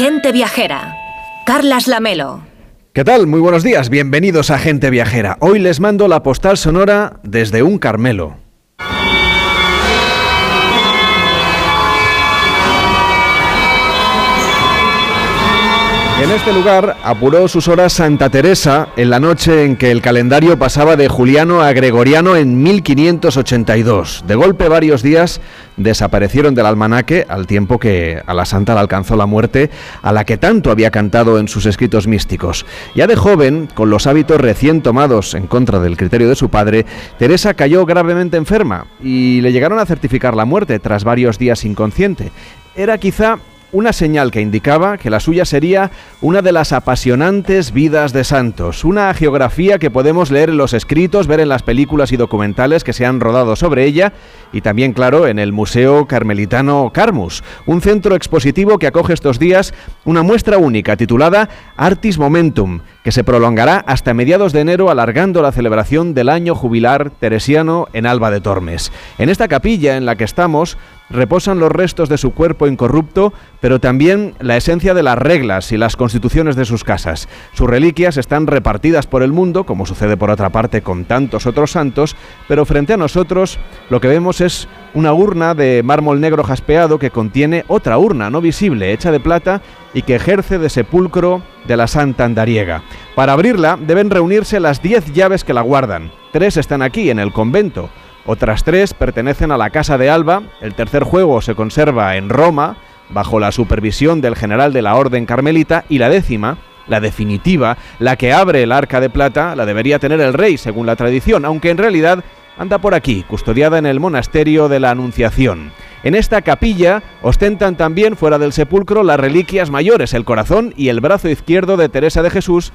Gente Viajera. Carlas Lamelo. ¿Qué tal? Muy buenos días, bienvenidos a Gente Viajera. Hoy les mando la postal sonora desde un Carmelo. En este lugar apuró sus horas Santa Teresa en la noche en que el calendario pasaba de Juliano a Gregoriano en 1582. De golpe varios días desaparecieron del almanaque al tiempo que a la santa le alcanzó la muerte, a la que tanto había cantado en sus escritos místicos. Ya de joven, con los hábitos recién tomados en contra del criterio de su padre, Teresa cayó gravemente enferma y le llegaron a certificar la muerte tras varios días inconsciente. Era quizá una señal que indicaba que la suya sería una de las apasionantes vidas de santos, una geografía que podemos leer en los escritos, ver en las películas y documentales que se han rodado sobre ella y también, claro, en el Museo Carmelitano Carmus, un centro expositivo que acoge estos días una muestra única titulada Artis Momentum, que se prolongará hasta mediados de enero alargando la celebración del año jubilar teresiano en Alba de Tormes. En esta capilla en la que estamos reposan los restos de su cuerpo incorrupto, pero también la esencia de las reglas y las constituciones de sus casas. Sus reliquias están repartidas por el mundo, como sucede por otra parte con tantos otros santos, pero frente a nosotros lo que vemos es una urna de mármol negro jaspeado que contiene otra urna no visible, hecha de plata y que ejerce de sepulcro de la Santa Andariega. Para abrirla deben reunirse las diez llaves que la guardan. Tres están aquí, en el convento. Otras tres pertenecen a la Casa de Alba, el tercer juego se conserva en Roma, bajo la supervisión del general de la Orden Carmelita, y la décima, la definitiva, la que abre el arca de plata, la debería tener el rey, según la tradición, aunque en realidad anda por aquí, custodiada en el monasterio de la Anunciación. En esta capilla ostentan también fuera del sepulcro las reliquias mayores, el corazón y el brazo izquierdo de Teresa de Jesús,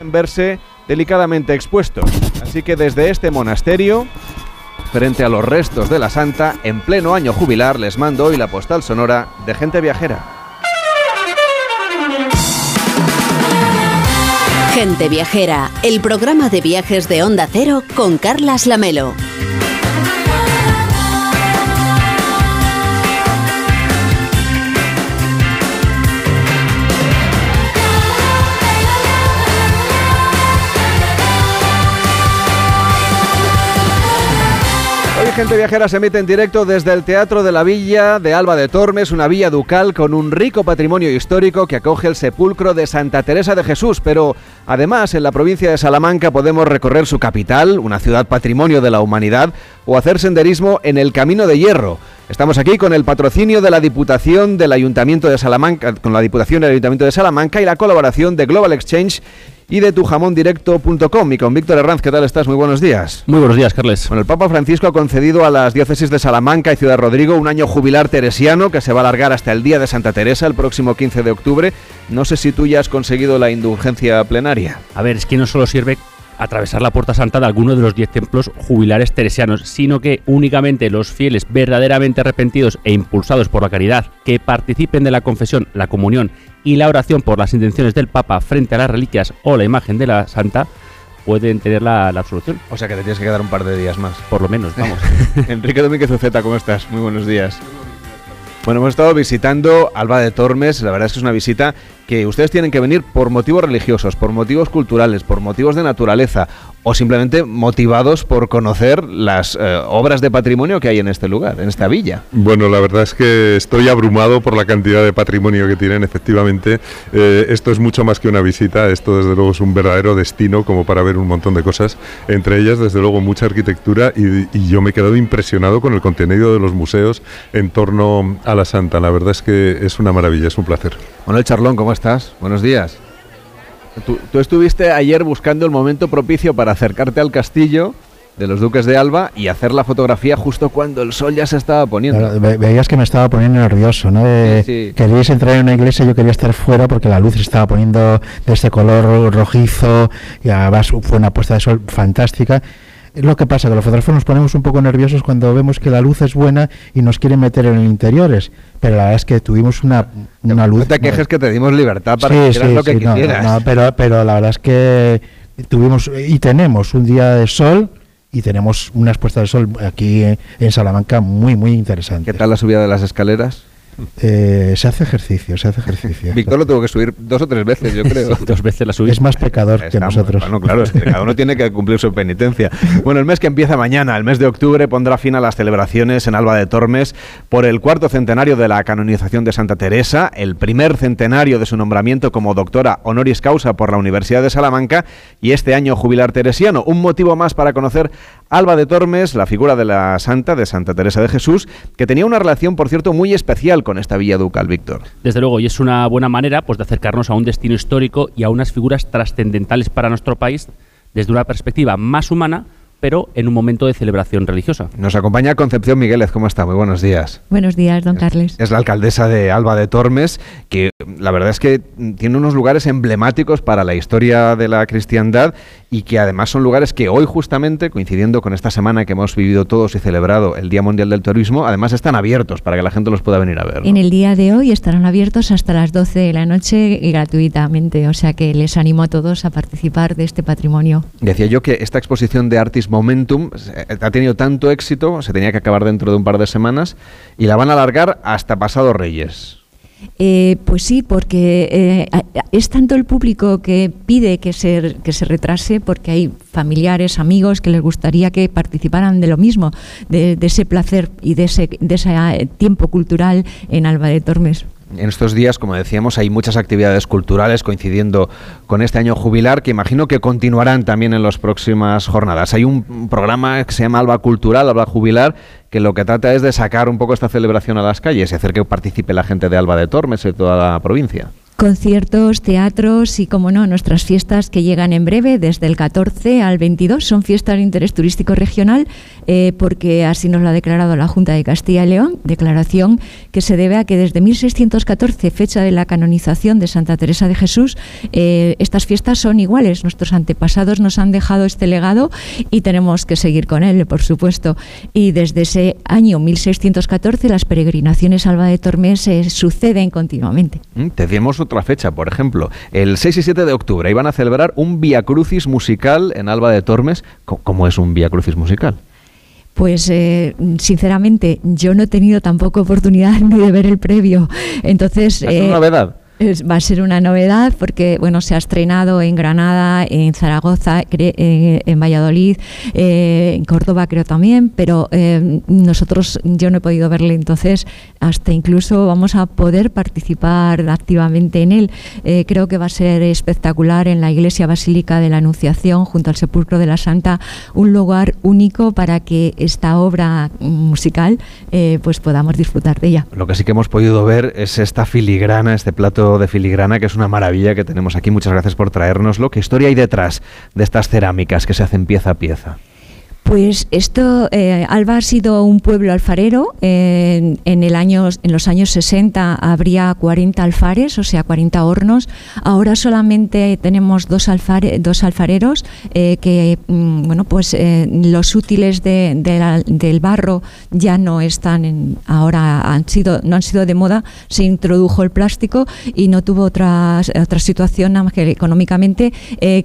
en verse delicadamente expuestos. Así que desde este monasterio Frente a los restos de la santa, en pleno año jubilar, les mando hoy la postal sonora de gente viajera. Gente Viajera, el programa de viajes de Onda Cero con Carlas Lamelo. Gente Viajera se emite en directo desde el Teatro de la Villa de Alba de Tormes, una villa ducal con un rico patrimonio histórico que acoge el sepulcro de Santa Teresa de Jesús, pero además en la provincia de Salamanca podemos recorrer su capital, una ciudad patrimonio de la humanidad, o hacer senderismo en el Camino de Hierro. Estamos aquí con el patrocinio de la Diputación del Ayuntamiento de Salamanca, con la Diputación del Ayuntamiento de Salamanca y la colaboración de Global Exchange y de tujamondirecto.com. Y con Víctor Herranz, ¿qué tal estás? Muy buenos días. Muy buenos días, Carles. Bueno, el Papa Francisco ha concedido a las diócesis de Salamanca y Ciudad Rodrigo un año jubilar teresiano que se va a alargar hasta el día de Santa Teresa, el próximo 15 de octubre. No sé si tú ya has conseguido la indulgencia plenaria. A ver, es que no solo sirve atravesar la puerta santa de alguno de los diez templos jubilares teresianos, sino que únicamente los fieles verdaderamente arrepentidos e impulsados por la caridad que participen de la confesión, la comunión y la oración por las intenciones del Papa frente a las reliquias o la imagen de la santa pueden tener la, absolución. O sea que te tienes que quedar un par de días más. Por lo menos, vamos. Enrique Domínguez Uceta, ¿cómo estás? Muy buenos días. Bueno, hemos estado visitando Alba de Tormes, la verdad es que es una visita que ustedes tienen que venir por motivos religiosos, por motivos culturales, por motivos de naturaleza o simplemente motivados por conocer las eh, obras de patrimonio que hay en este lugar, en esta villa. Bueno, la verdad es que estoy abrumado por la cantidad de patrimonio que tienen, efectivamente. Eh, esto es mucho más que una visita, esto desde luego es un verdadero destino como para ver un montón de cosas, entre ellas desde luego mucha arquitectura y, y yo me he quedado impresionado con el contenido de los museos en torno a la Santa. La verdad es que es una maravilla, es un placer. Manuel Charlón, ¿cómo estás? Buenos días. Tú, estuviste ayer buscando el momento propicio para acercarte al castillo de los duques de Alba y hacer la fotografía justo cuando el sol ya se estaba poniendo. veías que me estaba poniendo nervioso, ¿no? Queríais entrar en una iglesia, yo quería estar fuera porque la luz se estaba poniendo de este color rojizo y además fue una puesta de sol fantástica lo que pasa, que los fotógrafos nos ponemos un poco nerviosos cuando vemos que la luz es buena y nos quieren meter en interiores, pero la verdad es que tuvimos una, una luz... No te quejes que te dimos libertad para sí, lo que quisieras. pero, pero la verdad es que tuvimos y tenemos un día de sol y tenemos unas puestas de sol aquí en Salamanca muy, muy interesantes. ¿Qué tal la subida de las escaleras? Eh, se hace ejercicio, se hace ejercicio. Víctor lo tuvo que subir dos o tres veces, yo creo. dos veces la subí. Es más pecador que nosotros. Bueno, claro, es que cada uno tiene que cumplir su penitencia. Bueno, el mes que empieza mañana, el mes de octubre, pondrá fin a las celebraciones en Alba de Tormes por el cuarto centenario de la canonización de Santa Teresa, el primer centenario de su nombramiento como doctora honoris causa por la Universidad de Salamanca y este año jubilar teresiano. Un motivo más para conocer Alba de Tormes, la figura de la santa, de Santa Teresa de Jesús, que tenía una relación, por cierto, muy especial con esta villa ducal, Víctor. Desde luego, y es una buena manera pues, de acercarnos a un destino histórico y a unas figuras trascendentales para nuestro país desde una perspectiva más humana, pero en un momento de celebración religiosa. Nos acompaña Concepción Migueles, ¿cómo está? Muy buenos días. Buenos días, don Carles. Es la alcaldesa de Alba de Tormes, que la verdad es que tiene unos lugares emblemáticos para la historia de la cristiandad y que además son lugares que hoy justamente, coincidiendo con esta semana que hemos vivido todos y celebrado el Día Mundial del Turismo, además están abiertos para que la gente los pueda venir a ver. En el día de hoy estarán abiertos hasta las 12 de la noche gratuitamente, o sea que les animo a todos a participar de este patrimonio. Decía yo que esta exposición de Momentum eh, ha tenido tanto éxito, se tenía que acabar dentro de un par de semanas y la van a alargar hasta pasado Reyes. Eh, pues sí, porque eh, es tanto el público que pide que se, que se retrase, porque hay familiares, amigos que les gustaría que participaran de lo mismo, de, de ese placer y de ese, de ese eh, tiempo cultural en Alba de Tormes. En estos días, como decíamos, hay muchas actividades culturales coincidiendo con este año jubilar que imagino que continuarán también en las próximas jornadas. Hay un programa que se llama Alba Cultural, Alba Jubilar, que lo que trata es de sacar un poco esta celebración a las calles y hacer que participe la gente de Alba de Tormes y toda la provincia conciertos, teatros y, como no, nuestras fiestas que llegan en breve, desde el 14 al 22. Son fiestas de interés turístico regional, eh, porque así nos lo ha declarado la Junta de Castilla y León, declaración que se debe a que desde 1614, fecha de la canonización de Santa Teresa de Jesús, eh, estas fiestas son iguales. Nuestros antepasados nos han dejado este legado y tenemos que seguir con él, por supuesto. Y desde ese año 1614, las peregrinaciones Alba de Tormes se suceden continuamente. Mm, otra fecha, por ejemplo, el 6 y 7 de octubre iban a celebrar un Via Crucis musical en Alba de Tormes. ¿Cómo es un Via Crucis musical? Pues eh, sinceramente yo no he tenido tampoco oportunidad ni de ver el previo. Entonces, ¿Es una eh, novedad? Va a ser una novedad porque bueno se ha estrenado en Granada, en Zaragoza, eh, en Valladolid, eh, en Córdoba creo también, pero eh, nosotros yo no he podido verle, entonces hasta incluso vamos a poder participar activamente en él. creo que va a ser espectacular en la Iglesia Basílica de la Anunciación junto al Sepulcro de la Santa, un lugar único para que esta obra musical pues podamos disfrutar de ella. Lo que sí que hemos podido ver es esta filigrana, este plato de filigrana, que es una maravilla que tenemos aquí. Muchas gracias por traérnoslo. ¿Qué historia hay detrás de estas cerámicas que se hacen pieza a pieza? Pues esto, eh, Alba ha sido un pueblo alfarero. en, el año, en los años 60 habría 40 alfares, o sea, 40 hornos. Ahora solamente tenemos dos, dos alfareros eh, que, mm, bueno, pues eh, los útiles del barro ya no están, en, ahora han sido, no han sido de moda. Se introdujo el plástico y no tuvo otra, otra situación que económicamente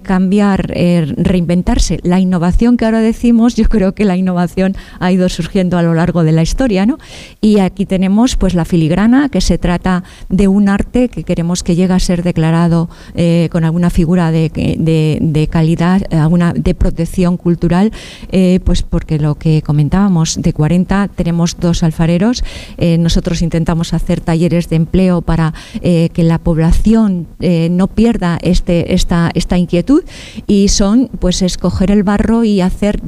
cambiar, reinventarse. La innovación que ahora decimos yo creo que la innovación ha ido surgiendo a lo largo de la historia, ¿no? Y aquí tenemos pues la filigrana, que se trata de un arte que queremos que llegue a ser declarado eh, con alguna figura de, de, calidad, alguna de protección cultural, eh, pues porque lo que comentábamos, de 40 tenemos dos alfareros, eh, nosotros intentamos hacer talleres de empleo para que la población no pierda este, esta, esta inquietud y son pues escoger el barro y hacer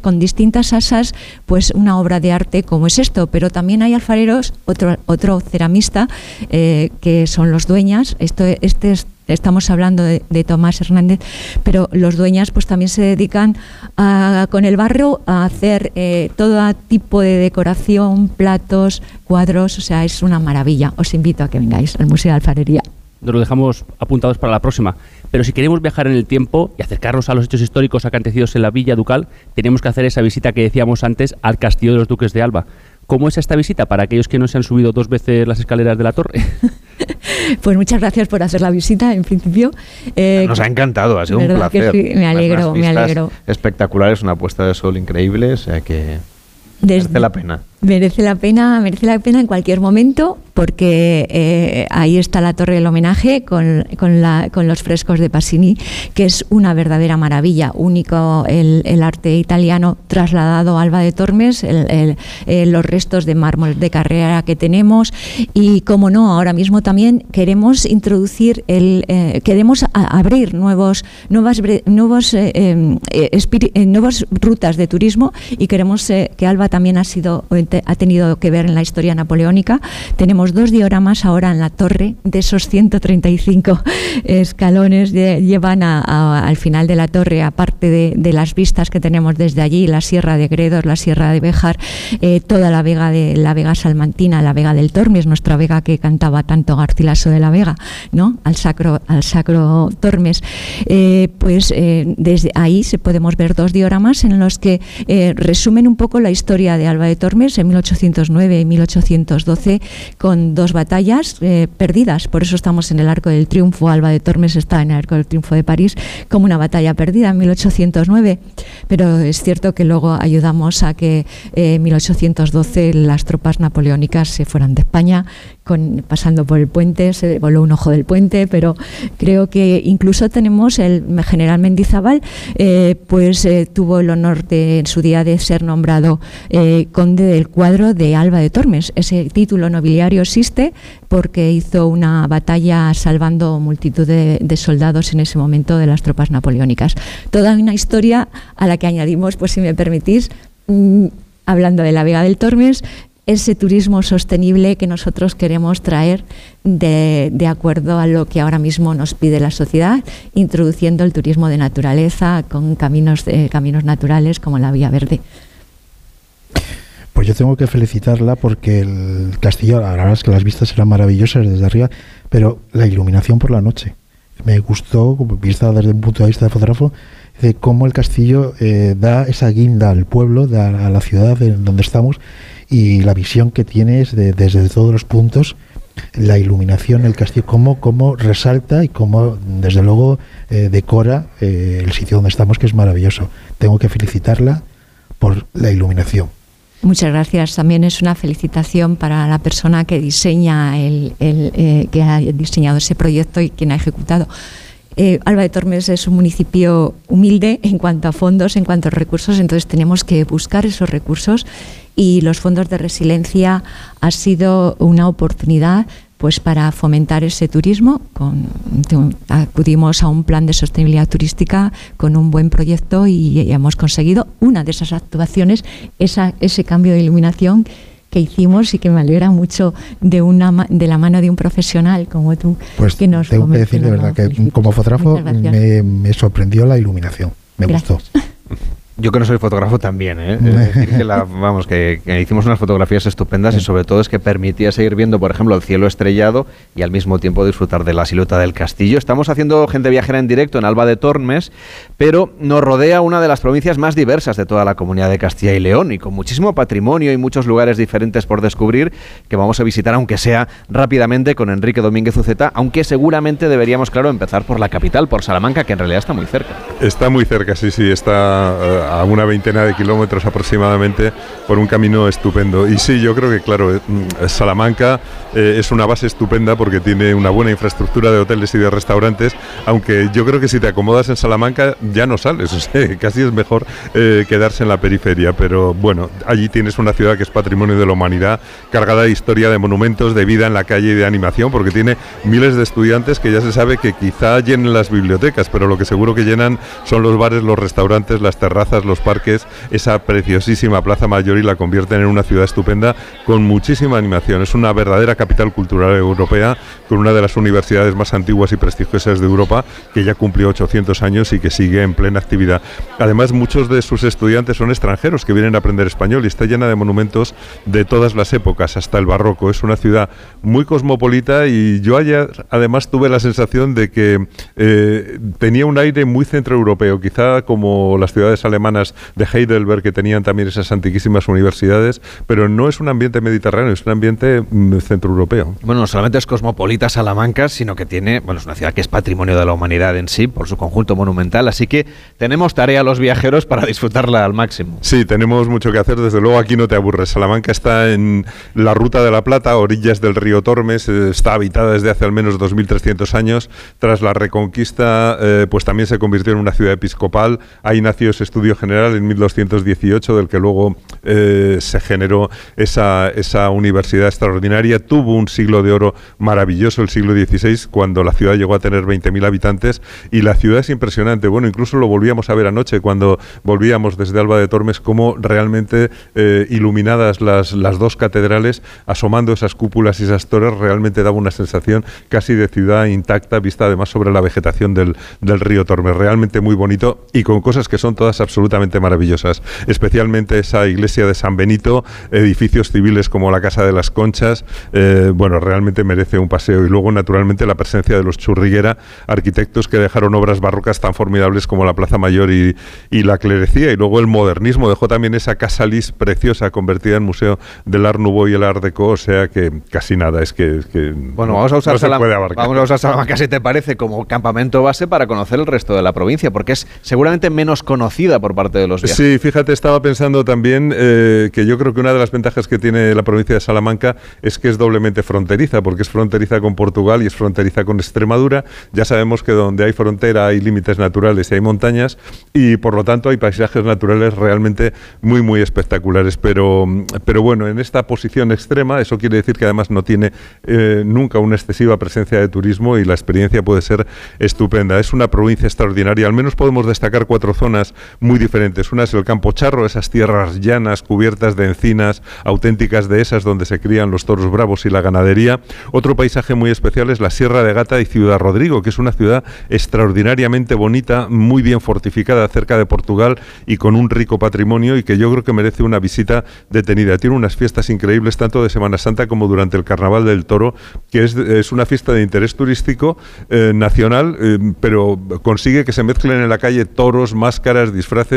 con distintas asas, pues una obra de arte como es esto. Pero también hay alfareros, otro, otro ceramista, eh, que son los dueñas. Esto, este estamos hablando de, Tomás Hernández, pero los dueñas pues también se dedican con el barro a hacer eh, todo tipo de decoración, platos, cuadros, o sea, es una maravilla. Os invito a que vengáis al Museo de Alfarería. Nos lo dejamos apuntados para la próxima. Pero si queremos viajar en el tiempo y acercarnos a los hechos históricos acontecidos en la Villa Ducal, tenemos que hacer esa visita que decíamos antes al Castillo de los Duques de Alba. ¿Cómo es esta visita para aquellos que no se han subido dos veces las escaleras de la torre? Pues muchas gracias por hacer la visita, en principio. Eh, Nos ha encantado, ha sido un placer. me alegro, me alegro. Espectacular, es una puesta de sol increíble, o sea que Desde, la pena. Merece la pena, merece la pena en cualquier momento porque eh, ahí está la torre del homenaje con, con, los frescos de Passini, que es una verdadera maravilla, único el, arte italiano trasladado a Alba de Tormes, eh, los restos de mármol de carrera que tenemos. Y, como no, ahora mismo también queremos introducir, el, eh, queremos abrir nuevos, nuevas, nuevos, em, nuevas rutas de turismo y queremos que Alba también ha, sido, ha tenido que ver en la historia napoleónica. Tenemos dos dioramas ahora en la torre, de esos 135 escalones llevan al final de la torre, aparte de, las vistas que tenemos desde allí, la Sierra de Gredos, la Sierra de Béjar, eh, toda la vega de la Vega Salmantina, la Vega del Tormes, nuestra vega que cantaba tanto Garcilaso de la Vega, ¿no? Al sacro, al sacro Tormes. Eh, pues eh, desde ahí se podemos ver dos dioramas en los que resumen un poco la historia de Alba de Tormes en 1809 y 1812 con dos batallas eh, perdidas. Por eso estamos en el Arco del Triunfo. Alba de Tormes está en el Arco del Triunfo de París como una batalla perdida en 1809. Pero es cierto que luego ayudamos a que eh, en 1812 las tropas napoleónicas se fueran de España con, pasando por el puente, se voló un ojo del puente, pero creo que incluso tenemos el general Mendizábal, eh, pues eh, tuvo el honor de, en su día de ser nombrado eh, conde del cuadro de Alba de Tormes. Ese título nobiliario existe porque hizo una batalla salvando multitud de, soldados en ese momento de las tropas napoleónicas. Toda una historia a la que añadimos, pues si me permitís, mm, hablando de la Vega del Tormes, ese turismo sostenible que nosotros queremos traer de, acuerdo a lo que ahora mismo nos pide la sociedad, introduciendo el turismo de naturaleza con caminos, caminos naturales como la Vía Verde. Pues yo tengo que felicitarla porque el castillo, la verdad es que las vistas eran maravillosas desde arriba, pero la iluminación por la noche. Me gustó, vista desde un punto de vista de fotógrafo, de cómo el castillo eh, da esa guinda al pueblo, a la ciudad en donde estamos, y la visión que tienes de, desde todos los puntos, la iluminación, el castillo, cómo, cómo resalta y cómo, desde luego, eh, decora eh, el sitio donde estamos, que es maravilloso. Tengo que felicitarla por la iluminación. Muchas gracias. También es una felicitación para la persona que diseña el, eh, que ha diseñado ese proyecto y quien ha ejecutado. Alba de Tormes es un municipio humilde en cuanto a fondos, en cuanto a recursos, entonces tenemos que buscar esos recursos y los fondos de resiliencia ha sido una oportunidad pues para fomentar ese turismo. Acudimos a un plan de sostenibilidad turística con un buen proyecto y, hemos conseguido una de esas actuaciones, ese cambio de iluminación que hicimos y que me alegra mucho de una de la mano de un profesional como tú. Pues que nos tengo que decir de verdad que como fotógrafo me, sorprendió la iluminación, me gustó. Yo que no soy fotógrafo también, ¿eh? es decir, que vamos, que, hicimos unas fotografías estupendas y sobre todo es que permitía seguir viendo, por ejemplo, el cielo estrellado y al mismo tiempo disfrutar de la silueta del castillo. Estamos haciendo gente viajera en directo en Alba de Tormes, pero nos rodea una de las provincias más diversas de toda la comunidad de Castilla y León y con muchísimo patrimonio y muchos lugares diferentes por descubrir que vamos a visitar, aunque sea rápidamente con Enrique Domínguez Uceta, aunque seguramente deberíamos, claro, empezar por la capital, por Salamanca, que en realidad está muy cerca. Está muy cerca, sí, sí, está... Eh, a una veintena de kilómetros aproximadamente por un camino estupendo. Y sí, yo creo que claro, eh, mm, Salamanca eh, es una base estupenda porque tiene una buena infraestructura de hoteles y de restaurantes, aunque yo creo que si te acomodas en Salamanca ya no sales, casi es mejor eh, quedarse en la periferia, pero bueno, allí tienes una ciudad que es patrimonio de la humanidad, cargada de historia, de monumentos, de vida en la calle y de animación, porque tiene miles de estudiantes que ya se sabe que quizá llenen las bibliotecas, pero lo que seguro que llenan son los bares, los restaurantes, las terrazas, los parques, esa preciosísima Plaza Mayor y la convierten en una ciudad estupenda con muchísima animación. Es una verdadera capital cultural europea con una de las universidades más antiguas y prestigiosas de Europa que ya cumplió 800 años y que sigue en plena actividad. Además, muchos de sus estudiantes son extranjeros que vienen a aprender español y está llena de monumentos de todas las épocas, hasta el barroco. Es una ciudad muy cosmopolita y yo ayer además tuve la sensación de que eh, tenía un aire muy centroeuropeo, quizá como las ciudades alemanas alemanas de Heidelberg que tenían también esas antiquísimas universidades, pero no es un ambiente mediterráneo, es un ambiente mm, centroeuropeo. Bueno, no solamente es cosmopolita Salamanca, sino que tiene, bueno, es una ciudad que es patrimonio de la humanidad en sí, por su conjunto monumental, así que tenemos tarea los viajeros para disfrutarla al máximo. Sí, tenemos mucho que hacer, desde luego aquí no te aburres. Salamanca está en la Ruta de la Plata, orillas del río Tormes, eh, está habitada desde hace al menos 2.300 años. Tras la Reconquista, eh, pues también se convirtió en una ciudad episcopal. Ahí nació ese estudio general en 1218, del que luego eh, se generó esa, esa universidad extraordinaria. Tuvo un siglo de oro maravilloso, el siglo XVI, cuando la ciudad llegó a tener 20.000 habitantes. Y la ciudad es impresionante. Bueno, incluso lo volvíamos a ver anoche cuando volvíamos desde Alba de Tormes, como realmente eh, iluminadas las, las dos catedrales, asomando esas cúpulas y esas torres, realmente daba una sensación casi de ciudad intacta, vista además sobre la vegetación del, del río Tormes. Realmente muy bonito y con cosas que son todas absolutamente maravillosas. Especialmente esa iglesia de San Benito, edificios civiles como la Casa de las Conchas, eh, bueno, realmente merece un paseo. Y luego, naturalmente, la presencia de los Churriguera, arquitectos que dejaron obras barrocas tan formidables como la Plaza Mayor y, y la Clerecía. Y luego el modernismo dejó también esa Casa Lis preciosa, convertida en museo del Art Nouveau y el Art Deco, o sea que casi nada, es que... bueno, vamos a usar Vamos a usar Salamanca, si te parece, como campamento base para conocer el resto de la provincia, porque es seguramente menos conocida por parte de los viajeros. Sí, fíjate, estaba pensando también eh, que yo creo que una de las ventajas que tiene la provincia de Salamanca es que es doblemente fronteriza, porque es fronteriza con Portugal y es fronteriza con Extremadura. Ya sabemos que donde hay frontera hay límites naturales y hay montañas, y por lo tanto hay paisajes naturales realmente muy, muy espectaculares. Pero, pero bueno, en esta posición extrema, eso quiere decir que además no tiene eh, nunca una excesiva presencia de turismo y la experiencia puede ser estupenda. Es una provincia extraordinaria. Al menos podemos destacar cuatro zonas muy diferentes. Una es el Campo Charro, esas tierras llanas cubiertas de encinas auténticas de esas donde se crían los toros bravos y la ganadería. Otro paisaje muy especial es la Sierra de Gata y Ciudad Rodrigo, que es una ciudad extraordinariamente bonita, muy bien fortificada cerca de Portugal y con un rico patrimonio y que yo creo que merece una visita detenida. Tiene unas fiestas increíbles tanto de Semana Santa como durante el Carnaval del Toro, que es, una fiesta de interés turístico eh, nacional, eh, pero consigue que se mezclen en la calle toros, máscaras, disfraces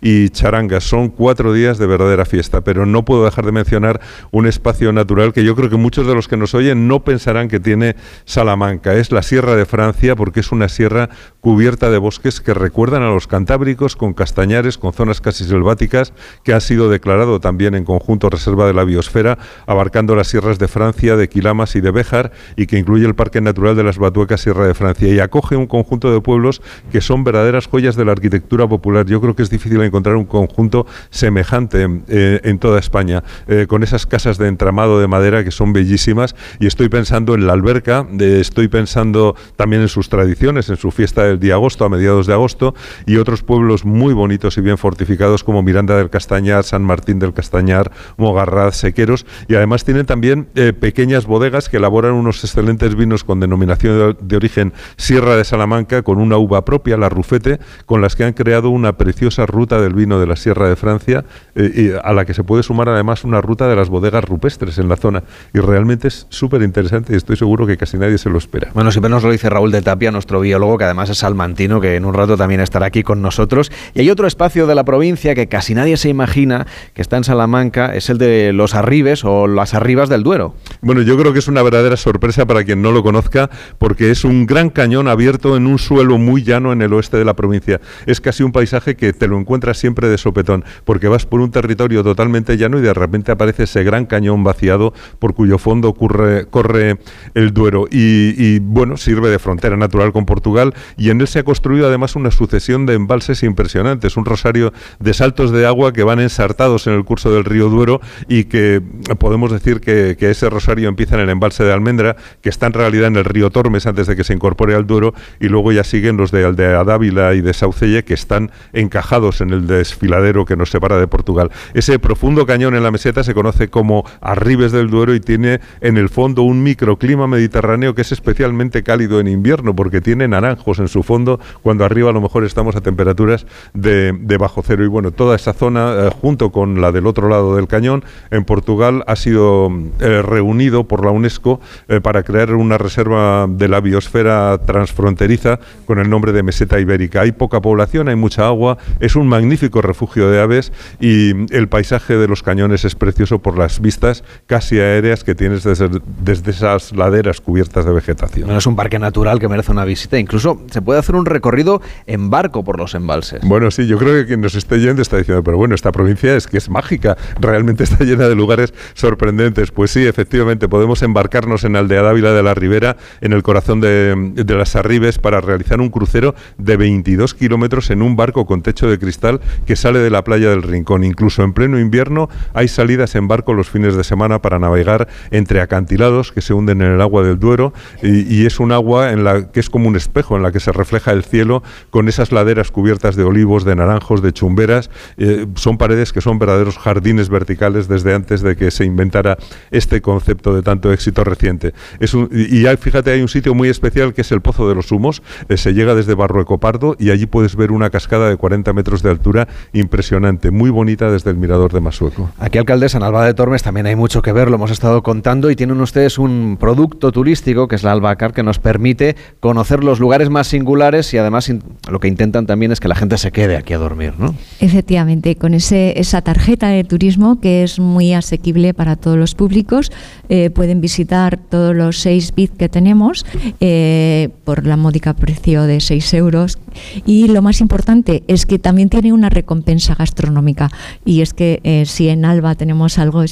y charangas. Son cuatro días de verdadera fiesta, pero no puedo dejar de mencionar un espacio natural que yo creo que muchos de los que nos oyen no pensarán que tiene Salamanca. Es la Sierra de Francia porque es una sierra cubierta de bosques que recuerdan a los cantábricos, con castañares, con zonas casi selváticas, que ha sido declarado también en conjunto reserva de la biosfera, abarcando las sierras de Francia, de Quilamas y de Béjar, y que incluye el Parque Natural de las Batuecas Sierra de Francia y acoge un conjunto de pueblos que son verdaderas joyas de la arquitectura popular. Yo creo que es difícil encontrar un conjunto semejante eh, en toda España, eh, con esas casas de entramado de madera que son bellísimas y estoy pensando en la alberca, estoy pensando también en sus tradiciones, en su fiesta del día agosto, a mediados de agosto, y otros pueblos muy bonitos y bien fortificados como Miranda del Castañar, San Martín del Castañar, Mogarraz, Sequeros, y además tienen también eh, pequeñas bodegas que elaboran unos excelentes vinos con denominación de, origen Sierra de Salamanca, con una uva propia, la Rufete, con las que han creado una preciosa ruta del vino de la Sierra de Francia, eh, a la que se puede sumar además una ruta de las bodegas rupestres en la zona. Y realmente es súper interesante y estoy seguro que casi nadie se lo espera. Bueno, siempre nos lo dice Raúl de Tapia, nuestro biólogo, que además es salmantino, que en un rato también estará aquí con nosotros. Y hay otro espacio de la provincia que casi nadie se imagina que está en Salamanca, es el de los Arribes o las Arribas del Duero. Bueno, yo creo que es una verdadera sorpresa para quien no lo conozca, porque es un gran cañón abierto en un suelo muy llano en el oeste de la provincia. Es casi un paisaje que te lo encuentras siempre de sopetón, porque vas por un territorio totalmente llano y de repente aparece ese gran cañón vaciado por cuyo fondo corre el Duero. Y, bueno, sirve de frontera natural con Portugal y en él se ha construido además una sucesión de embalses impresionantes, un rosario de saltos de agua que van ensartados en el curso del río Duero y que podemos decir que, ese rosario empieza en el embalse de Almendra, que está en realidad en el río Tormes antes de que se incorpore al Duero, y luego ya siguen los de Aldea Dávila y de Saucelle, que están encajados en el desfiladero que nos separa de Portugal. Ese profundo cañón en la meseta se conoce como Arribes del Duero y tiene en el fondo un microclima mediterráneo que es especialmente cálido en invierno, porque tiene naranjos en su fondo, cuando arriba a lo mejor estamos a temperaturas de, bajo cero. Y bueno, toda esa zona, eh, junto con la del otro lado del cañón, en Portugal ha sido eh, reunido por la UNESCO eh, para crear una reserva de la biosfera transfronteriza con el nombre de meseta ibérica. Hay poca población, hay mucha agua, es un magnífico refugio de aves y el paisaje de los cañones es precioso por las vistas casi aéreas que tienes desde, desde esas laderas cubiertas de vegetación. es un parque natural que merece una visita, incluso se puede hacer un recorrido en barco por los embalses. Bueno, sí, yo creo que quien nos esté yendo está diciendo, pero bueno, esta provincia es que es mágica, realmente está llena de lugares sorprendentes. Pues sí, efectivamente, podemos embarcarnos en Aldea Dávila de la Ribera, en el corazón de, de las Arribes, para realizar un crucero de 22 kilómetros en un barco con techo de cristal que sale de la playa del Rincón. Incluso en pleno invierno hay salidas en barco los fines de semana para navegar entre acantilados que se hunden en el agua del Duero y, es un agua en la que es como un espejo en la que se refleja el cielo con esas laderas cubiertas de olivos, de naranjos, de chumberas. Eh, son paredes que son verdaderos jardines verticales desde antes de que se inventara este concepto de tanto éxito reciente. Y fíjate, hay un sitio muy especial que es el Pozo de los Humos. Eh, se llega desde Barrueco Pardo y allí puedes ver una cascada de 40 metros de altura impresionante, muy bonita desde el mirador de Masueco. Aquí, alcaldesa, en Alba de Tormes también hay mucho que ver, lo hemos estado contando y tienen ustedes un producto turístico que es la Albacar que nos permite conocer los lugares más singulares y además lo que intentan también es que la gente se quede aquí a dormir, ¿no? Efectivamente, con ese, esa tarjeta de turismo que es muy asequible para todos los públicos, eh, pueden visitar todos los seis bits que tenemos eh, por la módica precio de 6 euros y lo más importante es que también tiene una recompensa gastronómica y es que eh, si en Alba tenemos algo,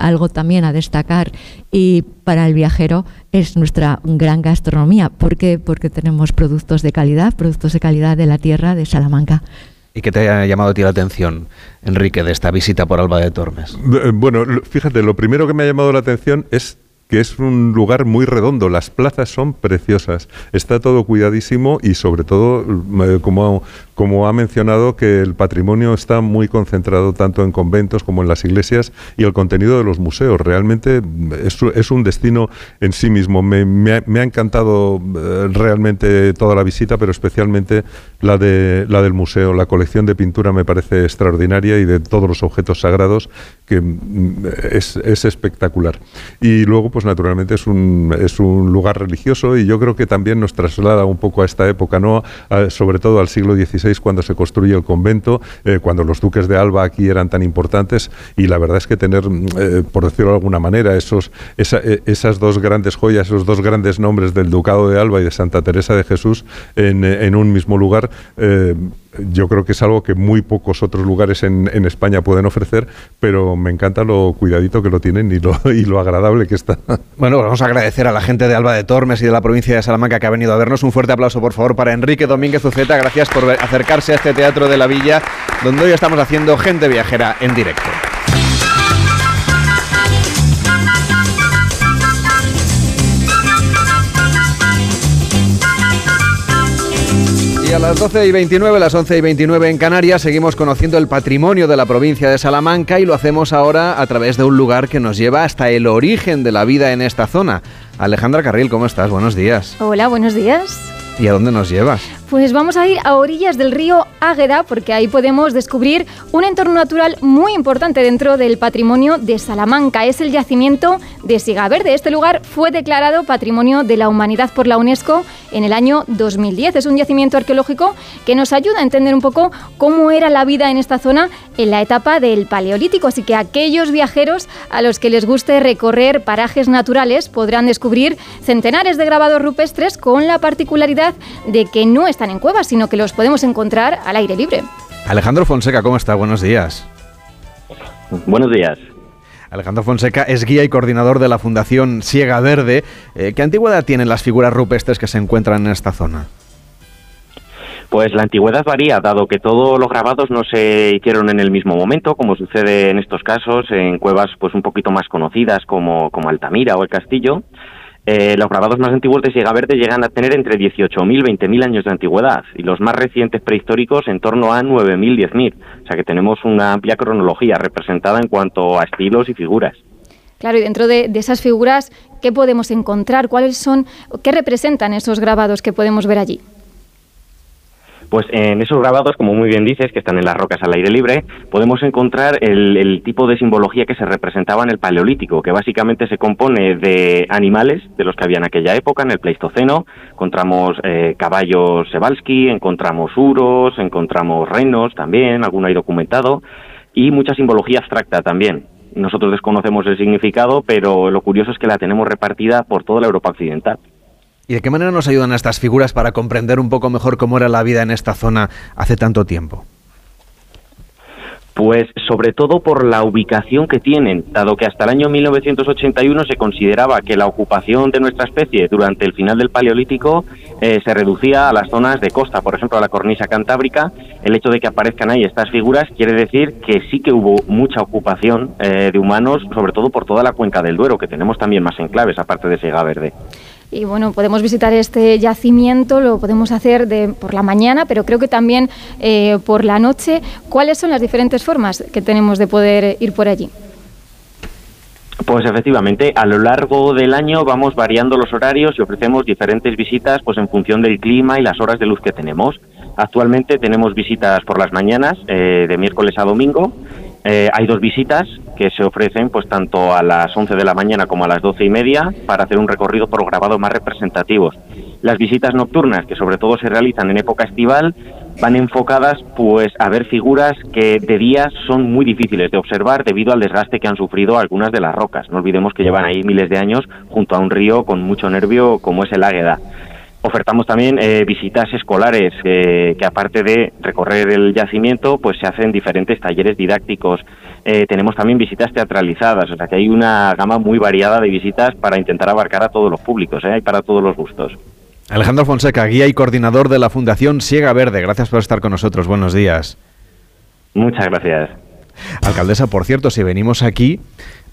algo también a destacar y para el viajero es nuestra gran gastronomía. ¿Por qué? Porque tenemos productos de calidad, productos de calidad de la tierra de Salamanca. ¿Y qué te ha llamado a ti la atención, Enrique, de esta visita por Alba de Tormes? Eh, bueno, fíjate, lo primero que me ha llamado la atención es que es un lugar muy redondo. Las plazas son preciosas. Está todo cuidadísimo y sobre todo, eh, como, como ha mencionado, que el patrimonio está muy concentrado tanto en conventos como en las iglesias y el contenido de los museos. Realmente es, es un destino en sí mismo. Me, me, ha, encantado eh, realmente toda la visita, pero especialmente la, de, la del museo. La colección de pintura me parece extraordinaria y de todos los objetos sagrados que mm, es, es espectacular. Y luego, pues pues naturalmente es un, es un lugar religioso y yo creo que también nos traslada un poco a esta época, ¿no? sobre todo al siglo XVI cuando se construye el convento, eh, cuando los duques de Alba aquí eran tan importantes y la verdad es que tener, eh, por decirlo de alguna manera, esos, eh, esas dos grandes joyas, esos dos grandes nombres del Ducado de Alba y de Santa Teresa de Jesús en, en un mismo lugar, yo creo que es algo que muy pocos otros lugares en, España pueden ofrecer, pero me encanta lo cuidadito que lo tienen y lo, y lo agradable que está. Bueno, vamos a agradecer a la gente de Alba de Tormes y de la provincia de Salamanca que ha venido a vernos. Un fuerte aplauso, por favor, para Enrique Domínguez Uceta. Gracias por acercarse a este teatro de la villa, donde hoy estamos haciendo gente viajera en directo. A las 12 y 29, las 11 y 29 en Canarias, seguimos conociendo el patrimonio de la provincia de Salamanca y lo hacemos ahora a través de un lugar que nos lleva hasta el origen de la vida en esta zona. Alejandra Carril, ¿cómo estás? Buenos días. Hola, buenos días. ¿Y a dónde nos llevas? Pues vamos a ir a orillas del río Águeda porque ahí podemos descubrir un entorno natural muy importante dentro del patrimonio de Salamanca. Es el yacimiento de Sigaverde. Este lugar fue declarado Patrimonio de la Humanidad por la UNESCO en el año 2010. Es un yacimiento arqueológico que nos ayuda a entender un poco cómo era la vida en esta zona en la etapa del Paleolítico. Así que aquellos viajeros a los que les guste recorrer parajes naturales podrán descubrir centenares de grabados rupestres con la particularidad de que no están en cuevas, sino que los podemos encontrar al aire libre. Alejandro Fonseca, ¿cómo está? Buenos días. Buenos días. Alejandro Fonseca es guía y coordinador de la Fundación Siega Verde. Eh, ¿Qué antigüedad tienen las figuras rupestres que se encuentran en esta zona? Pues la antigüedad varía, dado que todos los grabados no se hicieron en el mismo momento, como sucede en estos casos, en cuevas pues un poquito más conocidas como, como Altamira o el Castillo. Eh, los grabados más antiguos de Siega Verde llegan a tener entre 18.000 y 20.000 años de antigüedad y los más recientes prehistóricos en torno a 9.000, 10.000. O sea que tenemos una amplia cronología representada en cuanto a estilos y figuras. Claro, y dentro de, de esas figuras, ¿qué podemos encontrar? ¿Cuáles son, qué representan esos grabados que podemos ver allí? Pues en esos grabados, como muy bien dices, que están en las rocas al aire libre, podemos encontrar el, tipo de simbología que se representaba en el Paleolítico, que básicamente se compone de animales de los que había en aquella época, en el Pleistoceno. Encontramos eh, caballos Sebalski, encontramos uros, encontramos renos también, alguno hay documentado, y mucha simbología abstracta también. Nosotros desconocemos el significado, pero lo curioso es que la tenemos repartida por toda la Europa occidental. ¿Y de qué manera nos ayudan estas figuras para comprender un poco mejor cómo era la vida en esta zona hace tanto tiempo? Pues sobre todo por la ubicación que tienen, dado que hasta el año 1981 se consideraba que la ocupación de nuestra especie durante el final del Paleolítico eh, se reducía a las zonas de costa, por ejemplo a la cornisa cantábrica. El hecho de que aparezcan ahí estas figuras quiere decir que sí que hubo mucha ocupación eh, de humanos, sobre todo por toda la cuenca del Duero, que tenemos también más enclaves, aparte de Sega Verde. Y bueno, podemos visitar este yacimiento, lo podemos hacer de, por la mañana, pero creo que también eh, por la noche. ¿Cuáles son las diferentes formas que tenemos de poder ir por allí? Pues efectivamente, a lo largo del año vamos variando los horarios y ofrecemos diferentes visitas pues en función del clima y las horas de luz que tenemos. Actualmente tenemos visitas por las mañanas, eh, de miércoles a domingo, eh, hay dos visitas que se ofrecen pues tanto a las 11 de la mañana como a las 12 y media para hacer un recorrido por grabados más representativos. Las visitas nocturnas, que sobre todo se realizan en época estival, van enfocadas pues a ver figuras que de día son muy difíciles de observar debido al desgaste que han sufrido algunas de las rocas. No olvidemos que llevan ahí miles de años junto a un río con mucho nervio como es el Águeda. Ofertamos también eh, visitas escolares que aparte de recorrer el yacimiento, pues se hacen diferentes talleres didácticos. Eh, tenemos también visitas teatralizadas, o sea que hay una gama muy variada de visitas para intentar abarcar a todos los públicos, ¿eh? hay para todos los gustos. Alejandro Fonseca, guía y coordinador de la Fundación Siega Verde, gracias por estar con nosotros. Buenos días. Muchas gracias. Alcaldesa, por cierto, si venimos aquí,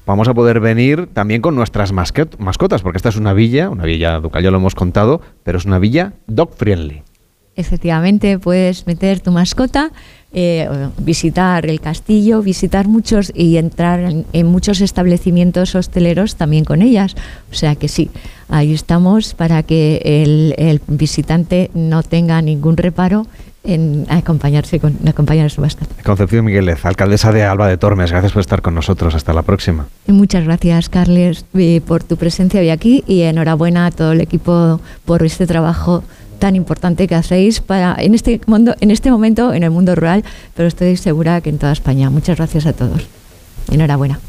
vamos a poder venir también con nuestras mascotas, porque esta es una villa, una villa ducal, ya lo hemos contado, pero es una villa dog friendly. Efectivamente, puedes meter tu mascota, eh, visitar el castillo, visitar muchos y entrar en, muchos establecimientos hosteleros también con ellas. O sea que sí, ahí estamos para que el visitante no tenga ningún reparo en acompañarse con acompañar a su mascota. Concepción Miguelez, alcaldesa de Alba de Tormes, gracias por estar con nosotros. Hasta la próxima. muchas gracias, Carles, eh, por tu presencia hoy aquí y enhorabuena a todo el equipo por este trabajo tan importante que hacéis para en este mundo, en este momento en el mundo rural, pero estoy segura que en toda España. Muchas gracias a todos. Enhorabuena.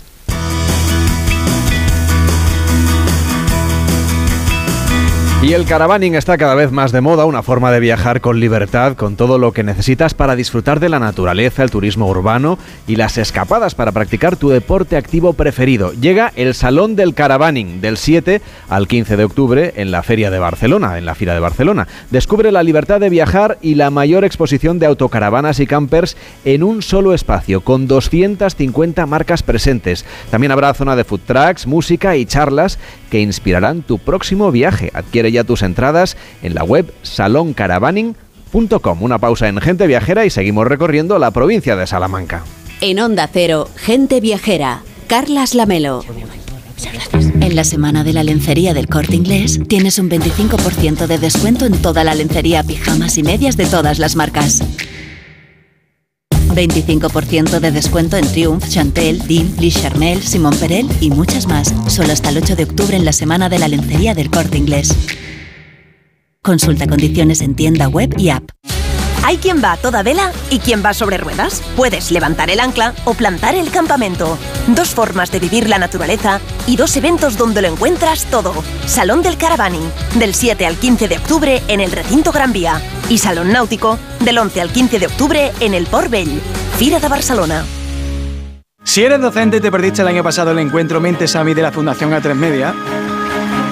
Y el caravaning está cada vez más de moda, una forma de viajar con libertad, con todo lo que necesitas para disfrutar de la naturaleza, el turismo urbano y las escapadas para practicar tu deporte activo preferido. Llega el Salón del Caravaning del 7 al 15 de octubre en la Feria de Barcelona, en la Fira de Barcelona. Descubre la libertad de viajar y la mayor exposición de autocaravanas y campers en un solo espacio, con 250 marcas presentes. También habrá zona de food trucks, música y charlas que inspirarán tu próximo viaje. Adquiere ya tus entradas en la web saloncaravaning.com. Una pausa en Gente Viajera y seguimos recorriendo la provincia de Salamanca. En Onda Cero, Gente Viajera, Carlas Lamelo. En la semana de la lencería del corte inglés tienes un 25% de descuento en toda la lencería, pijamas y medias de todas las marcas. 25% de descuento en Triumph, Chantel, Dean, Lee Charmel, Simon Perel y muchas más. Solo hasta el 8 de octubre en la semana de la lencería del corte inglés. Consulta condiciones en tienda web y app. Hay quien va a toda vela y quien va sobre ruedas. Puedes levantar el ancla o plantar el campamento. Dos formas de vivir la naturaleza y dos eventos donde lo encuentras todo. Salón del Caravaning, del 7 al 15 de octubre en el Recinto Gran Vía. Y Salón Náutico, del 11 al 15 de octubre en el Port Vell. Fira de Barcelona. Si eres docente te perdiste el año pasado el encuentro Mentes AMI de la Fundación A3 Media,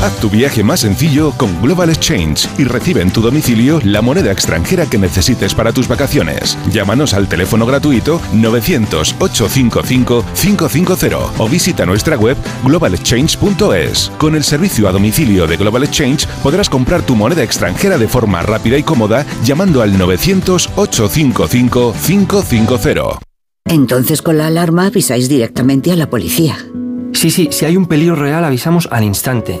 Haz tu viaje más sencillo con Global Exchange y recibe en tu domicilio la moneda extranjera que necesites para tus vacaciones. Llámanos al teléfono gratuito 900-855-550 o visita nuestra web globalexchange.es. Con el servicio a domicilio de Global Exchange podrás comprar tu moneda extranjera de forma rápida y cómoda llamando al 900-855-550. Entonces con la alarma avisáis directamente a la policía. Sí, sí, si hay un peligro real avisamos al instante.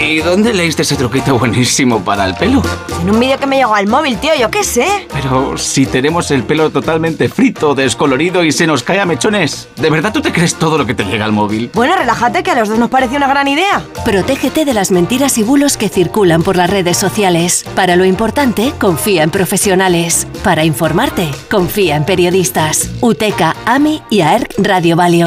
¿Y dónde leíste ese truquito buenísimo para el pelo? En un vídeo que me llegó al móvil, tío, yo qué sé. Pero si tenemos el pelo totalmente frito, descolorido y se nos cae a mechones, ¿de verdad tú te crees todo lo que te llega al móvil? Bueno, relájate, que a los dos nos pareció una gran idea. Protégete de las mentiras y bulos que circulan por las redes sociales. Para lo importante, confía en profesionales. Para informarte, confía en periodistas. UTECA, AMI y AERC Radio Valio.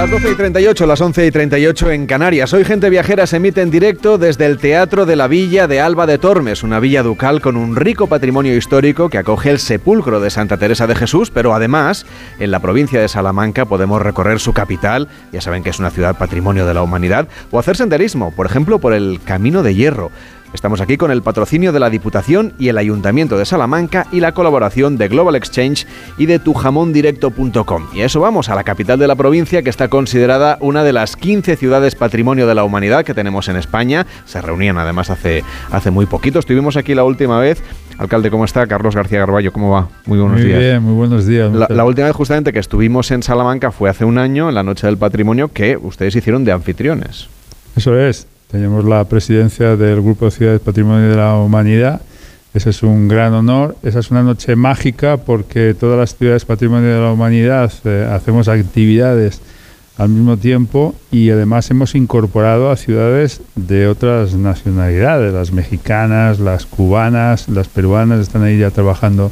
Las 12 y 38, las 11 y 38 en Canarias. Hoy Gente Viajera se emite en directo desde el Teatro de la Villa de Alba de Tormes, una villa ducal con un rico patrimonio histórico que acoge el sepulcro de Santa Teresa de Jesús, pero además en la provincia de Salamanca podemos recorrer su capital, ya saben que es una ciudad patrimonio de la humanidad, o hacer senderismo, por ejemplo, por el Camino de Hierro. Estamos aquí con el patrocinio de la Diputación y el Ayuntamiento de Salamanca y la colaboración de Global Exchange y de tujamondirecto.com. Y a eso vamos, a la capital de la provincia que está considerada una de las 15 ciudades patrimonio de la humanidad que tenemos en España. Se reunían además hace, hace muy poquito. Estuvimos aquí la última vez. Alcalde, ¿cómo está? Carlos García Garballo, ¿cómo va? Muy buenos días. Muy bien, muy buenos días. La, la, última vez justamente que estuvimos en Salamanca fue hace un año, en la Noche del Patrimonio, que ustedes hicieron de anfitriones. Eso es. Tenemos la presidencia del Grupo de Ciudades Patrimonio de la Humanidad. Ese es un gran honor. Esa es una noche mágica porque todas las ciudades Patrimonio de la Humanidad eh, hacemos actividades al mismo tiempo y además hemos incorporado a ciudades de otras nacionalidades, las mexicanas, las cubanas, las peruanas están ahí ya trabajando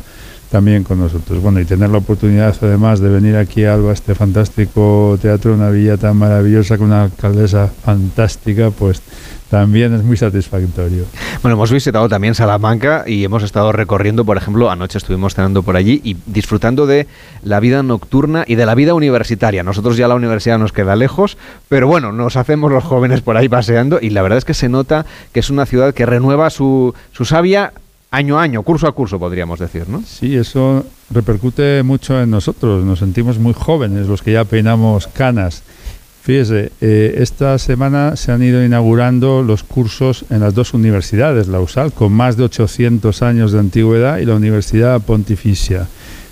también con nosotros. Bueno, y tener la oportunidad además de venir aquí a Alba, este fantástico teatro, una villa tan maravillosa con una alcaldesa fantástica, pues también es muy satisfactorio. Bueno, hemos visitado también Salamanca y hemos estado recorriendo, por ejemplo, anoche estuvimos cenando por allí y disfrutando de la vida nocturna y de la vida universitaria. Nosotros ya la universidad nos queda lejos, pero bueno, nos hacemos los jóvenes por ahí paseando y la verdad es que se nota que es una ciudad que renueva su, su savia año a año, curso a curso, podríamos decir, ¿no? Sí, eso repercute mucho en nosotros. Nos sentimos muy jóvenes, los que ya peinamos canas. Fíjese, eh, esta semana se han ido inaugurando los cursos en las dos universidades, la USAL, con más de 800 años de antigüedad, y la Universidad Pontificia.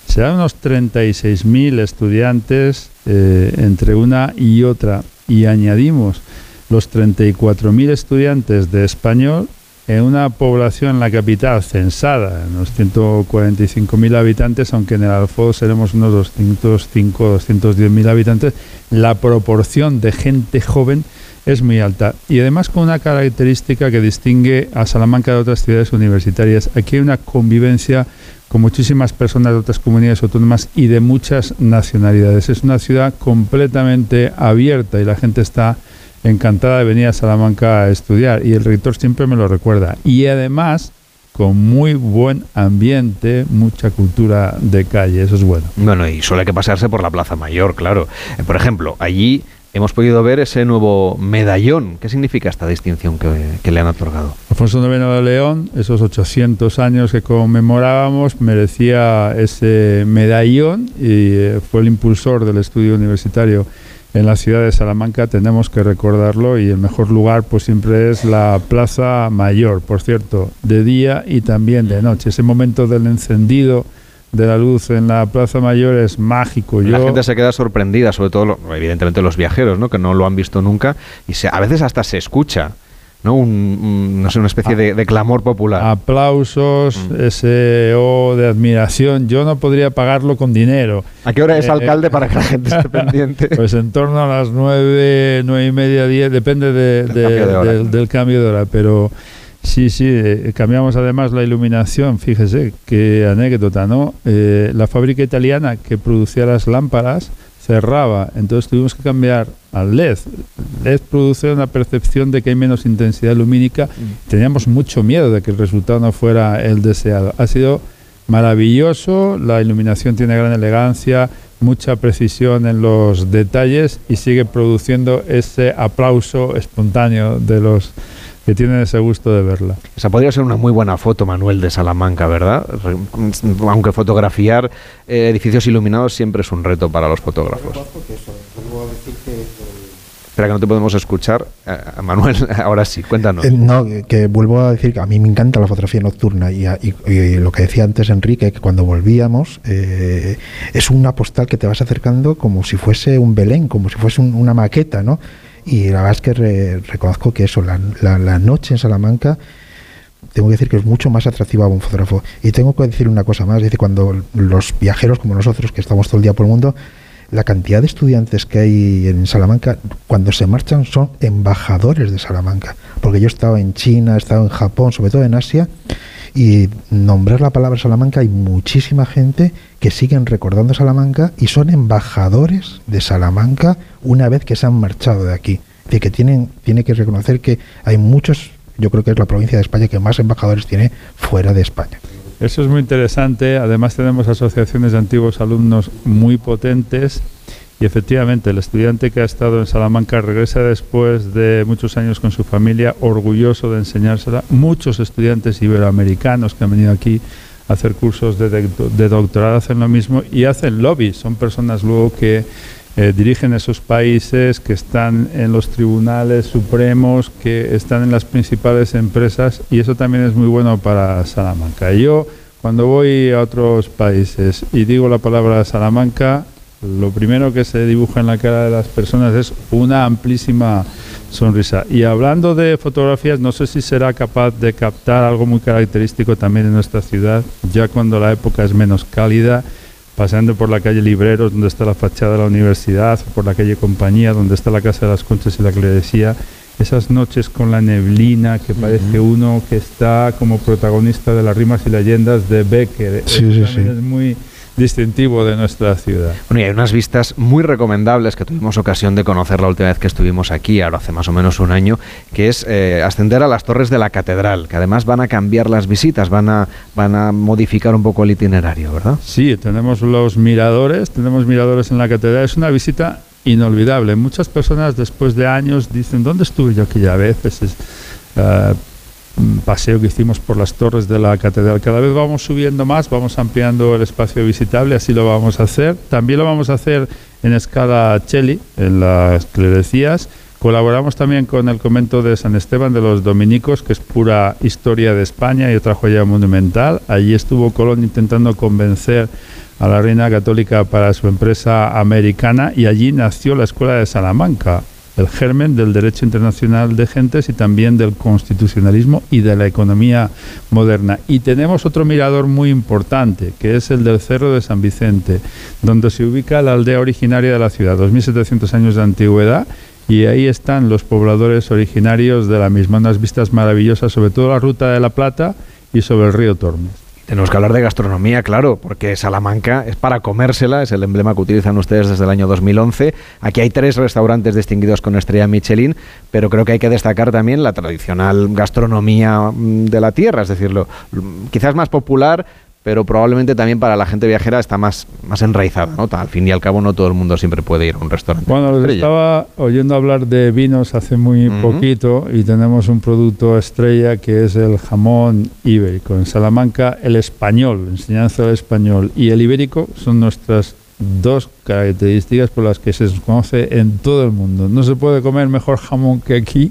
Serán unos 36.000 estudiantes eh, entre una y otra, y añadimos los 34.000 estudiantes de español en una población en la capital censada, unos 145.000 habitantes, aunque en el Alfoz seremos unos 205, 210.000 habitantes, la proporción de gente joven es muy alta. Y además con una característica que distingue a Salamanca de otras ciudades universitarias. Aquí hay una convivencia con muchísimas personas de otras comunidades autónomas y de muchas nacionalidades. Es una ciudad completamente abierta y la gente está encantada de venir a Salamanca a estudiar y el rector siempre me lo recuerda. Y además con muy buen ambiente, mucha cultura de calle, eso es bueno. Bueno, y suele que pasarse por la Plaza Mayor, claro. Eh, por ejemplo, allí hemos podido ver ese nuevo medallón. ¿Qué significa esta distinción que, le han otorgado? Alfonso IX de León, esos 800 años que conmemorábamos, merecía ese medallón y eh, fue el impulsor del estudio universitario en la ciudad de Salamanca, tenemos que recordarlo y el mejor lugar pues siempre es la Plaza Mayor, por cierto, de día y también de noche. Ese momento del encendido de la luz en la Plaza Mayor es mágico. La gente se queda sorprendida, sobre todo, evidentemente, los viajeros, ¿no? que no lo han visto nunca, y se, a veces hasta se escucha. ¿No? Un, no sé, una especie de, clamor popular. Aplausos, mm. ese O de admiración. Yo no podría pagarlo con dinero. ¿A qué hora es eh, alcalde para que la gente esté pendiente? Pues en torno a las nueve, nueve y media, diez, depende del, cambio de hora, pero Sí, sí, eh, cambiamos además la iluminación, fíjese, qué anécdota, ¿no? Eh, la fábrica italiana que producía las lámparas cerraba, entonces tuvimos que cambiar al LED. LED produce una percepción de que hay menos intensidad lumínica, mm. teníamos mucho miedo de que el resultado no fuera el deseado. Ha sido maravilloso, la iluminación tiene gran elegancia, mucha precisión en los detalles y sigue produciendo ese aplauso espontáneo de los que tienen ese gusto de verla. Esa podría ser una muy buena foto, Manuel, de Salamanca, ¿verdad? Aunque fotografiar eh, edificios iluminados siempre es un reto para los fotógrafos. Espera que no te podemos escuchar. Eh, Manuel, ahora sí, cuéntanos. Eh, no, que vuelvo a decir que a mí me encanta la fotografía nocturna y, lo que decía antes Enrique, que cuando volvíamos es una postal que te vas acercando como si fuese un Belén, como si fuese una maqueta, ¿no? Y la verdad es que reconozco que eso, la, la, noche en Salamanca, tengo que decir que es mucho más atractiva a un fotógrafo. Y tengo que decir una cosa más, es decir, cuando los viajeros como nosotros, que estamos todo el día por el mundo, la cantidad de estudiantes que hay en Salamanca, cuando se marchan son embajadores de Salamanca. Porque yo he estado en China, he estado en Japón, sobre todo en Asia, y nombrar la palabra Salamanca hay muchísima gente que siguen recordando Salamanca y son embajadores de Salamanca una vez que se han marchado de aquí. De que tienen, tiene que reconocer que hay muchos, yo creo que es la provincia de España que más embajadores tiene fuera de España. Eso es muy interesante. Además tenemos asociaciones de antiguos alumnos muy potentes y efectivamente, el estudiante que ha estado en Salamanca regresa después de muchos años con su familia, orgulloso de enseñársela. Muchos estudiantes iberoamericanos que han venido aquí a hacer cursos de, doctorado hacen lo mismo y hacen lobby. Son personas luego que eh, dirigen esos países, que están en los tribunales supremos, que están en las principales empresas y eso también es muy bueno para Salamanca. Yo, cuando voy a otros países y digo la palabra Salamanca, lo primero que se dibuja en la cara de las personas es una amplísima sonrisa. Y hablando de fotografías, no sé si será capaz de captar algo muy característico también en nuestra ciudad, ya cuando la época es menos cálida, paseando por la calle Libreros, donde está la fachada de la universidad, por la calle Compañía, donde está la Casa de las Conchas y la Clerecía, esas noches con la neblina que parece uno que está como protagonista de las rimas y leyendas de Becker. Sí, sí, sí. Es muy distintivo de nuestra ciudad. Bueno, y hay unas vistas muy recomendables que tuvimos ocasión de conocer la última vez que estuvimos aquí, ahora hace más o menos un año, que es eh, ascender a las torres de la catedral, que además van a cambiar las visitas, van a, van a modificar un poco el itinerario, ¿verdad? Sí, tenemos los miradores, tenemos miradores en la catedral, es una visita inolvidable. Muchas personas después de años dicen, ¿dónde estuve yo aquella vez? Es, uh, paseo que hicimos por las torres de la catedral. Cada vez vamos subiendo más, vamos ampliando el espacio visitable, así lo vamos a hacer. También lo vamos a hacer en escala Cheli, en las clerecías. Colaboramos también con el convento de San Esteban de los Dominicos, que es pura historia de España y otra joya monumental. Allí estuvo Colón intentando convencer a la reina católica para su empresa americana y allí nació la Escuela de Salamanca, el germen del derecho internacional de gentes y también del constitucionalismo y de la economía moderna. Y tenemos otro mirador muy importante, que es el del Cerro de San Vicente, donde se ubica la aldea originaria de la ciudad, 2.700 años de antigüedad, y ahí están los pobladores originarios de la misma, unas vistas maravillosas sobre todo la Ruta de la Plata y sobre el río Tormes. Tenemos que hablar de gastronomía, claro, porque Salamanca es para comérsela, es el emblema que utilizan ustedes desde el año 2011. Aquí hay tres restaurantes distinguidos con estrella Michelin, pero creo que hay que destacar también la tradicional gastronomía mm, de la tierra, es decir, quizás más popular, pero probablemente también para la gente viajera está más, más enraizada, ¿no? Al fin y al cabo no todo el mundo siempre puede ir a un restaurante. Bueno, estaba oyendo hablar de vinos hace muy poquito y tenemos un producto estrella que es el jamón ibérico. En Salamanca el español, enseñanza del español y el ibérico son nuestras dos características por las que se conoce en todo el mundo. No se puede comer mejor jamón que aquí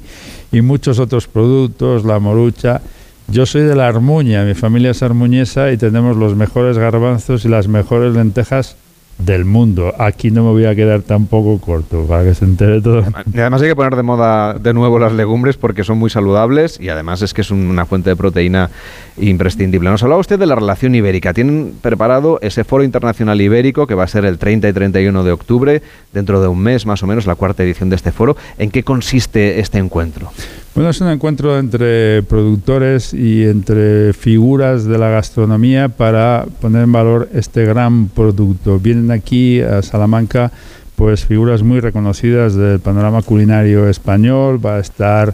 y muchos otros productos, la morucha. Yo soy de la Armuña, mi familia es armuñesa y tenemos los mejores garbanzos y las mejores lentejas del mundo. Aquí no me voy a quedar tampoco corto para que se entere todo. Y además hay que poner de moda de nuevo las legumbres porque son muy saludables y además es que es una fuente de proteína imprescindible. Nos hablaba usted de la relación ibérica. Tienen preparado ese foro internacional ibérico que va a ser el 30 y 31 de octubre, dentro de un mes más o menos, la cuarta edición de este foro. ¿En qué consiste este encuentro? Bueno, es un encuentro entre productores y entre figuras de la gastronomía para poner en valor este gran producto. Vienen aquí a Salamanca pues figuras muy reconocidas del panorama culinario español. Va a estar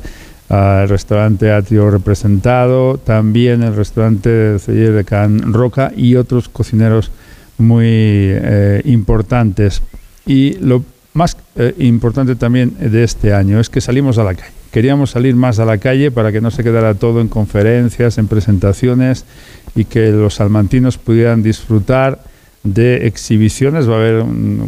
ah, el restaurante Atrio representado, también el restaurante de Can Roca y otros cocineros muy eh, importantes. Y lo más eh, importante también de este año es que salimos a la calle queríamos salir más a la calle para que no se quedara todo en conferencias, en presentaciones y que los salmantinos pudieran disfrutar de exhibiciones. Va a haber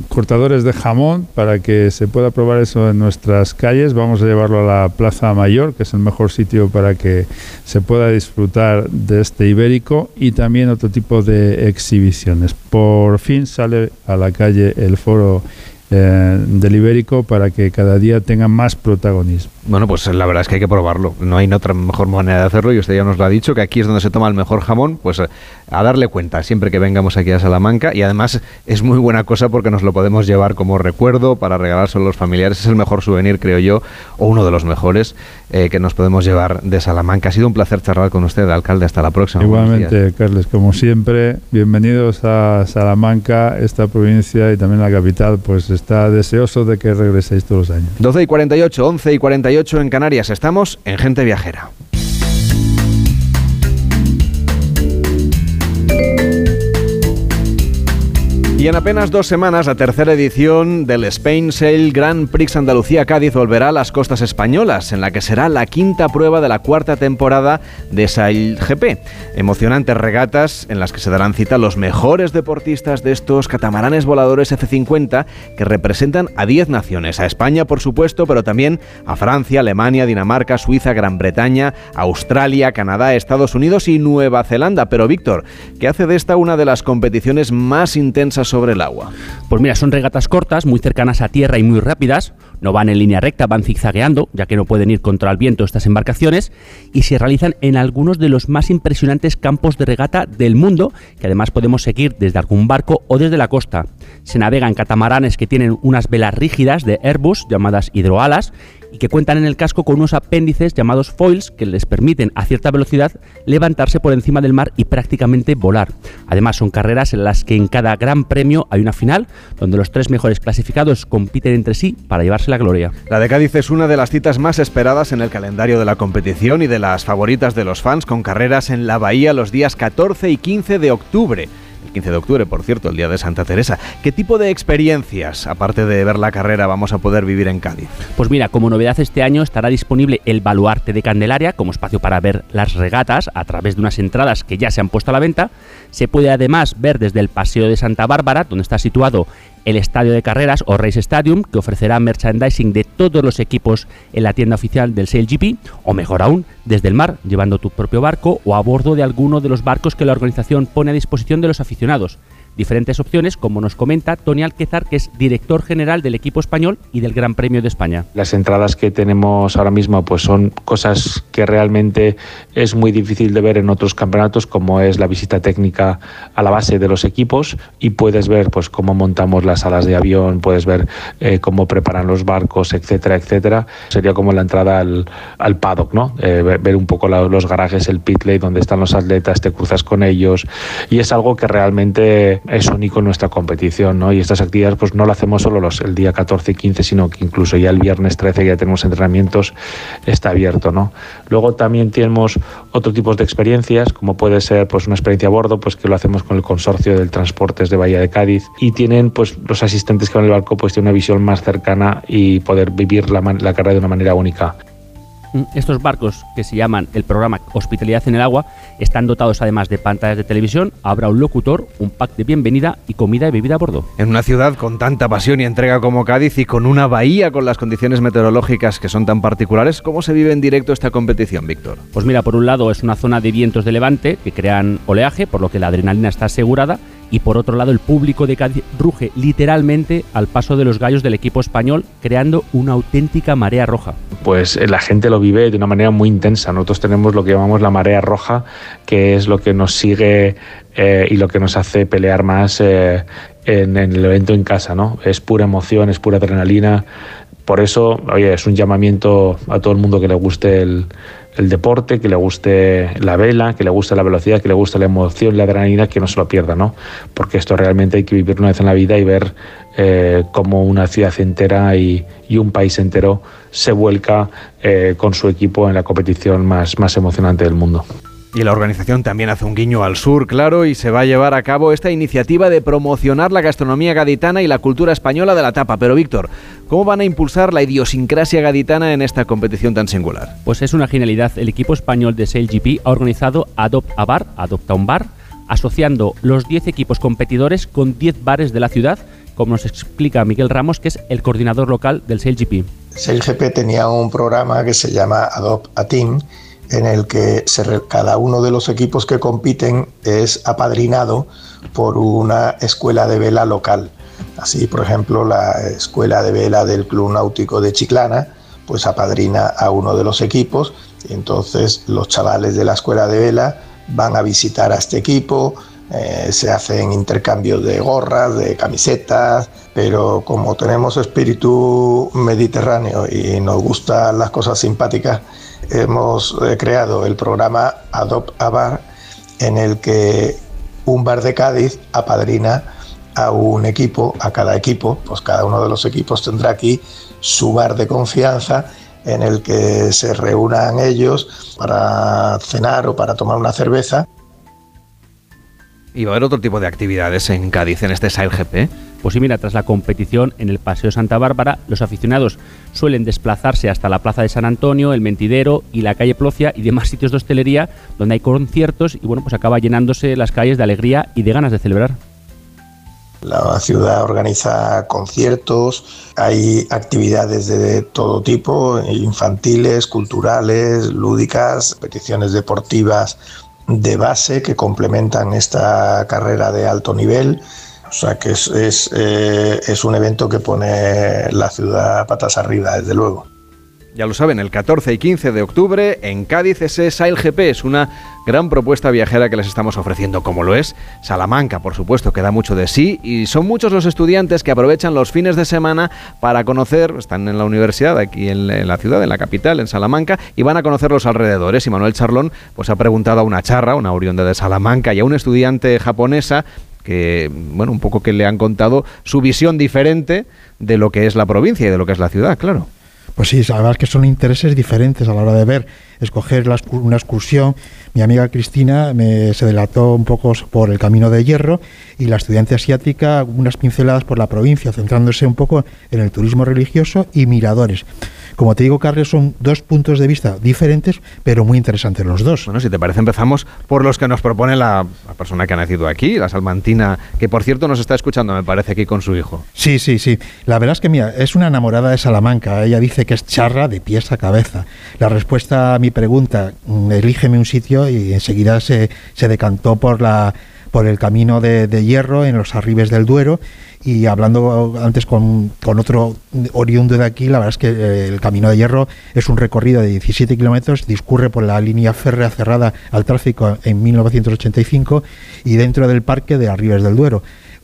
cortadores de jamón para que se pueda probar eso en nuestras calles. Vamos a llevarlo a la Plaza Mayor, que es el mejor sitio para que se pueda disfrutar de este ibérico y también otro tipo de exhibiciones. Por fin sale a la calle el foro eh, del ibérico para que cada día tenga más protagonismo. Bueno, pues la verdad es que hay que probarlo. No hay otra mejor manera de hacerlo y usted ya nos lo ha dicho, que aquí es donde se toma el mejor jamón, pues eh, a darle cuenta siempre que vengamos aquí a Salamanca y además es muy buena cosa porque nos lo podemos llevar como recuerdo para regalárselo a los familiares. Es el mejor souvenir, creo yo, o uno de los mejores eh, que nos podemos llevar de Salamanca. Ha sido un placer charlar con usted, alcalde. Hasta la próxima. Igualmente, Carles, como siempre, bienvenidos a Salamanca, esta provincia y también la capital, pues está deseoso de que regreséis todos los años. 12 y 48, 11 y 48 en Canarias. Estamos en Gente Viajera. Y en apenas dos semanas, la tercera edición del Spain Sail Grand Prix Andalucía Cádiz volverá a las costas españolas, en la que será la quinta prueba de la cuarta temporada de Sail GP. Emocionantes regatas en las que se darán cita los mejores deportistas de estos catamaranes voladores F-50 que representan a 10 naciones, a España por supuesto, pero también a Francia, Alemania, Dinamarca, Suiza, Gran Bretaña, Australia, Canadá, Estados Unidos y Nueva Zelanda. Pero Víctor, ¿qué hace de esta una de las competiciones más intensas Pues mira, son regatas cortas, muy cercanas a tierra y muy rápidas. No van en línea recta, van zigzagueando, ya que no pueden ir contra el viento estas embarcaciones, y se realizan en algunos de los más impresionantes campos de regata del mundo, que además podemos seguir desde algún barco o desde la costa. Se navega en catamaranes que tienen unas velas rígidas de Airbus, llamadas hidroalas, y que cuentan en el casco con unos apéndices llamados foils que les permiten a cierta velocidad levantarse por encima del mar y prácticamente volar. Además son carreras en las que en cada gran premio hay una final donde los tres mejores clasificados compiten entre sí para llevarse la gloria. La de Cádiz es una de las citas más esperadas en el calendario de la competición y de las favoritas de los fans con carreras en la bahía los días 14 y 15 de octubre. 15 de octubre, por cierto, el día de Santa Teresa. ¿Qué tipo de experiencias, aparte de ver la carrera, vamos a poder vivir en Cádiz? Pues mira, como novedad este año estará disponible el Baluarte de Candelaria como espacio para ver las regatas a través de unas entradas que ya se han puesto a la venta. Se puede además ver desde el Paseo de Santa Bárbara, donde está situado el estadio de carreras o Race Stadium, que ofrecerá merchandising de todos los equipos en la tienda oficial del SailGP, o mejor aún, desde el mar, llevando tu propio barco o a bordo de alguno de los barcos que la organización pone a disposición de los aficionados diferentes opciones, como nos comenta Tony Alquezar, que es director general del equipo español y del Gran Premio de España. Las entradas que tenemos ahora mismo pues son cosas que realmente es muy difícil de ver en otros campeonatos, como es la visita técnica a la base de los equipos y puedes ver pues cómo montamos las alas de avión, puedes ver eh, cómo preparan los barcos, etcétera, etcétera. Sería como la entrada al, al paddock, ¿no? Eh, ver un poco los garajes, el pit donde están los atletas, te cruzas con ellos y es algo que realmente es único en nuestra competición, ¿no? Y estas actividades pues no lo hacemos solo los, el día 14 y 15, sino que incluso ya el viernes 13 ya tenemos entrenamientos, está abierto, ¿no? Luego también tenemos otro tipo de experiencias, como puede ser pues una experiencia a bordo, pues que lo hacemos con el consorcio del Transportes de Bahía de Cádiz y tienen pues los asistentes que van el barco pues tienen una visión más cercana y poder vivir la, la carrera de una manera única. Mm, estos barcos, que se llaman el programa Hospitalidad en el Agua, están dotados además de pantallas de televisión, habrá un locutor, un pack de bienvenida y comida y bebida a bordo. En una ciudad con tanta pasión y entrega como Cádiz y con una bahía con las condiciones meteorológicas que son tan particulares, ¿cómo se vive en directo esta competición, Víctor? Pues mira, por un lado es una zona de vientos de levante que crean oleaje, por lo que la adrenalina está asegurada y por otro lado el público de Cádiz ruge literalmente al paso de los gallos del equipo español, creando una auténtica marea roja. Pues eh, la gente lo vive de una manera muy intensa. Nosotros tenemos lo que llamamos la marea roja, que es lo que nos sigue eh, y lo que nos hace pelear más eh, en, el evento en casa. ¿no? Es pura emoción, es pura adrenalina. Por eso, oye, es un llamamiento a todo el mundo que le guste el, el deporte, que le guste la vela, que le guste la velocidad, que le guste la emoción, la adrenalina, que no se lo pierda, ¿no? Porque esto realmente hay que vivir una vez en la vida y ver eh, cómo una ciudad entera y, y, un país entero se vuelca eh, con su equipo en la competición más, más emocionante del mundo. Y la organización también hace un guiño al sur, claro, y se va a llevar a cabo esta iniciativa de promocionar la gastronomía gaditana y la cultura española de la tapa. Pero Víctor, ¿cómo van a impulsar la idiosincrasia gaditana en esta competición tan singular? Pues es una genialidad. El equipo español de SailGP ha organizado Adopt a Bar, Adopta un Bar, asociando los 10 equipos competidores con 10 bares de la ciudad, como nos explica Miguel Ramos, que es el coordinador local del SailGP. SailGP tenía un programa que se llama Adopt a Team en el que cada uno de los equipos que compiten es apadrinado por una escuela de vela local. Así, por ejemplo, la escuela de vela del Club Náutico de Chiclana, pues apadrina a uno de los equipos entonces los chavales de la escuela de vela van a visitar a este equipo, eh, se hacen intercambios de gorras, de camisetas, pero como tenemos espíritu mediterráneo y nos gustan las cosas simpáticas, hemos eh, creado el programa Adopt a Bar, en el que un bar de Cádiz apadrina a un equipo, a cada equipo, pues cada uno de los equipos tendrá aquí su bar de confianza en el que se reúnan ellos para cenar o para tomar una cerveza. ¿Y va a haber otro tipo de actividades en Cádiz en este Sail GP? Pues sí, mira, tras la competición en el Paseo Santa Bárbara, los aficionados suelen desplazarse hasta la Plaza de San Antonio, el Mentidero y la calle Plocia y demás sitios de hostelería donde hay conciertos y bueno, pues acaba llenándose las calles de alegría y de ganas de celebrar. La ciudad organiza conciertos, hay actividades de todo tipo, infantiles, culturales, lúdicas, peticiones deportivas de base que complementan esta carrera de alto nivel. O sea que es, es, eh, es un evento que pone la ciudad patas arriba, desde luego. Ya lo saben, el 14 y 15 de octubre en Cádiz ese Sail GP es una gran propuesta viajera que les estamos ofreciendo, como lo es Salamanca, por supuesto, que da mucho de sí y son muchos los estudiantes que aprovechan los fines de semana para conocer, están en la universidad aquí en, la ciudad, en la capital, en Salamanca, y van a conocer los alrededores. Y Manuel Charlón pues ha preguntado a una charra, una oriunda de Salamanca y a un estudiante japonesa que, bueno, un poco que le han contado su visión diferente de lo que es la provincia y de lo que es la ciudad, claro. Pues sí, además que son intereses diferentes a la hora de ver, escoger la, una excursión. Mi amiga Cristina me, se delató un poco por el camino de hierro y la estudiante asiática unas pinceladas por la provincia, centrándose un poco en el turismo religioso y miradores. Como te digo, Carlos, son dos puntos de vista diferentes, pero muy interesantes los dos. Bueno, si te parece, empezamos por los que nos propone la, la, persona que ha nacido aquí, la salmantina, que por cierto nos está escuchando, me parece, aquí con su hijo. Sí, sí, sí. La verdad es que, mira, es una enamorada de Salamanca. Ella dice que es charra de pies a cabeza. La respuesta a mi pregunta, elígeme un sitio, y enseguida se, se decantó por la por el camino de, hierro en los arribes del Duero y hablando antes con, con, otro oriundo de aquí, la verdad es que eh, el Camino de Hierro es un recorrido de 17 kilómetros, discurre por la línea férrea cerrada al tráfico en 1985 y dentro del parque de Arribes del Duero.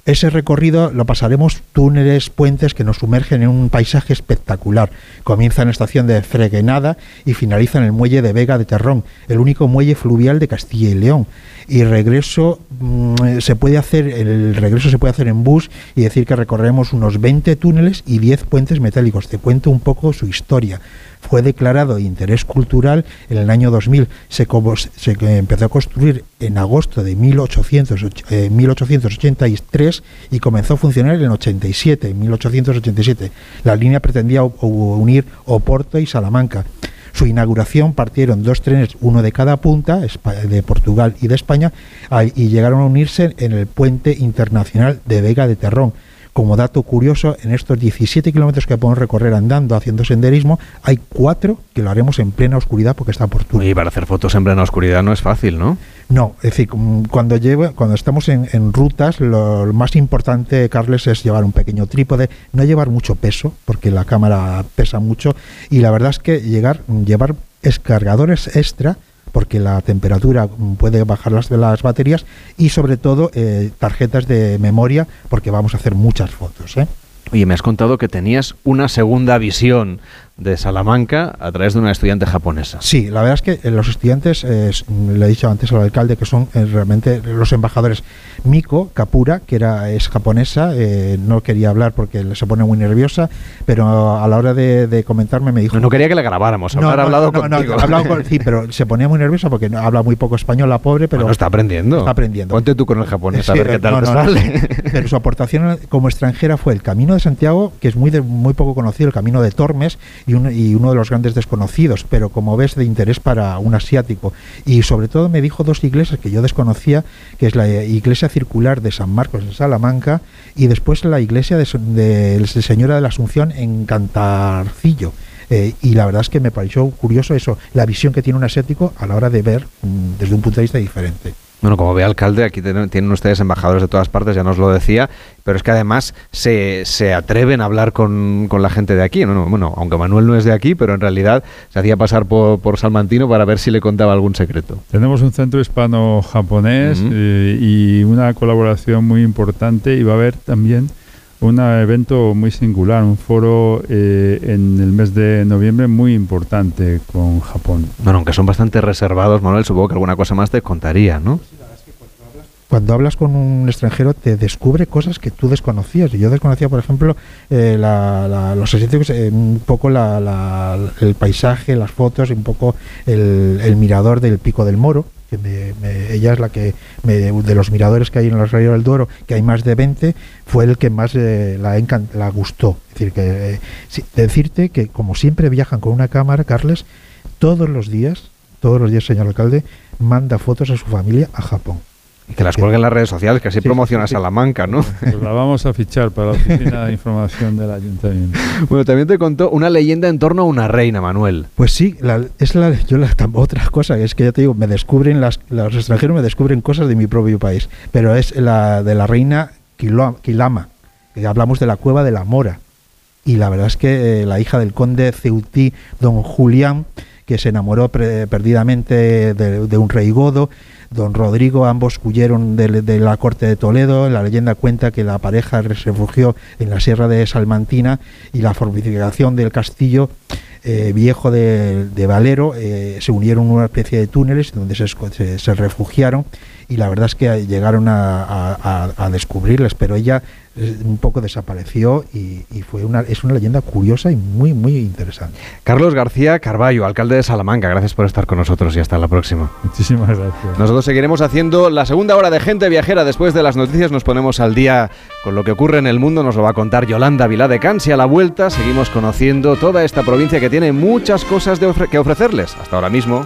Ese recorrido lo pasaremos túneles, puentes que nos sumergen en un paisaje espectacular. Comienza en la estación de Freguenada y finaliza en el muelle de Vega de Terrón, el único muelle fluvial de Castilla y León. Y regreso mm, se puede hacer, el regreso se puede hacer en bus y decir que recorremos unos 20 túneles y 10 puentes metálicos. Te cuento un poco su historia fue declarado de interés cultural en el año 2000. Se, se empezó a construir en agosto de 1800, 1883 eh, y comenzó a funcionar en 87, 1887. La línea pretendía unir Oporto y Salamanca. Su inauguración partieron dos trenes, uno de cada punta, de Portugal y de España, y llegaron a unirse en el puente internacional de Vega de Terrón como dato curioso, en estos 17 kilómetros que podemos recorrer andando, haciendo senderismo, hay cuatro que lo haremos en plena oscuridad porque está por. Y para hacer fotos en plena oscuridad no es fácil, ¿no? No, es decir, cuando, llevo, cuando estamos en, rutas, lo, más importante, Carles, es llevar un pequeño trípode, no llevar mucho peso, porque la cámara pesa mucho, y la verdad es que llegar, llevar escargadores extra porque la temperatura puede bajar las, las baterías y sobre todo eh, tarjetas de memoria porque vamos a hacer muchas fotos. ¿eh? Oye, me has contado que tenías una segunda visión de Salamanca a través de una estudiante japonesa. Sí, la verdad es que eh, los estudiantes, eh, le he dicho antes al alcalde que son eh, realmente los embajadores. Miko Kapura, que era es japonesa, no quería hablar porque se pone muy nerviosa, pero a la hora de, comentarme me dijo... No, quería que le grabáramos, no, hablado no, contigo. con, sí, pero se ponía muy nerviosa porque habla muy poco español la pobre, pero... no está aprendiendo. Está aprendiendo. Ponte tú con el japonés a ver qué tal te sale. Pero su aportación como extranjera fue el Camino de Santiago, que es muy, muy poco conocido, el Camino de Tormes, y, uno de los grandes desconocidos, pero como ves de interés para un asiático. Y sobre todo me dijo dos iglesias que yo desconocía, que es la iglesia circular de San Marcos en Salamanca y después la iglesia de, de, Señora de la Asunción en Cantarcillo. Eh, y la verdad es que me pareció curioso eso, la visión que tiene un asiático a la hora de ver mm, desde un punto de vista diferente. Bueno, como ve alcalde, aquí tienen, ustedes embajadores de todas partes, ya nos lo decía, pero es que además se, se atreven a hablar con, la gente de aquí. No, bueno, aunque Manuel no es de aquí, pero en realidad se hacía pasar por, por Salmantino para ver si le contaba algún secreto. Tenemos un centro hispano-japonés eh, y una colaboración muy importante y va a haber también un evento muy singular, un foro eh, en el mes de noviembre muy importante con Japón. Bueno, aunque son bastante reservados, Manuel, supongo que alguna cosa más te contaría, ¿no? Cuando hablas con un extranjero te descubre cosas que tú desconocías. Yo desconocía, por ejemplo, eh, los asiáticos, eh, un poco el paisaje, las fotos, un poco el mirador del Pico del Moro, que ella es la que de los miradores que hay en los Ríos del Duero, que hay más de 20, fue el que más eh, la, la gustó. Es decir, que eh, decirte que como siempre viajan con una cámara, Carles, todos los días, todos los días, señor alcalde, manda fotos a su familia a Japón. Y que las cuelguen en las redes sociales, que así promociona Salamanca, ¿no? Pues la vamos a fichar para la oficina de información del ayuntamiento. Bueno, también te contó una leyenda en torno a una reina, Manuel. Pues sí, es la, yo la, otra cosa, es que ya te digo, me descubren, las, los extranjeros me descubren cosas de mi propio país, pero es la de la reina Quilama, que hablamos de la cueva de la Mora. Y la verdad es que eh, la hija del conde Ceutí, don Julián, que se enamoró perdidamente de, un rey godo, don Rodrigo, ambos huyeron de, la corte de Toledo. La leyenda cuenta que la pareja se refugió en la sierra de Salmantina y la fortificación del castillo eh, viejo de, Valero eh, se unieron en una especie de túneles donde se, refugiaron y la verdad es que llegaron a, a descubrirles, pero ella un poco desapareció y, fue una, es una leyenda curiosa y muy, muy interesante. Carlos García Carballo, alcalde de Salamanca, gracias por estar con nosotros y hasta la próxima. Muchísimas gracias. Nosotros seguiremos haciendo la segunda hora de Gente Viajera. Después de las noticias nos ponemos al día con lo que ocurre en el mundo. Nos lo va a contar Yolanda Vilá de Cansi. A la vuelta seguimos conociendo toda esta provincia que tiene muchas cosas de que ofrecerles. Hasta ahora mismo.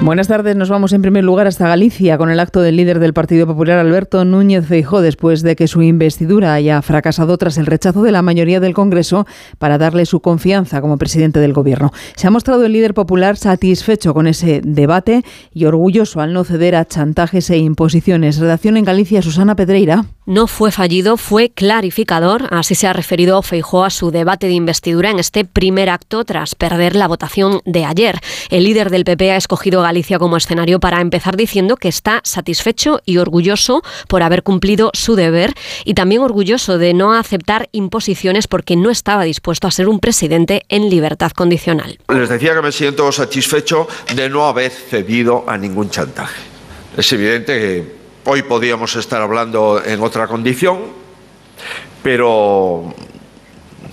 Buenas tardes. Nos vamos en primer lugar hasta Galicia con el acto del líder del Partido Popular, Alberto Núñez Feijó, después de que su investidura haya fracasado tras el rechazo de la mayoría del Congreso para darle su confianza como presidente del Gobierno. Se ha mostrado el líder popular satisfecho con ese debate y orgulloso al no ceder a chantajes e imposiciones. Redacción en Galicia, Susana Pedreira. No fue fallido, fue clarificador. Así se ha referido Feijó a su debate de investidura en este primer acto tras perder la votación de ayer. El líder del PP ha escogido Galicia como escenario para empezar diciendo que está satisfecho y orgulloso por haber cumplido su deber y también orgulloso de no aceptar imposiciones porque no estaba dispuesto a ser un presidente en libertad condicional. Les decía que me siento satisfecho de no haber cedido a ningún chantaje. Es evidente que hoy podíamos estar hablando en otra condición, pero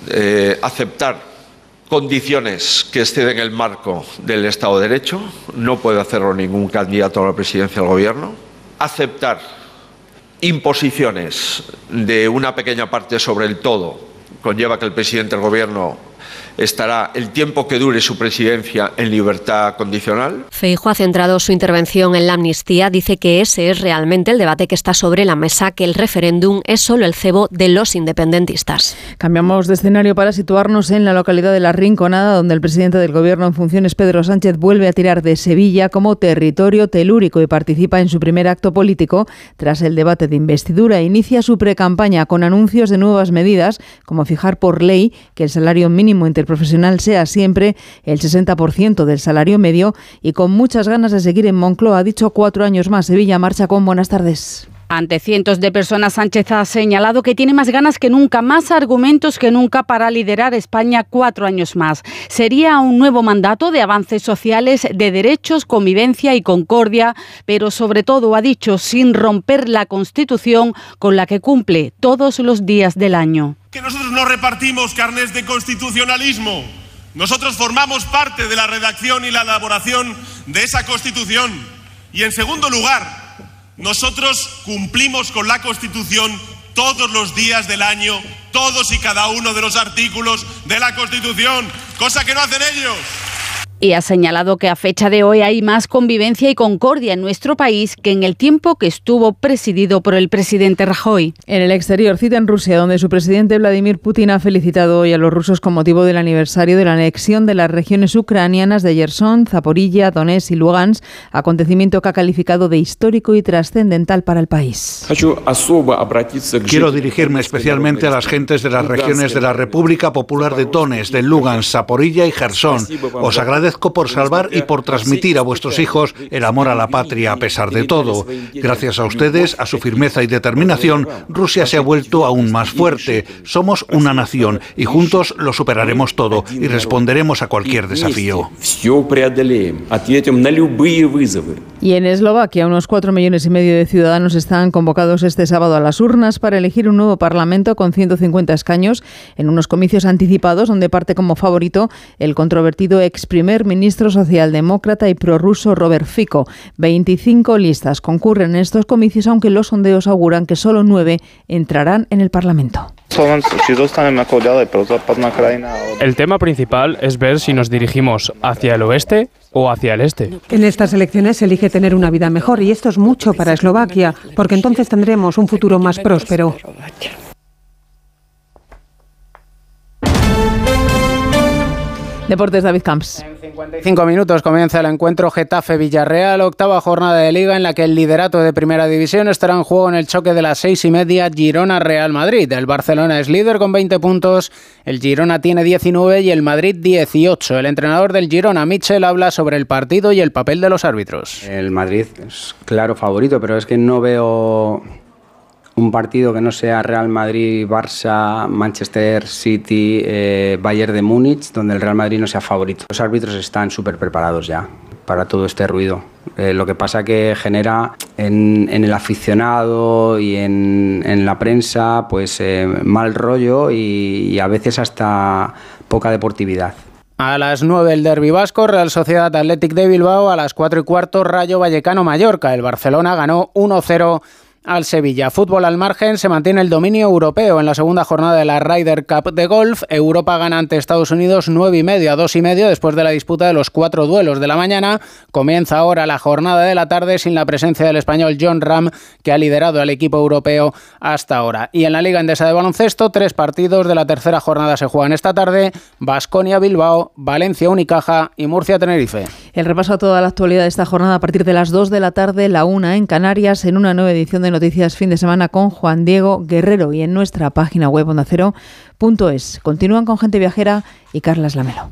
eh, aceptar condiciones que exceden el marco del Estado de Derecho, no puede hacerlo ningún candidato a la presidencia del Gobierno, aceptar imposiciones de una pequeña parte sobre el todo conlleva que el presidente del Gobierno estará el tiempo que dure su presidencia en libertad condicional. Feijo ha centrado su intervención en la amnistía. Dice que ese es realmente el debate que está sobre la mesa, que el referéndum es solo el cebo de los independentistas. Cambiamos de escenario para situarnos en la localidad de La Rinconada, donde el presidente del Gobierno en funciones, Pedro Sánchez, vuelve a tirar de Sevilla como territorio telúrico y participa en su primer acto político tras el debate de investidura. Inicia su precampaña con anuncios de nuevas medidas, como fijar por ley que el salario mínimo inter profesional sea siempre el 60% del salario medio y con muchas ganas de seguir en Moncloa. Ha dicho cuatro años más. Sevilla marcha con buenas tardes. Ante cientos de personas, Sánchez ha señalado que tiene más ganas que nunca, más argumentos que nunca para liderar España cuatro años más. Sería un nuevo mandato de avances sociales, de derechos, convivencia y concordia, pero sobre todo, ha dicho, sin romper la Constitución con la que cumple todos los días del año. Que nosotros no repartimos carnes de constitucionalismo. Nosotros formamos parte de la redacción y la elaboración de esa Constitución. Y en segundo lugar, nosotros cumplimos con la Constitución todos los días del año, todos y cada uno de los artículos de la Constitución, cosa que no hacen ellos y ha señalado que a fecha de hoy hay más convivencia y concordia en nuestro país que en el tiempo que estuvo presidido por el presidente Rajoy. En el exterior, cita en Rusia, donde su presidente Vladimir Putin ha felicitado hoy a los rusos con motivo del aniversario de la anexión de las regiones ucranianas de Yerson, Zaporilla, Donetsk y Lugansk, acontecimiento que ha calificado de histórico y trascendental para el país. Quiero dirigirme especialmente a las gentes de las regiones de la República Popular de Donetsk, de Lugansk, Zaporilla y Gerson. Os agradezco agradezco por salvar y por transmitir a vuestros hijos el amor a la patria a pesar de todo. Gracias a ustedes, a su firmeza y determinación, Rusia se ha vuelto aún más fuerte. Somos una nación y juntos lo superaremos todo y responderemos a cualquier desafío. Y en Eslovaquia, unos cuatro millones y medio de ciudadanos están convocados este sábado a las urnas para elegir un nuevo parlamento con 150 escaños en unos comicios anticipados donde parte como favorito el controvertido ex primer ministro socialdemócrata y prorruso Robert Fico. 25 listas concurren en estos comicios, aunque los sondeos auguran que solo nueve entrarán en el Parlamento. El tema principal es ver si nos dirigimos hacia el oeste o hacia el este. En estas elecciones se elige tener una vida mejor y esto es mucho para Eslovaquia, porque entonces tendremos un futuro más próspero. Deportes David Camps. En 55 minutos comienza el encuentro Getafe-Villarreal, octava jornada de liga en la que el liderato de primera división estará en juego en el choque de las seis y media Girona-Real Madrid. El Barcelona es líder con 20 puntos, el Girona tiene 19 y el Madrid 18. El entrenador del Girona, Michel, habla sobre el partido y el papel de los árbitros. El Madrid es claro favorito, pero es que no veo un partido que no sea Real Madrid, Barça, Manchester City, eh, Bayern de Múnich, donde el Real Madrid no sea favorito. Los árbitros están súper preparados ya para todo este ruido. Eh, lo que pasa que genera en, el aficionado y en, la prensa pues eh, mal rollo y, y a veces hasta poca deportividad. A las 9 el Derby Vasco, Real Sociedad Athletic de Bilbao, a las 4 y cuarto Rayo Vallecano Mallorca. El Barcelona ganó 1-0 al Sevilla. Fútbol al margen, se mantiene el dominio europeo en la segunda jornada de la Ryder Cup de golf. Europa gana ante Estados Unidos 9 y medio a 2 y medio después de la disputa de los cuatro duelos de la mañana. Comienza ahora la jornada de la tarde sin la presencia del español John Ram, que ha liderado al equipo europeo hasta ahora. Y en la Liga Endesa de Baloncesto, tres partidos de la tercera jornada se juegan esta tarde. Basconia Bilbao, Valencia Unicaja y Murcia Tenerife. El repaso a toda la actualidad de esta jornada a partir de las 2 de la tarde, la 1 en Canarias, en una nueva edición de Noticias Fin de Semana con Juan Diego Guerrero y en nuestra página web ondacero.es. Continúan con Gente Viajera y Carlas Lamelo.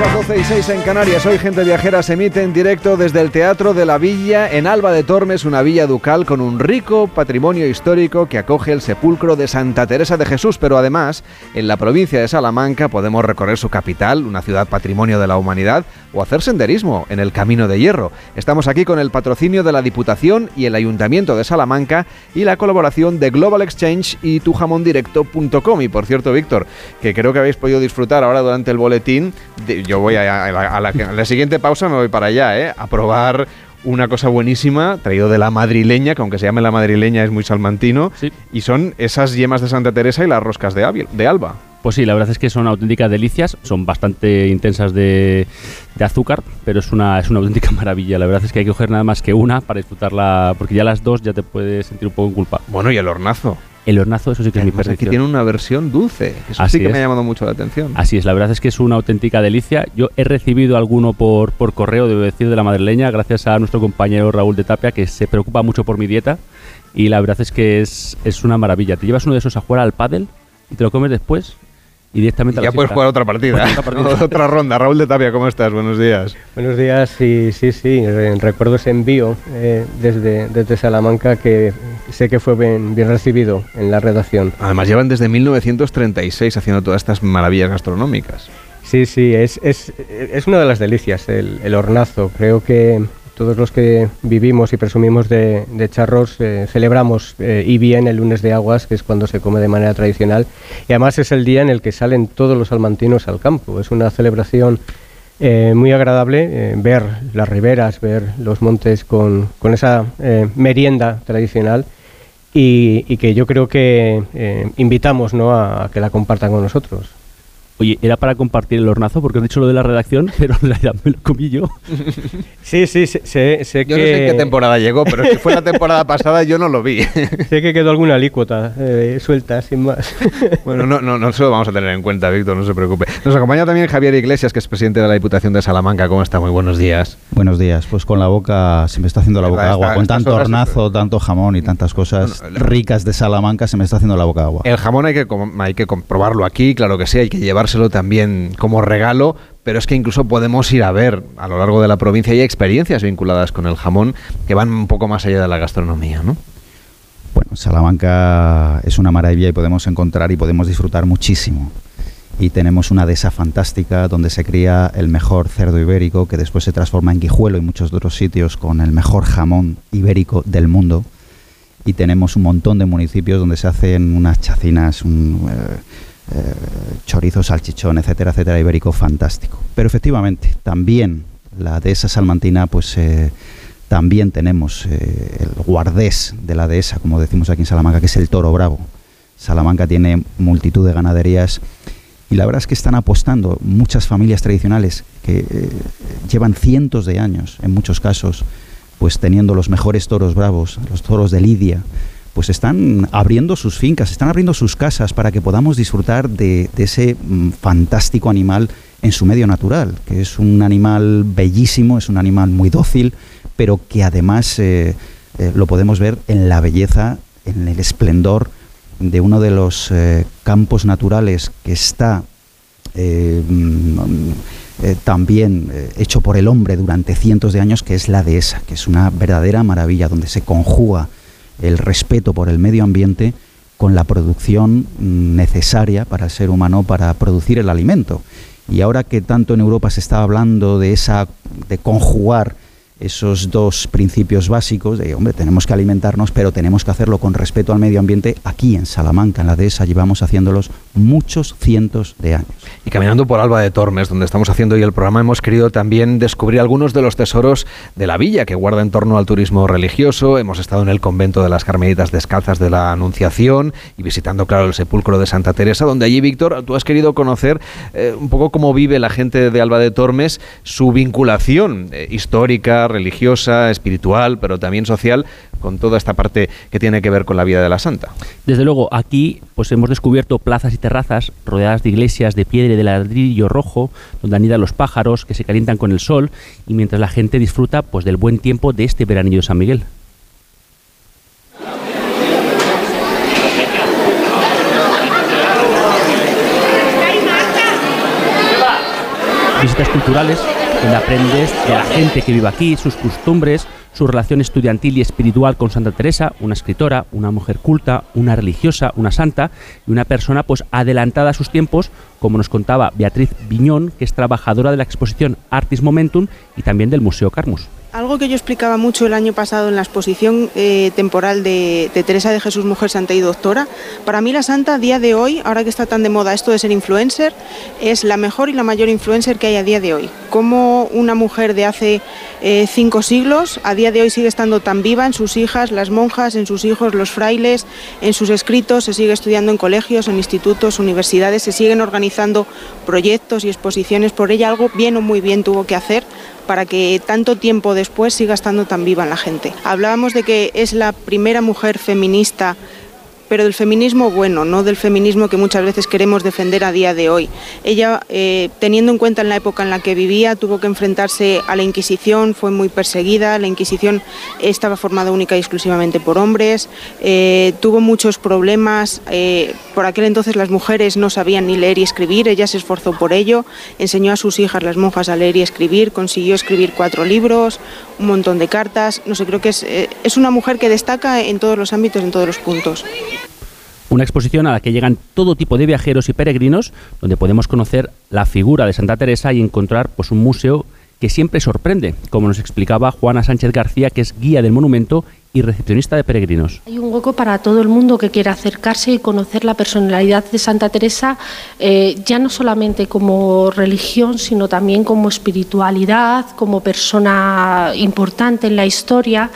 Las 12 y 6 en Canarias, hoy Gente Viajera se emite en directo desde el Teatro de la Villa en Alba de Tormes, una villa ducal con un rico patrimonio histórico que acoge el sepulcro de Santa Teresa de Jesús, pero además en la provincia de Salamanca podemos recorrer su capital, una ciudad patrimonio de la humanidad, o hacer senderismo en el Camino de Hierro. Estamos aquí con el patrocinio de la Diputación y el Ayuntamiento de Salamanca y la colaboración de Global Exchange y tujamondirecto.com. Y por cierto, Víctor, que creo que habéis podido disfrutar ahora durante el boletín, de- yo voy a, a la, a la- a la siguiente pausa, me voy para allá, ¿eh? a probar una cosa buenísima, traído de la madrileña, que aunque se llame la madrileña es muy salmantino, y son esas yemas de Santa Teresa y las roscas de, de Alba. Pues sí, la verdad es que son auténticas delicias, son bastante intensas de, de azúcar, pero es una, es una auténtica maravilla. La verdad es que hay que coger nada más que una para disfrutarla, porque ya las dos ya te puedes sentir un poco en culpa. Bueno, y el hornazo. El hornazo, eso sí que es mi Además, aquí perdición. tiene una versión dulce, eso Así sí que me ha llamado mucho la atención. Así es, la verdad es que es una auténtica delicia. Yo he recibido alguno por, por correo, debo decir, de la madrileña, gracias a nuestro compañero Raúl de Tapia, que se preocupa mucho por mi dieta. Y la verdad es que es, es una maravilla. Te llevas uno de esos a jugar al pádel y te lo comes después y directamente a la Ya puedes jugar otra partida. Otra partida. otra ronda. Raúl de Tapia, ¿cómo estás? Buenos días. Buenos días, sí, sí, sí. re- Recuerdo ese envío eh, desde, desde Salamanca que sé que fue bien, bien recibido en la redacción. Además, llevan desde 1936 haciendo todas estas maravillas gastronómicas. Sí, sí, es, es, es una de las delicias, el, el hornazo. Creo que todos los que vivimos y presumimos de, charros eh, celebramos eh, y bien el lunes de aguas, que es cuando se come de manera tradicional. Y además es el día en el que salen todos los salmantinos al campo. Es una celebración eh, muy agradable eh, ver las riberas, ver los montes con, esa merienda tradicional y, que yo creo que invitamos ¿no? a que la compartan con nosotros. Oye, era para compartir el hornazo, porque has dicho lo de la redacción, pero en realidad me lo comí yo. Sí, sí, sé, sé, sé Yo que... no sé en qué temporada llegó, pero que fue la temporada pasada yo no lo vi. Sé que quedó alguna alícuota eh, suelta, sin más. Bueno, no, no, no se lo vamos a tener en cuenta, Víctor, no se preocupe. Nos acompaña también Javier Iglesias, que es presidente de la Diputación de Salamanca. ¿Cómo está? Muy buenos días. Buenos días, pues con la boca, se me está haciendo la boca Verdad, agua. esta- Con tanto hornazo, tanto jamón y tantas cosas ricas de Salamanca, se me está haciendo la boca agua. El jamón hay que, com- hay que comprobarlo aquí, claro que sí, hay que llevárselo también como regalo, pero es que incluso podemos ir a ver a lo largo de la provincia hay experiencias vinculadas con el jamón que van un poco más allá de la gastronomía, ¿no? Bueno, Salamanca es una maravilla y podemos encontrar y podemos disfrutar muchísimo. Y tenemos una dehesa fantástica donde se cría el mejor cerdo ibérico que después se transforma en guijuelo y muchos otros sitios con el mejor jamón ibérico del mundo. Y tenemos un montón de municipios donde se hacen unas chacinas, un, eh, eh, chorizo, salchichón, etcétera, etcétera, ibérico fantástico. Pero efectivamente, también la dehesa salmantina, pues eh, también tenemos eh, el guardés de la dehesa, como decimos aquí en Salamanca, que es el toro bravo. Salamanca tiene multitud de ganaderías Y la verdad es que están apostando muchas familias tradicionales que llevan cientos de años, en muchos casos, pues teniendo los mejores toros bravos, los toros de Lidia, pues están abriendo sus fincas, están abriendo sus casas para que podamos disfrutar de, ese mm, fantástico animal en su medio natural, que es un animal bellísimo, es un animal muy dócil, pero que además eh, eh, lo podemos ver en la belleza, en el esplendor de uno de los eh, campos naturales que está mm, también hecho por el hombre durante cientos de años, que es la dehesa, que es una verdadera maravilla, donde se conjuga el respeto por el medio ambiente con la producción necesaria para el ser humano para producir el alimento. Y ahora que tanto en Europa se está hablando de esa de conjugar esos dos principios básicos de, hombre, tenemos que alimentarnos, pero tenemos que hacerlo con respeto al medio ambiente. Aquí en Salamanca, en la dehesa, llevamos haciéndolos muchos cientos de años. Y caminando por Alba de Tormes, donde estamos haciendo hoy el programa, hemos querido también descubrir algunos de los tesoros de la villa que guarda en torno al turismo religioso. Hemos estado en el convento de las Carmelitas Descalzas de la Anunciación y visitando, claro, el sepulcro de Santa Teresa, donde allí, Víctor, tú has querido conocer eh, un poco cómo vive la gente de Alba de Tormes, su vinculación eh, histórica, religiosa, espiritual, pero también social, con toda esta parte que tiene que ver con la vida de la santa. Desde luego, aquí pues hemos descubierto plazas y terrazas rodeadas de iglesias de piedra y de ladrillo rojo, donde anidan los pájaros que se calientan con el sol y mientras la gente disfruta pues del buen tiempo de este veranillo de San Miguel. Visitas culturales donde aprendes de la gente que vive aquí, sus costumbres, su relación estudiantil y espiritual con Santa Teresa, una escritora, una mujer culta, una religiosa, una santa y una persona pues adelantada a sus tiempos, como nos contaba Beatriz Viñón, que es trabajadora de la exposición Artis Momentum y también del Museo Carmus. Algo que yo explicaba mucho el año pasado en la exposición eh, temporal de, Teresa de Jesús, Mujer Santa y Doctora, para mí la Santa a día de hoy, ahora que está tan de moda esto de ser influencer, es la mejor y la mayor influencer que hay a día de hoy. Como una mujer de hace eh, cinco siglos, a día de hoy sigue estando tan viva en sus hijas, las monjas, en sus hijos, los frailes, en sus escritos, se sigue estudiando en colegios, en institutos, universidades, se siguen organizando proyectos y exposiciones por ella, algo bien o muy bien tuvo que hacer para que tanto tiempo después siga estando tan viva en la gente. Hablábamos de que es la primera mujer feminista pero del feminismo bueno, no del feminismo que muchas veces queremos defender a día de hoy. Ella, eh, teniendo en cuenta en la época en la que vivía, tuvo que enfrentarse a la Inquisición, fue muy perseguida, la Inquisición estaba formada única y exclusivamente por hombres, eh, tuvo muchos problemas, eh, por aquel entonces las mujeres no sabían ni leer y escribir, ella se esforzó por ello, enseñó a sus hijas, las monjas, a leer y escribir, consiguió escribir cuatro libros, un montón de cartas, no sé, creo que es, es una mujer que destaca en todos los ámbitos, en todos los puntos. Una exposición a la que llegan todo tipo de viajeros y peregrinos, donde podemos conocer la figura de Santa Teresa y encontrar pues, un museo que siempre sorprende, como nos explicaba Juana Sánchez García, que es guía del monumento y recepcionista de peregrinos. Hay un hueco para todo el mundo que quiera acercarse y conocer la personalidad de Santa Teresa, eh, ya no solamente como religión, sino también como espiritualidad, como persona importante en la historia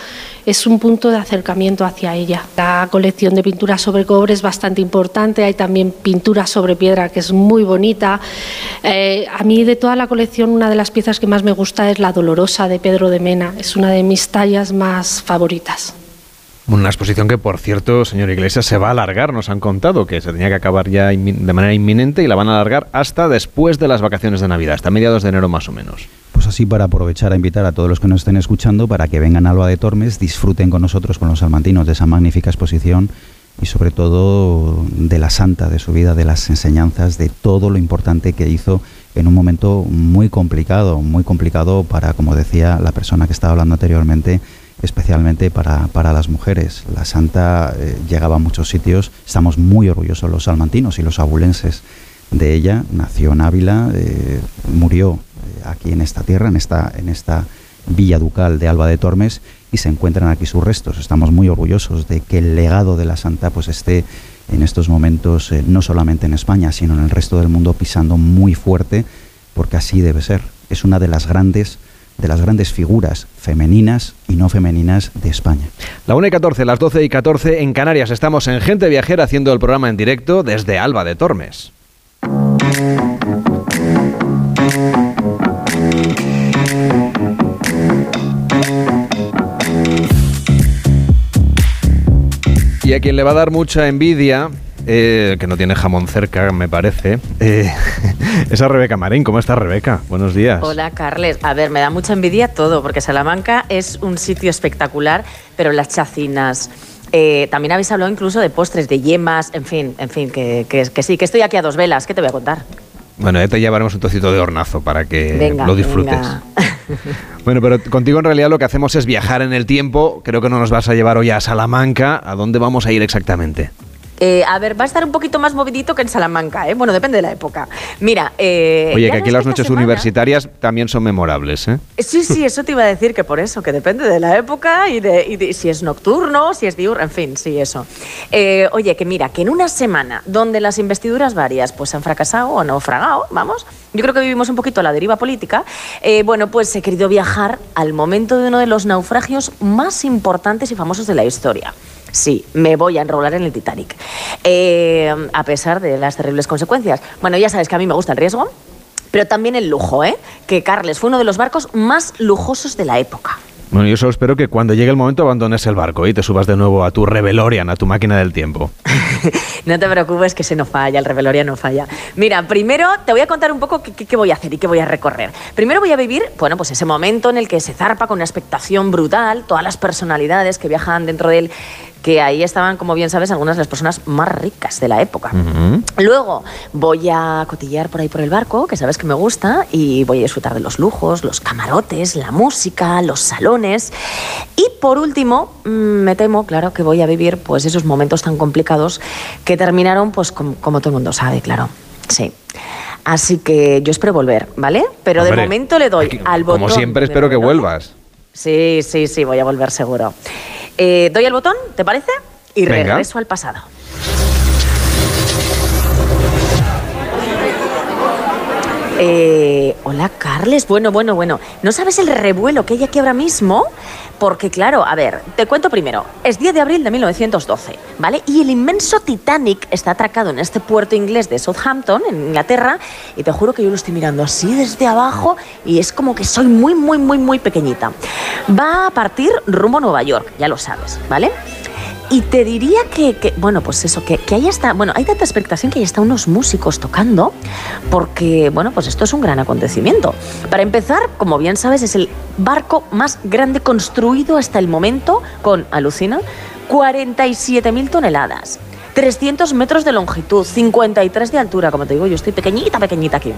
es un punto de acercamiento hacia ella. La colección de pinturas sobre cobre es bastante importante, hay también pinturas sobre piedra que es muy bonita. Eh, a mí de toda la colección una de las piezas que más me gusta es la Dolorosa de Pedro de Mena, es una de mis tallas más favoritas. Una exposición que, por cierto, señor Iglesias, se va a alargar, nos han contado que se tenía que acabar ya de manera inminente y la van a alargar hasta después de las vacaciones de Navidad, hasta mediados de enero más o menos. Pues así para aprovechar a invitar a todos los que nos estén escuchando para que vengan a Alba de Tormes, disfruten con nosotros, con los salmantinos, de esa magnífica exposición y sobre todo de la santa, de su vida, de las enseñanzas, de todo lo importante que hizo en un momento muy complicado, muy complicado para, como decía la persona que estaba hablando anteriormente, especialmente para, para las mujeres. La santa eh, llegaba a muchos sitios, estamos muy orgullosos los salmantinos y los abulenses de ella. Nació en Ávila, eh, murió eh, aquí en esta tierra, en esta, en esta villa ducal de Alba de Tormes y se encuentran aquí sus restos. Estamos muy orgullosos de que el legado de la santa pues esté en estos momentos no solamente en España, sino en el resto del mundo pisando muy fuerte, porque así debe ser. Es una de las grandes de las grandes figuras femeninas y no femeninas de España. La 1 y 14, las 12 y 14 en Canarias. Estamos en Gente Viajera haciendo el programa en directo desde Alba de Tormes. Y a quien le va a dar mucha envidia eh, que no tiene jamón cerca, me parece, eh, es a Rebeca Marín. ¿Cómo estás, Rebeca? Buenos días. Hola, Carles. A ver, me da mucha envidia todo, porque Salamanca es un sitio espectacular, pero las chacinas... Eh, también habéis hablado incluso de postres, de yemas, en fin, en fin, que, que, sí, que estoy aquí a dos velas. ¿Qué te voy a contar? Bueno, ya te llevaremos un trocito de hornazo para que lo disfrutes. bueno, pero contigo en realidad lo que hacemos es viajar en el tiempo. Creo que no nos vas a llevar hoy a Salamanca. ¿A dónde vamos a ir exactamente? Eh, a ver, va a estar un poquito más movidito que en Salamanca, ¿eh? Bueno, depende de la época. Mira, eh, Oye, que aquí las noches universitarias también son memorables, ¿eh? Sí, sí, eso te iba a decir que por eso, que depende de la época y de, si es nocturno, si es diurno, en fin, sí, eso. Eh, oye, que mira, que en una semana donde las investiduras varias pues han fracasado o naufragado, vamos, yo creo que vivimos un poquito la deriva política, bueno, pues he querido viajar al momento de uno de los naufragios más importantes y famosos de la historia. Sí, me voy a enrolar en el Titanic. Eh, a pesar de las terribles consecuencias. Bueno, ya sabes que a mí me gusta el riesgo, pero también el lujo, ¿eh? Que Carles fue uno de los barcos más lujosos de la época. Bueno, yo solo espero que cuando llegue el momento abandones el barco y te subas de nuevo a tu Revelorian, a tu máquina del tiempo. no te preocupes que se no falla, el Revelorian no falla. Mira, primero te voy a contar un poco qué, qué, voy a hacer y qué voy a recorrer. Primero voy a vivir, bueno, pues ese momento en el que se zarpa con una expectación brutal, todas las personalidades que viajan dentro de él que ahí estaban, como bien sabes, algunas de las personas más ricas de la época. Luego voy a cotillear por ahí por el barco, que sabes que me gusta, y voy a disfrutar de los lujos, los camarotes, la música, los salones. Y por último, mm, me temo, claro, que voy a vivir pues esos momentos tan complicados que terminaron, pues como, todo el mundo sabe, claro. Sí. Así que yo espero volver, ¿vale? Pero de momento le doy al botón. Como siempre, espero que vuelvas. Sí, sí, sí, voy a volver seguro. Eh, doy el botón, ¿te parece? Y regreso al pasado. Eh, hola, Carles. Bueno, bueno, bueno. ¿No sabes el revuelo que hay aquí ahora mismo? Porque, claro, a ver, te cuento primero. Es 10 de abril de 1912, ¿vale? Y el inmenso Titanic está atracado en este puerto inglés de Southampton, en Inglaterra, y te juro que yo lo estoy mirando así desde abajo y es como que soy muy, muy, muy, muy pequeñita. Va a partir rumbo a Nueva York, ya lo sabes, ¿vale? Y te diría que, bueno, pues eso, que, que ahí está, bueno, hay tanta expectación que ahí están unos músicos tocando, porque, bueno, pues esto es un gran acontecimiento. Para empezar, como bien sabes, es el barco más grande construido hasta el momento, con, alucina, 47.000 toneladas. 300 metros de longitud, 53 de altura, como te digo, yo estoy pequeñita, pequeñita aquí.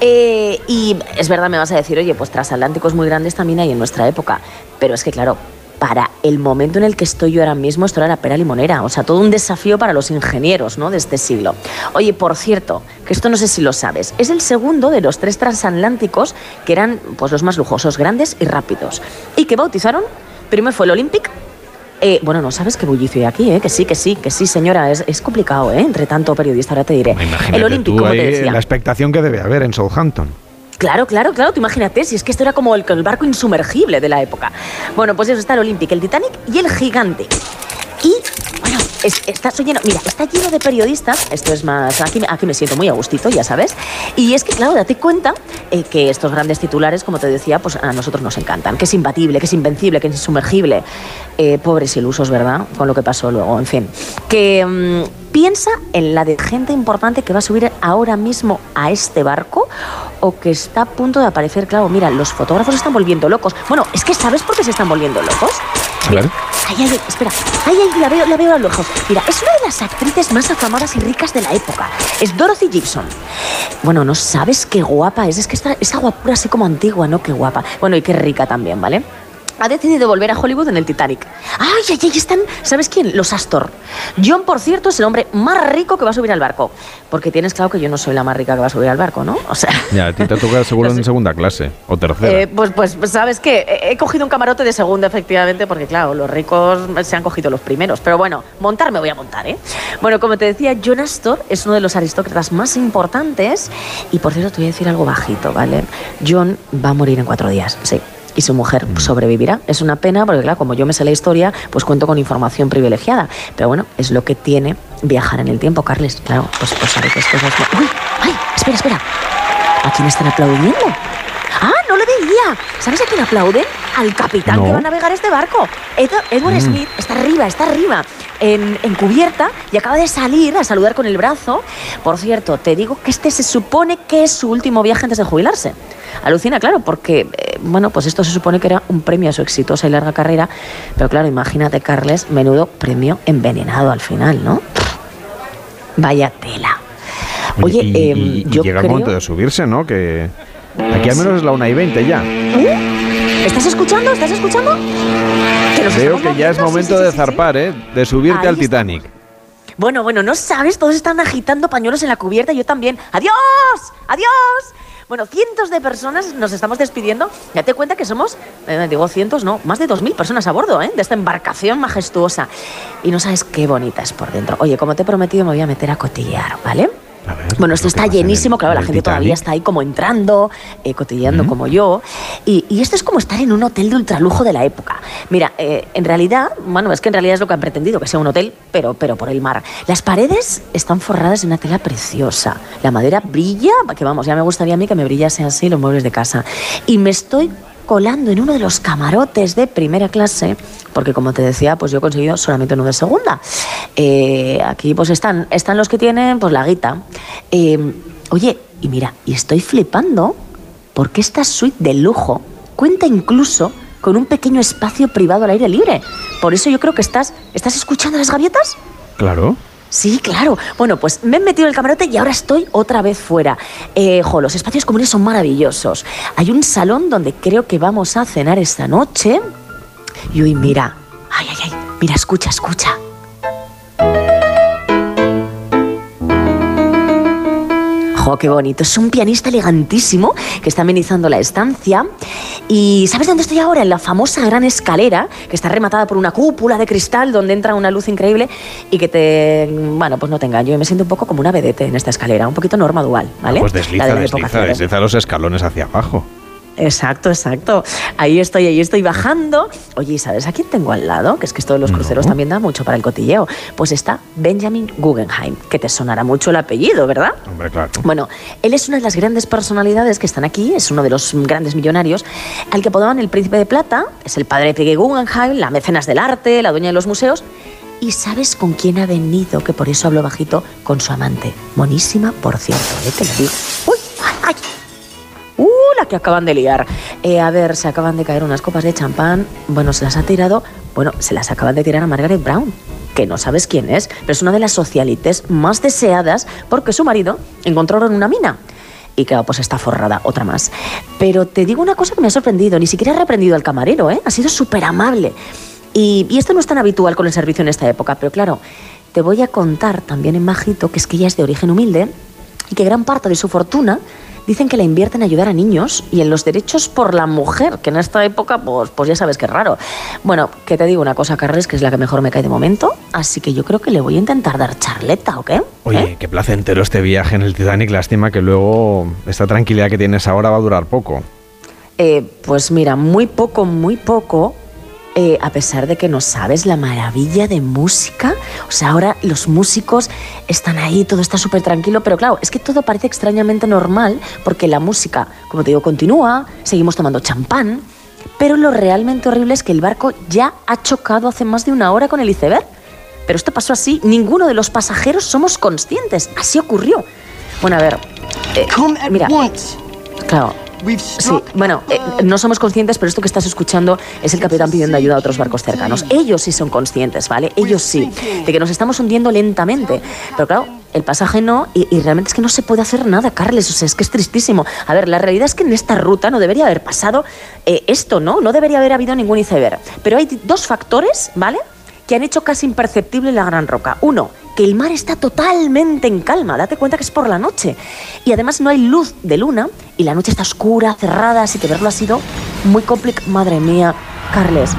Eh, y es verdad, me vas a decir, oye, pues transatlánticos muy grandes también hay en nuestra época, pero es que claro, para el momento en el que estoy yo ahora mismo, esto era la pera limonera. O sea, todo un desafío para los ingenieros ¿no? de este siglo. Oye, por cierto, que esto no sé si lo sabes, es el segundo de los tres transatlánticos que eran pues, los más lujosos, grandes y rápidos. Y que bautizaron, primero fue el Olympic, eh, bueno, no sabes qué bullicio hay aquí, ¿eh? Que sí, que sí, que sí, señora. Es, complicado, ¿eh? Entre tanto periodista, ahora te diré. el Olympic, como te decía. La expectación que debe haber en Southampton. Claro, claro, claro, tú imagínate, si es que esto era como el, el barco insumergible de la época. Bueno, pues eso está el Olympic, el Titanic y el Gigante. Y, bueno, está lleno, mira, está lleno de periodistas, esto es más, aquí, aquí me siento muy a gustito, ya sabes, y es que, claro, date cuenta eh, que estos grandes titulares, como te decía, pues a nosotros nos encantan, que es imbatible, que es invencible, que es insumergible, eh, pobres ilusos, ¿verdad?, con lo que pasó luego, en fin, que... Mm, piensa en la de gente importante que va a subir ahora mismo a este barco o que está a punto de aparecer. Claro, mira, los fotógrafos están volviendo locos. Bueno, es que ¿sabes por qué se están volviendo locos? Claro. Ay, ay, espera. Ay, ay, la veo, la veo Mira, es una de las actrices más afamadas y ricas de la época. Es Dorothy Gibson. Bueno, no sabes qué guapa es. Es que está esa guapura así como antigua, ¿no? Qué guapa. Bueno, y qué rica también, ¿vale? Ha decidido volver a Hollywood en el Titanic. ¡Ay, ay, ay! Están, ¿sabes quién? Los Astor. John, por cierto, es el hombre más rico que va a subir al barco. Porque tienes claro que yo no soy la más rica que va a subir al barco, ¿no? O sea. Ya, a ti te toca seguro en segunda clase o tercera. Eh, pues, pues, pues, ¿sabes qué? He cogido un camarote de segunda, efectivamente, porque, claro, los ricos se han cogido los primeros. Pero bueno, montar me voy a montar, ¿eh? Bueno, como te decía, John Astor es uno de los aristócratas más importantes. Y por cierto, te voy a decir algo bajito, ¿vale? John va a morir en cuatro días, sí y su mujer mm. sobrevivirá. Es una pena porque, claro, como yo me sé la historia, pues cuento con información privilegiada. Pero bueno, es lo que tiene viajar en el tiempo, Carles. Claro, pues, pues sabe que esto es... ¡Uy! ¡Ay! Espera, espera. ¿A quién están aplaudiendo? ¿Sabes a quién aplauden? al capitán No. que va a navegar este barco. Ed- Edward Mm. Smith está arriba, está arriba, en, en cubierta y acaba de salir a saludar con el brazo. Por cierto, te digo que este se supone que es su último viaje antes de jubilarse. Alucina, claro, porque, eh, bueno, pues esto se supone que era un premio a su exitosa y larga carrera. Pero claro, imagínate, Carles, menudo premio envenenado al final, ¿no? Vaya tela. Oye, y, em, y- y yo llega creo... el momento de subirse, ¿no? Que aquí al menos es la 1 y 20 ya. ¿Estás escuchando? ¿Estás escuchando? Que estamos que ya es sí, momento sí, de zarpar, ¿eh? De subirte Ahí al está. Titanic. Bueno, bueno, no sabes, todos están agitando pañuelos en la cubierta yo también. ¡Adiós! ¡Adiós! Bueno, cientos de personas nos estamos despidiendo. Ya te cuenta que somos, eh, digo cientos, no, más de dos mil personas a bordo ¿eh? de esta embarcación majestuosa. Y no sabes qué bonita es por dentro. Oye, como te he prometido, me voy a meter a cotillear, ¿vale? Bueno, esto está llenísimo, claro, la gente todavía está ahí como entrando, eh, cotilleando como yo. Y, y esto es como estar en un hotel de ultralujo de la época. Mira, eh, en realidad, bueno, es que en realidad es lo que han pretendido, que sea un hotel, pero, pero por el mar. Las paredes están forradas de una tela preciosa. La madera brilla, que vamos, ya me gustaría a mí que me brillase así los muebles de casa. Y me estoy colando en uno de los camarotes de primera clase, porque como te decía, pues yo he conseguido solamente uno de segunda. Eh, aquí pues están, están los que tienen pues la guita. Eh, oye, y mira, y estoy flipando porque esta suite de lujo cuenta incluso con un pequeño espacio privado al aire libre. Por eso yo creo que estás, ¿estás escuchando las gaviotas? Claro. Sí, claro. Bueno, pues me he metido en el camarote y ahora estoy otra vez fuera. Eh, jo, los espacios comunes son maravillosos. Hay un salón donde creo que vamos a cenar esta noche. Y uy, mira. Ay, ay, ay. Mira, escucha, escucha. Jo, qué bonito. Es un pianista elegantísimo que está amenizando la estancia. ¿Y sabes dónde estoy ahora? En la famosa gran escalera, que está rematada por una cúpula de cristal donde entra una luz increíble y que te. Bueno, pues no te engaño. Yo me siento un poco como una vedette en esta escalera, un poquito norma dual, ¿vale? Ah, pues La desliza, de la época desliza, desliza los escalones hacia abajo. Exacto, exacto. Ahí estoy, ahí estoy bajando. Oye, ¿y sabes a quién tengo al lado? Que es que esto de los cruceros también da mucho para el cotilleo. Pues está Benjamin Guggenheim, que te sonará mucho el apellido, ¿verdad? Hombre, claro. Bueno, él es una de las grandes personalidades que están aquí, es uno de los grandes millonarios, al que apodaban el Príncipe de Plata, es el padre de Peggy Guggenheim, la mecenas del arte, la dueña de los museos. ¿Y sabes con quién ha venido? Que por eso hablo bajito, con su amante. Monísima, por cierto, ¿eh? te lo digo. ¡Uy! ¡Ay! Ay. ¡Uh! La que acaban de liar. Eh, a ver, se acaban de caer unas copas de champán. Bueno, se las ha tirado. Bueno, se las acaban de tirar a Margaret Brown, que no sabes quién es, pero es una de las socialites más deseadas porque su marido encontró oro en una mina. Y claro, pues está forrada, otra más. Pero te digo una cosa que me ha sorprendido. Ni siquiera he reprendido al camarero, ¿eh? Ha sido súper amable. Y, y esto no es tan habitual con el servicio en esta época, pero claro, te voy a contar también en majito que es que ella es de origen humilde y que gran parte de su fortuna dicen que la invierte en ayudar a niños y en los derechos por la mujer, que en esta época, pues, pues ya sabes que es raro. Bueno, que te digo una cosa, Carles, que es la que mejor me cae de momento, así que yo creo que le voy a intentar dar charleta, ¿o qué? Oye, qué placentero este viaje en el Titanic. Lástima que luego esta tranquilidad que tienes ahora va a durar poco. Eh, pues mira, muy poco, muy poco. Eh, a pesar de que no sabes la maravilla de música, o sea, ahora los músicos están ahí, todo está súper tranquilo, pero claro, es que todo parece extrañamente normal porque la música, como te digo, continúa, seguimos tomando champán, pero lo realmente horrible es que el barco ya ha chocado hace más de una hora con el iceberg. Pero esto pasó así, ninguno de los pasajeros somos conscientes, así ocurrió. Bueno, a ver, eh, mira, claro, Sí, bueno, eh, no somos conscientes, pero esto que estás escuchando es el capitán pidiendo ayuda a otros barcos cercanos. Ellos sí son conscientes, ¿vale? Ellos sí, de que nos estamos hundiendo lentamente. Pero claro, el pasaje no, y, y realmente es que no se puede hacer nada, Carles, o sea, es que es tristísimo. A ver, la realidad es que en esta ruta no debería haber pasado eh, esto, ¿no? No debería haber habido ningún iceberg. Pero hay dos factores, ¿vale? Que han hecho casi imperceptible la Gran Roca. Uno, que el mar está totalmente en calma, date cuenta que es por la noche. Y además no hay luz de luna y la noche está oscura, cerrada, así que verlo ha sido muy complicado. Madre mía, Carles.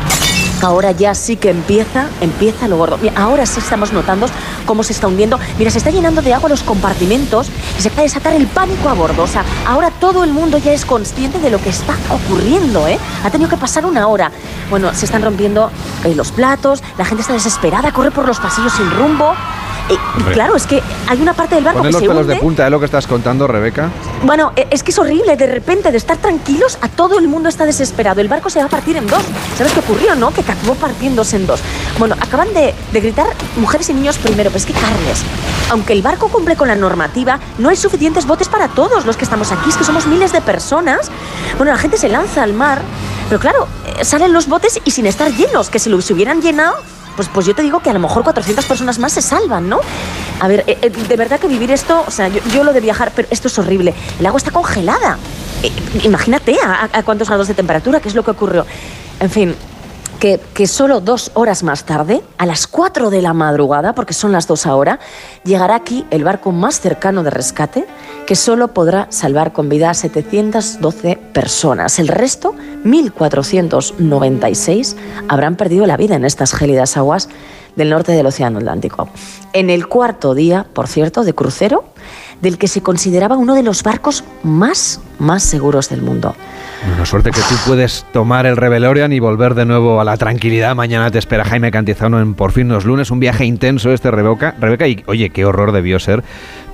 Ahora ya sí que empieza, empieza lo gordo. Mira, ahora sí estamos notando cómo se está hundiendo. Mira, se está llenando de agua los compartimentos y se acaba de desatar el pánico a bordo. O sea, ahora todo el mundo ya es consciente de lo que está ocurriendo, ¿eh? Ha tenido que pasar una hora. Bueno, se están rompiendo eh, los platos, la gente está desesperada, corre por los pasillos sin rumbo. Claro, es que hay una parte del barco Ponen que los se pelos hunde. de punta de lo que estás contando, Rebeca. Bueno, e- es que es horrible, de repente, de estar tranquilos, a todo el mundo está desesperado. El barco se va a partir en dos. ¿Sabes qué ocurrió, no? Que acabó partiéndose en dos. Bueno, acaban de, de gritar mujeres y niños primero, pero es que, Carles, aunque el barco cumple con la normativa, no hay suficientes botes para todos los que estamos aquí, es que somos miles de personas. Bueno, la gente se lanza al mar, pero claro, eh, salen los botes y sin estar llenos, que si los hubieran llenado, pues, pues yo te digo que a lo mejor 400 personas más se salvan, ¿no? A ver, eh, eh, de verdad que vivir esto, o sea, yo, yo lo de viajar, pero esto es horrible. El agua está congelada. Eh, imagínate a, a cuántos grados de temperatura, qué es lo que ocurrió. En fin, que, solo dos horas más tarde, a las 4 de la madrugada, porque son las dos ahora, llegará aquí el barco más cercano de rescate, que solo podrá salvar con vida a 712 personas. El resto, 1.496, habrán perdido la vida en estas gélidas aguas del norte del Océano Atlántico. En el cuarto día, por cierto, de crucero, del que se consideraba uno de los barcos más, más seguros del mundo. Bueno, suerte que tú puedes tomar el Revelorian y volver de nuevo a la tranquilidad. Mañana te espera Jaime Cantizano en Por fin los lunes. Un viaje intenso este, Rebeca. Rebeca, y oye, qué horror debió ser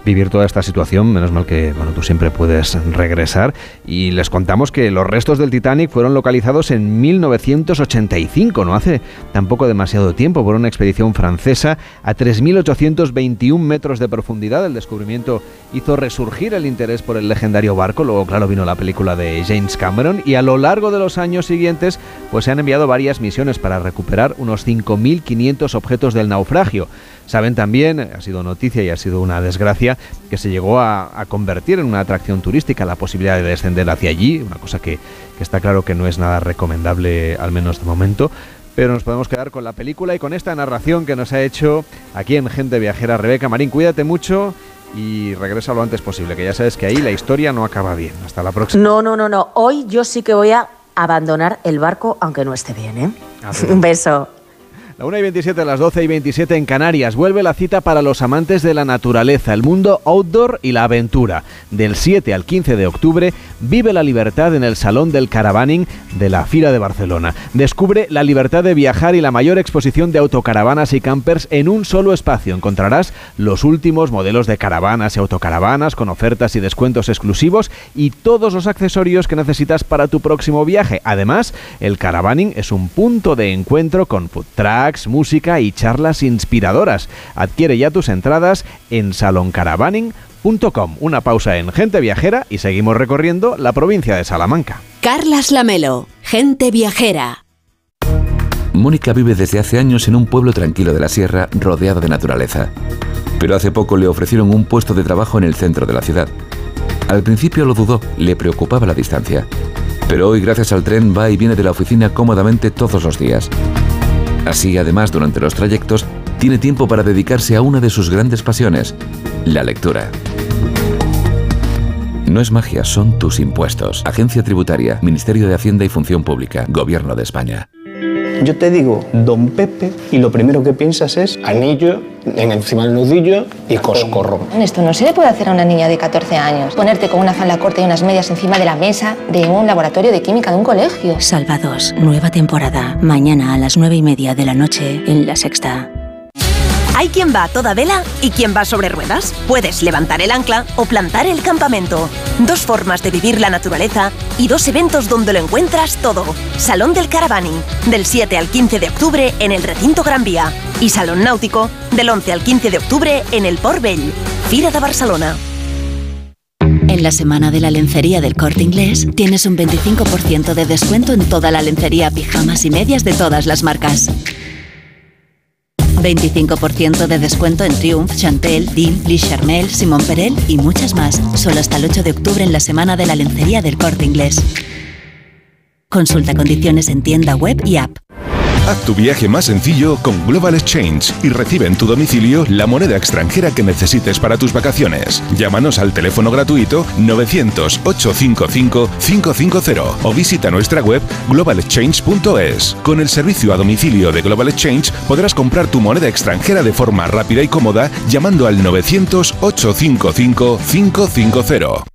vivir toda esta situación. Menos mal que bueno, tú siempre puedes regresar. Y les contamos que los restos del Titanic fueron localizados en 1985, no hace tampoco demasiado tiempo, por una expedición francesa a 3.821 metros de profundidad. El descubrimiento hizo resurgir el interés por el legendario barco. Luego, claro, vino la película de James Cameron. Y a lo largo de los años siguientes, pues se han enviado varias misiones para recuperar unos 5.500 objetos del naufragio. Saben también, ha sido noticia y ha sido una desgracia, que se llegó a, a convertir en una atracción turística la posibilidad de descender hacia allí, una cosa que, que está claro que no es nada recomendable, al menos de momento. Pero nos podemos quedar con la película y con esta narración que nos ha hecho aquí en Gente Viajera. Rebeca Marín, cuídate mucho y regresa lo antes posible, que ya sabes que ahí la historia no acaba bien. Hasta la próxima. No, no, no, no. Hoy yo sí que voy a abandonar el barco, aunque no esté bien, ¿eh? Un beso. La 1 y 27, las 12 y 27 en Canarias. Vuelve la cita para los amantes de la naturaleza, el mundo outdoor y la aventura. Del 7 al 15 de octubre, vive la libertad en el Salón del Caravaning de la Fira de Barcelona. Descubre la libertad de viajar y la mayor exposición de autocaravanas y campers en un solo espacio. Encontrarás los últimos modelos de caravanas y autocaravanas con ofertas y descuentos exclusivos y todos los accesorios que necesitas para tu próximo viaje. Además, el Caravaning es un punto de encuentro con food música y charlas inspiradoras. Adquiere ya tus entradas en saloncaravaning.com. Una pausa en Gente Viajera y seguimos recorriendo la provincia de Salamanca. Carlas Lamelo, gente viajera. Mónica vive desde hace años en un pueblo tranquilo de la sierra rodeado de naturaleza. Pero hace poco le ofrecieron un puesto de trabajo en el centro de la ciudad. Al principio lo dudó, le preocupaba la distancia. Pero hoy gracias al tren va y viene de la oficina cómodamente todos los días. Así, además, durante los trayectos, tiene tiempo para dedicarse a una de sus grandes pasiones, la lectura. No es magia, son tus impuestos. Agencia Tributaria, Ministerio de Hacienda y Función Pública, Gobierno de España. Yo te digo Don Pepe y lo primero que piensas es anillo en encima del nudillo y coscorro. Esto no se le puede hacer a una niña de 14 años. Ponerte con una falda corta y unas medias encima de la mesa de un laboratorio de química de un colegio. Salvados, nueva temporada. Mañana a las nueve y media de la noche en La Sexta. Hay quien va a toda vela y quien va sobre ruedas. Puedes levantar el ancla o plantar el campamento. Dos formas de vivir la naturaleza y dos eventos donde lo encuentras todo. Salón del Caravaning, del 7 al 15 de octubre en el Recinto Gran Vía. Y Salón Náutico, del 11 al 15 de octubre en el Port Vell. Fira de Barcelona. En la semana de la lencería del corte inglés tienes un 25% de descuento en toda la lencería, pijamas y medias de todas las marcas. 25% de descuento en Triumph, Chantel, Dean, Lee Charmel, Simon Perel y muchas más. Solo hasta el 8 de octubre en la semana de la lencería del corte inglés. Consulta condiciones en tienda web y app. Haz tu viaje más sencillo con Global Exchange y recibe en tu domicilio la moneda extranjera que necesites para tus vacaciones. Llámanos al teléfono gratuito 900-855-550 o visita nuestra web globalexchange.es. Con el servicio a domicilio de Global Exchange podrás comprar tu moneda extranjera de forma rápida y cómoda llamando al 900-855-550.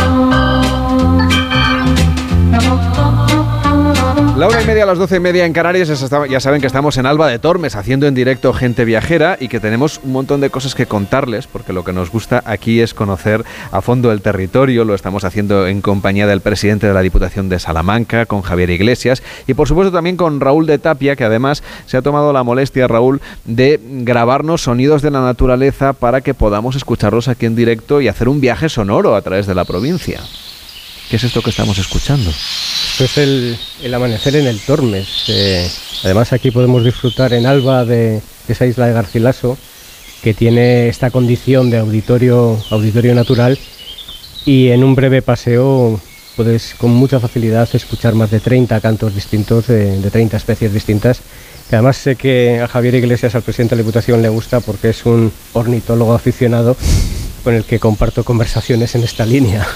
La una y media a las doce y media en Canarias, ya saben que estamos en Alba de Tormes haciendo en directo gente viajera y que tenemos un montón de cosas que contarles porque lo que nos gusta aquí es conocer a fondo el territorio, lo estamos haciendo en compañía del presidente de la Diputación de Salamanca, con Javier Iglesias y por supuesto también con Raúl de Tapia que además se ha tomado la molestia, Raúl, de grabarnos sonidos de la naturaleza para que podamos escucharlos aquí en directo y hacer un viaje sonoro a través de la provincia. ¿Qué es esto que estamos escuchando? Esto es el, amanecer en el Tormes. Eh, además aquí podemos disfrutar en Alba de, esa isla de Garcilaso que tiene esta condición de auditorio, natural y en un breve paseo puedes con mucha facilidad escuchar más de 30 cantos distintos de, de 30 especies distintas además sé que a Javier Iglesias, al presidente de la Diputación, le gusta porque es un ornitólogo aficionado con el que comparto conversaciones en esta línea.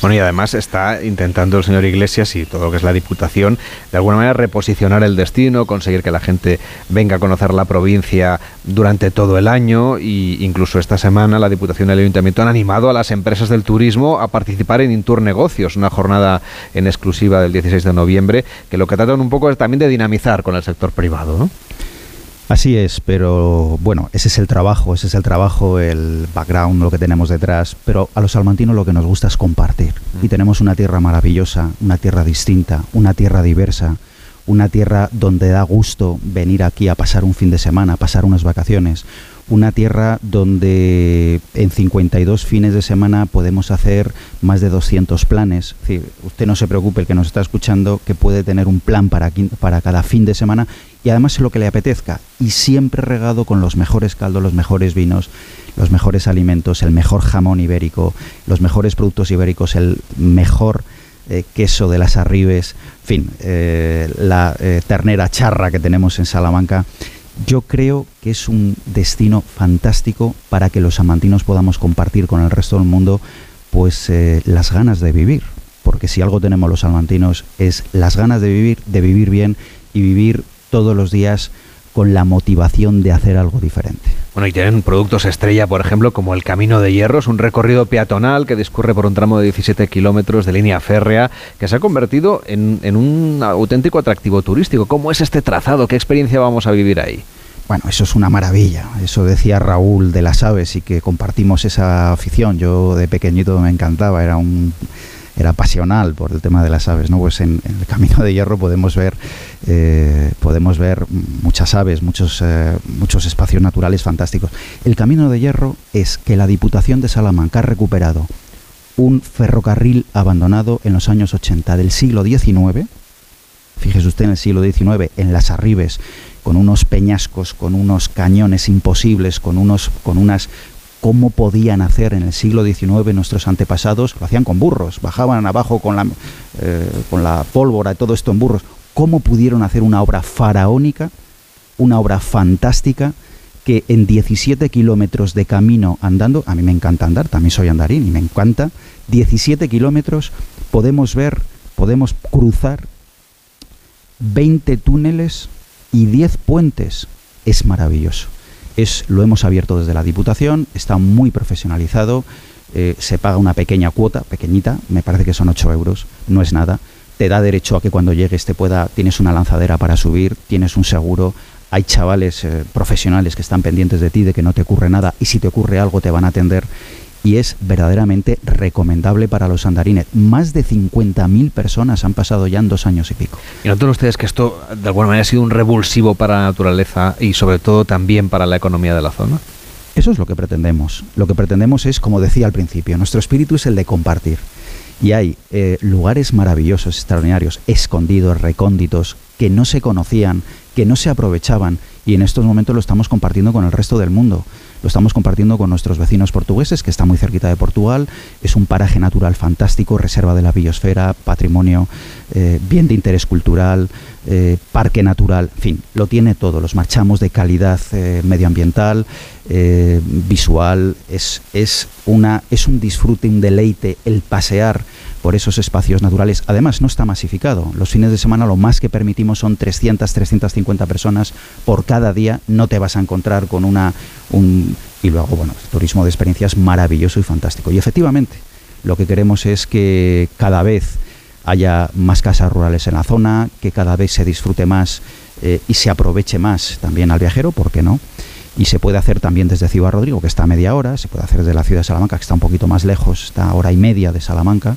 Bueno, y además está intentando el señor Iglesias y todo lo que es la Diputación, de alguna manera reposicionar el destino, conseguir que la gente venga a conocer la provincia durante todo el año e incluso esta semana la Diputación y el Ayuntamiento han animado a las empresas del turismo a participar en Intour Negocios, una jornada en exclusiva del 16 de noviembre, que lo que tratan un poco es también de dinamizar con el sector privado, ¿no? Así es, pero bueno, ese es el trabajo, ese es el trabajo, el background, lo que tenemos detrás, pero a los salmantinos lo que nos gusta es compartir. Y mm. tenemos una tierra maravillosa, una tierra distinta, una tierra diversa, una tierra donde da gusto venir aquí a pasar un fin de semana, a pasar unas vacaciones, una tierra donde en 52 fines de semana podemos hacer más de 200 planes. usted no se preocupe, el que nos está escuchando, que puede tener un plan para, para cada fin de semana y además lo que le apetezca. Y siempre regado con los mejores caldos, los mejores vinos, los mejores alimentos, el mejor jamón ibérico, los mejores productos ibéricos, el mejor eh, queso de las arribes, fin, eh, la eh, ternera charra que tenemos en Salamanca. Yo creo que es un destino fantástico para que los amantinos podamos compartir con el resto del mundo pues las ganas de vivir, porque si algo tenemos los salmantinos es las ganas de vivir, de vivir bien y vivir todos los días con la motivación de hacer algo diferente. Bueno, y tienen productos estrella, por ejemplo, como el Camino de Hierro, es un recorrido peatonal que discurre por un tramo de 17 kilómetros de línea férrea, que se ha convertido en, en un auténtico atractivo turístico. ¿Cómo es este trazado? ¿Qué experiencia vamos a vivir ahí? Bueno, eso es una maravilla. Eso decía Raúl de las Aves y que compartimos esa afición. Yo de pequeñito me encantaba, era un era pasional por el tema de las aves, ¿no? Pues en, el Camino de Hierro podemos ver, eh, podemos ver muchas aves, muchos, eh, muchos espacios naturales fantásticos. El Camino de Hierro es que la Diputación de Salamanca ha recuperado un ferrocarril abandonado en los años 80 del siglo XIX, fíjese usted en el siglo XIX, en las arribes, con unos peñascos, con unos cañones imposibles, con, unos, con unas cómo podían hacer en el siglo XIX nuestros antepasados, lo hacían con burros, bajaban abajo con la, eh, con la pólvora y todo esto en burros, cómo pudieron hacer una obra faraónica, una obra fantástica, que en 17 kilómetros de camino andando, a mí me encanta andar, también soy andarín y me encanta, 17 kilómetros podemos ver, podemos cruzar 20 túneles y 10 puentes. Es maravilloso lo hemos abierto desde la Diputación, está muy profesionalizado, eh, se paga una pequeña cuota, pequeñita, me parece que son 8 euros, no es nada. Te da derecho a que cuando llegues te pueda, tienes una lanzadera para subir, tienes un seguro, hay chavales eh, profesionales que están pendientes de ti, de que no te ocurre nada, y si te ocurre algo te van a atender. Y es verdaderamente recomendable para los andarines. Más de 50.000 personas han pasado ya en dos años y pico. ¿Y notan ustedes que esto de alguna manera ha sido un revulsivo para la naturaleza y sobre todo también para la economía de la zona? Eso es lo que pretendemos. Lo que pretendemos es, como decía al principio, nuestro espíritu es el de compartir. Y hay eh, lugares maravillosos, extraordinarios, escondidos, recónditos, que no se conocían, que no se aprovechaban y en estos momentos lo estamos compartiendo con el resto del mundo. Lo estamos compartiendo con nuestros vecinos portugueses, que está muy cerquita de Portugal. Es un paraje natural fantástico, reserva de la biosfera, patrimonio, eh, bien de interés cultural, eh, parque natural, en fin, lo tiene todo. Los marchamos de calidad eh, medioambiental, visual. Es, es, una, es un disfrute, un deleite el pasear por esos espacios naturales. Además, no está masificado. Los fines de semana lo más que permitimos son 300, 350 personas por cada día. No te vas a encontrar con una... Un, y luego, bueno, turismo de experiencias maravilloso y fantástico. Y efectivamente, lo que queremos es que cada vez haya más casas rurales en la zona, que cada vez se disfrute más eh, y se aproveche más también al viajero, ¿por qué no? y se puede hacer también desde Ciudad Rodrigo, que está a media hora, se puede hacer desde la ciudad de Salamanca, que está un poquito más lejos, está hora y media de Salamanca.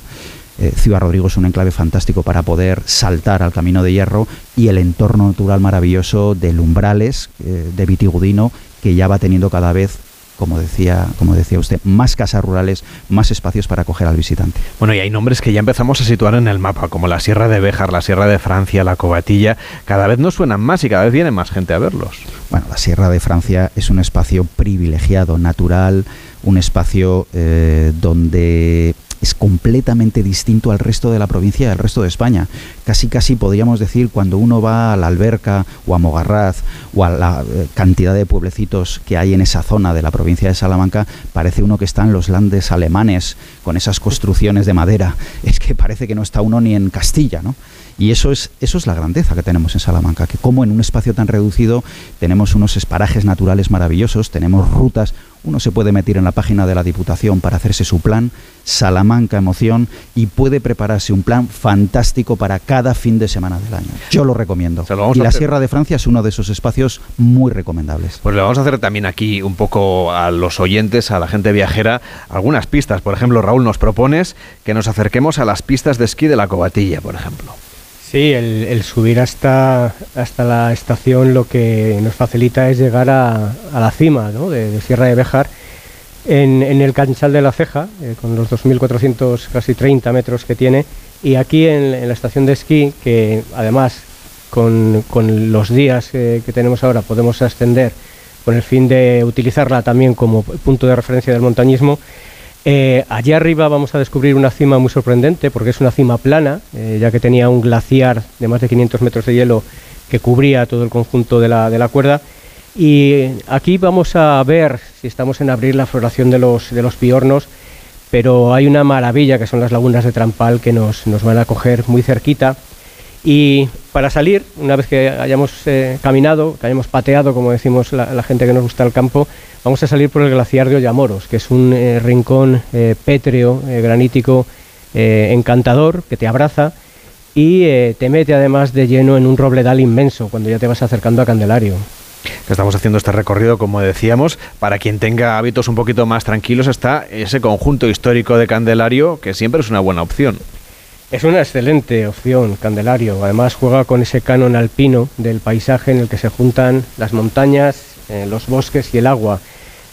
Eh, ciudad Rodrigo es un enclave fantástico para poder saltar al camino de hierro y el entorno natural maravilloso de Lumbrales, eh, de Vitigudino, que ya va teniendo cada vez como decía, como decía usted, más casas rurales, más espacios para acoger al visitante. Bueno, y hay nombres que ya empezamos a situar en el mapa, como la Sierra de Béjar, la Sierra de Francia, la Cobatilla, cada vez nos suenan más y cada vez viene más gente a verlos. Bueno, la Sierra de Francia es un espacio privilegiado, natural, un espacio eh, donde es completamente distinto al resto de la provincia y al resto de España. Casi, casi podríamos decir, cuando uno va a la Alberca o a Mogarraz o a la eh, cantidad de pueblecitos que hay en esa zona de la provincia de Salamanca, parece uno que está en los landes alemanes con esas construcciones de madera. Es que parece que no está uno ni en Castilla, ¿no? Y eso es, eso es la grandeza que tenemos en Salamanca, que como en un espacio tan reducido tenemos unos esparajes naturales maravillosos, tenemos rutas, uno se puede meter en la página de la Diputación para hacerse su plan, Salamanca Emoción, y puede prepararse un plan fantástico para cada fin de semana del año. Yo lo recomiendo. y la Sierra de Francia es uno de esos espacios muy recomendables. Pues le vamos a hacer también aquí un poco a los oyentes, a la gente viajera, algunas pistas. Por ejemplo, Raúl, nos propones que nos acerquemos a las pistas de esquí de la Cobatilla, por ejemplo. Sí, el, subir hasta, hasta la estación lo que nos facilita es llegar a, la cima de, Sierra de Bejar en, el canchal de la Ceja, eh, con los 2.400, casi 30 metros que tiene, y aquí en, la estación de esquí, que además con, los días que tenemos ahora podemos ascender con el fin de utilizarla también como punto de referencia del montañismo, eh, allá arriba vamos a descubrir una cima muy sorprendente porque es una cima plana, eh, ya que tenía un glaciar de más de 500 metros de hielo que cubría todo el conjunto de la, de la cuerda. Y aquí vamos a ver si estamos en abrir la floración de los, de los piornos, pero hay una maravilla que son las lagunas de Trampal que nos, nos van a coger muy cerquita. Y para salir, una vez que hayamos eh, caminado, que hayamos pateado, como decimos la, gente que nos gusta el campo, Vamos a salir por el glaciar de Ollamoros, que es un eh, rincón eh, pétreo, granítico, encantador, que te abraza y te mete además de lleno en un robledal inmenso cuando ya te vas acercando a Candelario. Estamos haciendo este recorrido, como decíamos, para quien tenga hábitos un poquito más tranquilos está ese conjunto histórico de Candelario, que siempre es una buena opción. Es una excelente opción, Candelario. Además juega con ese canon alpino del paisaje en el que se juntan las montañas, los bosques y el agua.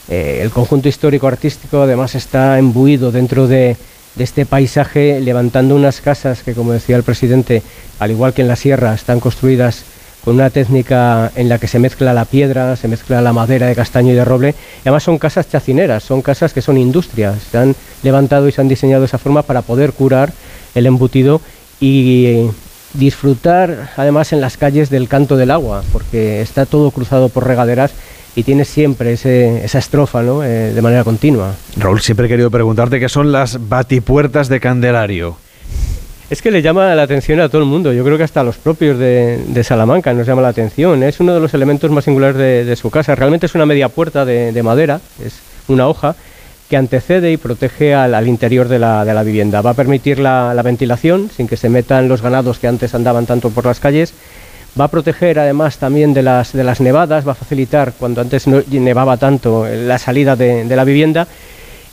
Eh, el conjunto histórico-artístico además está embuido dentro de, este paisaje, levantando unas casas que, como decía el presidente, al igual que en la sierra, están construidas con una técnica en la que se mezcla la piedra, se mezcla la madera de castaño y de roble. Y además son casas chacineras, son casas que son industrias. Se han levantado y se han diseñado de esa forma para poder curar el embutido y disfrutar además en las calles del canto del agua, porque está todo cruzado por regaderas y tiene siempre esa estrofa ¿no? Eh, de manera continua. Raúl, siempre he querido preguntarte qué son las batipuertas de Candelario. Es que le llama la atención a todo el mundo, yo creo que hasta a los propios de, Salamanca nos llama la atención. Es uno de los elementos más singulares de, su casa. Realmente es una media puerta de, madera, es una hoja, que antecede y protege al, interior de la, vivienda. Va a permitir la, ventilación sin que se metan los ganados que antes andaban tanto por las calles. Va a proteger además también de las, nevadas, va a facilitar cuando antes no nevaba tanto la salida de la vivienda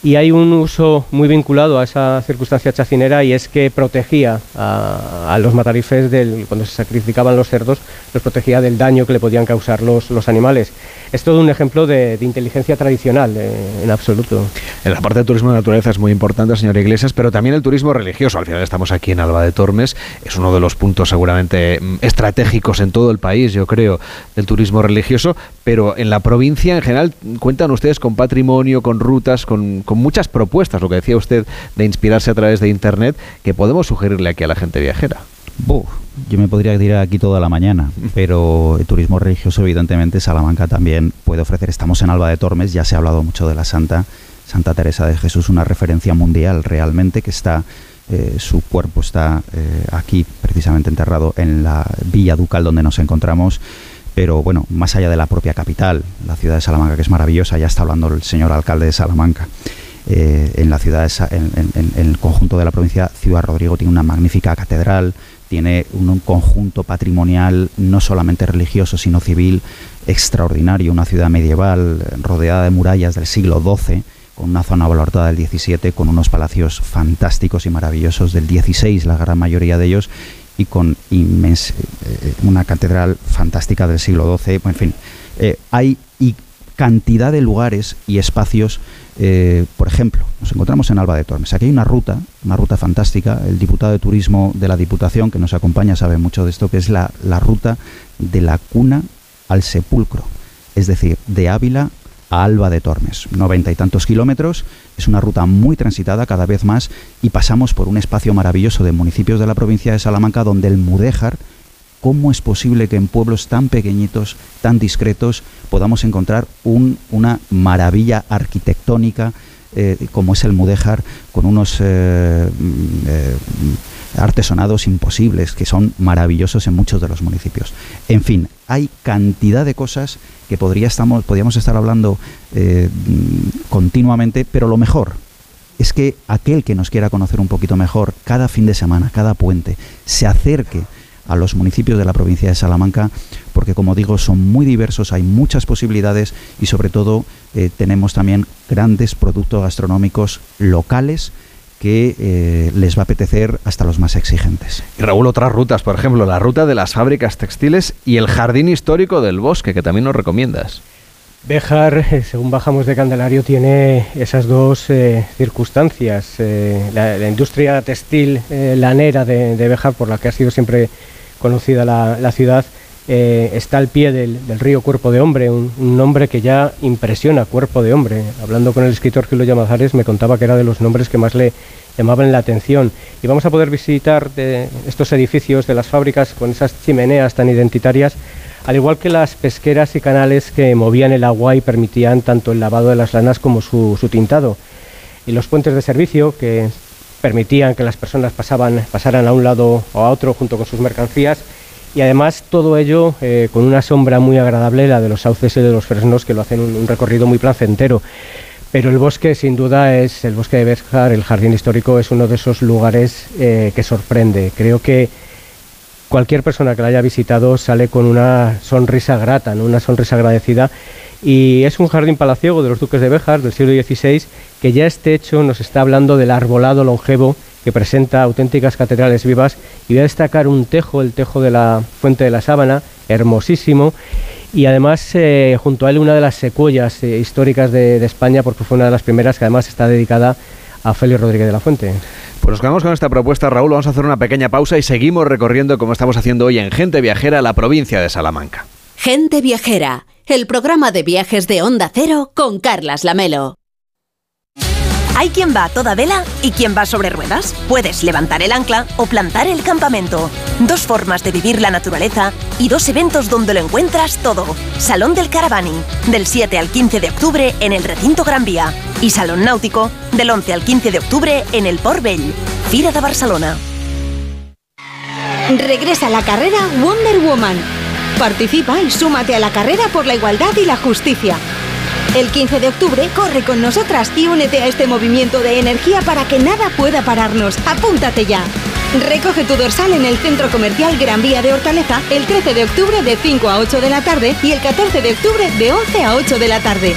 y hay un uso muy vinculado a esa circunstancia chacinera y es que protegía a, los matarifes del, cuando se sacrificaban los cerdos, los protegía del daño que le podían causar los, los animales. Es todo un ejemplo de, inteligencia tradicional eh, en absoluto. En la parte del turismo de naturaleza es muy importante, señor Iglesias, pero también el turismo religioso. Al final estamos aquí en Alba de Tormes, es uno de los puntos seguramente mm, estratégicos en todo el país, yo creo, del turismo religioso, pero en la provincia en general cuentan ustedes con patrimonio, con rutas, con muchas propuestas, lo que decía usted, de inspirarse a través de Internet, que podemos sugerirle aquí a la gente viajera. yo me podría tirar aquí toda la mañana, pero el turismo religioso, evidentemente, Salamanca también puede ofrecer. Estamos en Alba de Tormes, ya se ha hablado mucho de la Santa, Santa Teresa de Jesús, una referencia mundial realmente que está. Eh, su cuerpo está eh, aquí precisamente enterrado en la villa ducal donde nos encontramos pero bueno, más allá de la propia capital, la ciudad de Salamanca, que es maravillosa, ya está hablando el señor alcalde de Salamanca. Eh, en la ciudad, en, el conjunto de la provincia, Ciudad Rodrigo tiene una magnífica catedral, tiene un, conjunto patrimonial no solamente religioso, sino civil extraordinario, una ciudad medieval rodeada de murallas del siglo XII, con una zona valorada del XVII, con unos palacios fantásticos y maravillosos del XVI, la gran mayoría de ellos, y con inmensa, eh, una catedral fantástica del siglo XII, en fin, eh, hay y cantidad de lugares y espacios eh, por ejemplo, nos encontramos en Alba de Tormes. Aquí hay una ruta, una ruta fantástica. El diputado de turismo de la Diputación que nos acompaña sabe mucho de esto, que es la, la ruta de la cuna al sepulcro. Es decir, de Ávila a Alba de Tormes. Noventa y tantos kilómetros. Es una ruta muy transitada cada vez más y pasamos por un espacio maravilloso de municipios de la provincia de Salamanca donde el Mudéjar ¿Cómo es posible que en pueblos tan pequeñitos, tan discretos, podamos encontrar una maravilla arquitectónica eh, como es el Mudéjar, con unos eh, mm, eh, artesonados imposibles que son maravillosos en muchos de los municipios? En fin, hay cantidad de cosas que podría podríamos estar hablando mm, continuamente, pero lo mejor, es que aquel que nos quiera conocer un poquito mejor, cada fin de semana, cada puente, se acerque a los municipios de la provincia de Salamanca, porque como digo, son muy diversos, hay muchas posibilidades y sobre todo eh, tenemos también grandes productos gastronómicos locales que eh, les va a apetecer hasta los más exigentes. Y Raúl, otras rutas, por ejemplo, la ruta de las fábricas textiles y el jardín histórico del bosque, que también nos recomiendas. Bejar, eh, según bajamos de Candelario, tiene esas dos circunstancias. la, industria textil lanera de, de, Bejar, por la que ha sido siempre conocida la, ciudad, eh, está al pie del, río Cuerpo de Hombre, un, nombre que ya impresiona Cuerpo de Hombre. Hablando con el escritor Gilo Llamazares me contaba que era de los nombres que más le llamaban la atención. Y vamos a poder visitar estos edificios de las fábricas con esas chimeneas tan identitarias, al igual que las pesqueras y canales que movían el agua y permitían tanto el lavado de las lanas como su tintado. Y los puentes de servicio que permitían que las personas pasaban, pasaran a un lado o a otro junto con sus mercancías y además todo ello eh, con una sombra muy agradable, la de los sauces y de los fresnos que lo hacen un, recorrido muy placentero. Pero el bosque sin duda es el bosque de Béjar, el jardín histórico es uno de esos lugares eh, que sorprende. Creo que cualquier persona que lo haya visitado sale con una sonrisa grata, una sonrisa agradecida y es un jardín palaciego de los duques de Béjar del siglo XVI que ya este hecho nos está hablando del arbolado longevo que presenta auténticas catedrales vivas y voy a destacar un tejo, el tejo de la Fuente de la Sábana, hermosísimo y además eh, junto a él una de las secuoyas eh, históricas de, España porque fue una de las primeras que además está dedicada a Félix Rodríguez de la Fuente. Pues nos quedamos con esta propuesta, Raúl. Vamos a hacer una pequeña pausa y seguimos recorriendo, como estamos haciendo hoy en Gente Viajera, la provincia de Salamanca. Gente Viajera el programa de viajes de Onda Cero con Carlas Lamelo. Hay quien va a toda vela y quien va sobre ruedas. Puedes levantar el ancla o plantar el campamento. Dos formas de vivir la naturaleza y dos eventos donde lo encuentras todo. Salón del Caravaning, del 7 al 15 de octubre en el Recinto Gran Vía. Y Salón Náutico, del 11 al 15 de octubre en el Port Bell. Fira de Barcelona. Regresa la carrera Wonder Woman Participa y súmate a la carrera por la igualdad y la justicia. El 15 de octubre corre con nosotras y únete a este movimiento de energía para que nada pueda pararnos. Apúntate ya. Recoge tu dorsal en el Centro Comercial Gran Vía de Hortaleza el 13 de octubre de 5 a 8 de la tarde y el 14 de octubre de 11 a 8 de la tarde.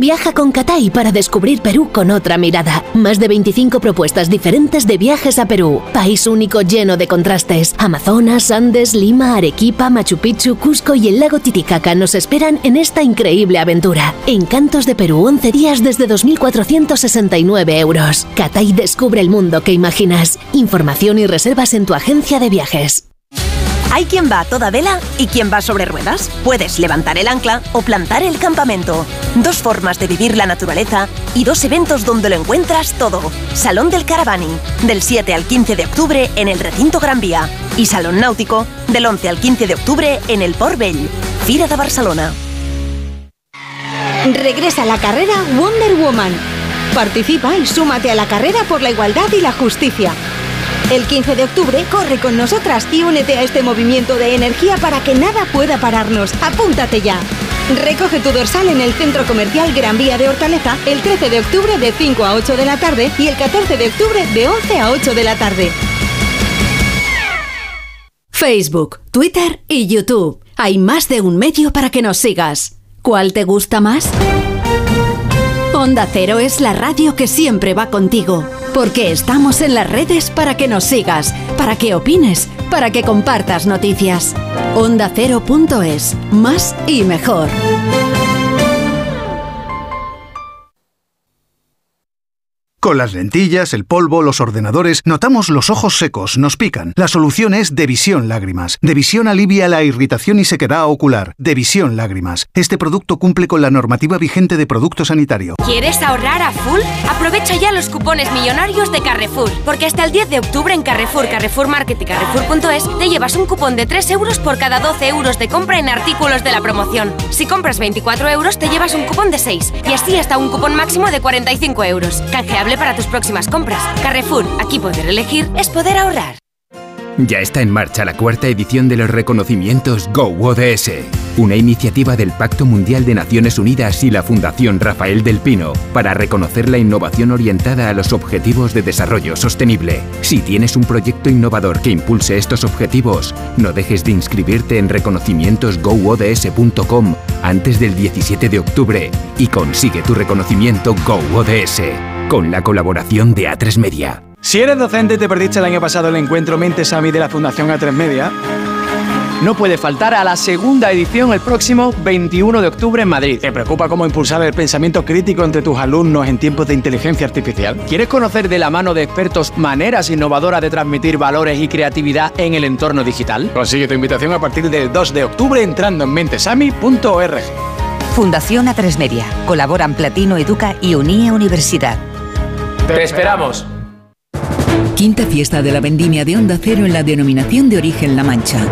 Viaja con Catay para descubrir Perú con otra mirada. Más de 25 propuestas diferentes de viajes a Perú. País único lleno de contrastes. Amazonas, Andes, Lima, Arequipa, Machu Picchu, Cusco y el lago Titicaca nos esperan en esta increíble aventura. Encantos de Perú, 11 días desde 2.469 euros. Catay descubre el mundo que imaginas. Información y reservas en tu agencia de viajes. Hay quien va a toda vela y quien va sobre ruedas. Puedes levantar el ancla o plantar el campamento. Dos formas de vivir la naturaleza y dos eventos donde lo encuentras todo. Salón del Caravani, del 7 al 15 de octubre en el Recinto Gran Vía. Y Salón Náutico, del 11 al 15 de octubre en el Port Vell. Fira de Barcelona. Regresa a la carrera Wonder Woman. Participa y súmate a la carrera por la igualdad y la justicia. El 15 de octubre corre con nosotras y únete a este movimiento de energía para que nada pueda pararnos. Apúntate ya. Recoge tu dorsal en el Centro Comercial Gran Vía de Hortaleza el 13 de octubre de 5 a 8 de la tarde y el 14 de octubre de 11 a 8 de la tarde. Facebook, Twitter y YouTube. Hay más de un medio para que nos sigas. ¿Cuál te gusta más? Onda Cero es la radio que siempre va contigo, porque estamos en las redes para que nos sigas, para que opines, para que compartas noticias. Onda Cero.es, más y mejor. Con las lentillas, el polvo, los ordenadores, notamos los ojos secos, nos pican. La solución es Devisión Lágrimas. Devisión alivia la irritación y sequedad ocular. Devisión Lágrimas. Este producto cumple con la normativa vigente de producto sanitario. ¿Quieres ahorrar a full? Aprovecha ya los cupones millonarios de Carrefour, porque hasta el 10 de octubre en Carrefour, Carrefour Market y Carrefour.es te llevas un cupón de 3 euros por cada 12 euros de compra en artículos de la promoción. Si compras 24 euros te llevas un cupón de 6 y así hasta un cupón máximo de 45 euros. Para tus próximas compras. Carrefour, aquí poder elegir es poder ahorrar. Ya está en marcha la cuarta edición de los reconocimientos Go ODS, una iniciativa del Pacto Mundial de Naciones Unidas y la Fundación Rafael del Pino para reconocer la innovación orientada a los objetivos de desarrollo sostenible. Si tienes un proyecto innovador que impulse estos objetivos, no dejes de inscribirte en reconocimientosgoods.com antes del 17 de octubre y consigue tu reconocimiento Go ODS con la colaboración de A3 Media. Si eres docente y te perdiste el año pasado el encuentro Mentes a mí de la Fundación A3 Media, no puede faltar a la segunda edición el próximo 21 de octubre en Madrid. ¿Te preocupa cómo impulsar el pensamiento crítico entre tus alumnos en tiempos de inteligencia artificial? ¿Quieres conocer de la mano de expertos maneras innovadoras de transmitir valores y creatividad en el entorno digital? Consigue tu invitación a partir del 2 de octubre entrando en mentesami.org. Fundación A3 Media. Colaboran Platino Educa y Unie Universidad. ¡Te esperamos! Quinta fiesta de la vendimia de Onda Cero en la denominación de origen La Mancha.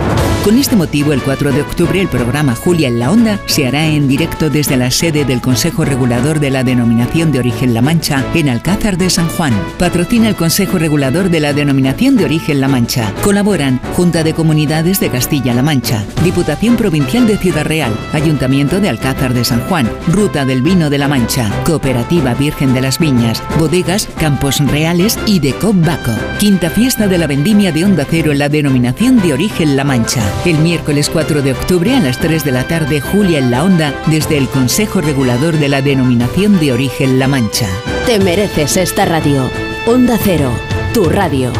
Con este motivo, el 4 de octubre, el programa Julia en la Onda se hará en directo desde la sede del Consejo Regulador de la Denominación de Origen La Mancha en Alcázar de San Juan. Patrocina el Consejo Regulador de la Denominación de Origen La Mancha. Colaboran Junta de Comunidades de Castilla-La Mancha, Diputación Provincial de Ciudad Real, Ayuntamiento de Alcázar de San Juan, Ruta del Vino de La Mancha, Cooperativa Virgen de las Viñas, Bodegas, Campos Reales y de Baco. Quinta fiesta de la vendimia de Onda Cero en la denominación de origen La Mancha. El miércoles 4 de octubre a las 3 de la tarde, Julia en la Onda, desde el Consejo Regulador de la denominación de origen La Mancha. Te mereces esta radio. Onda Cero, tu radio.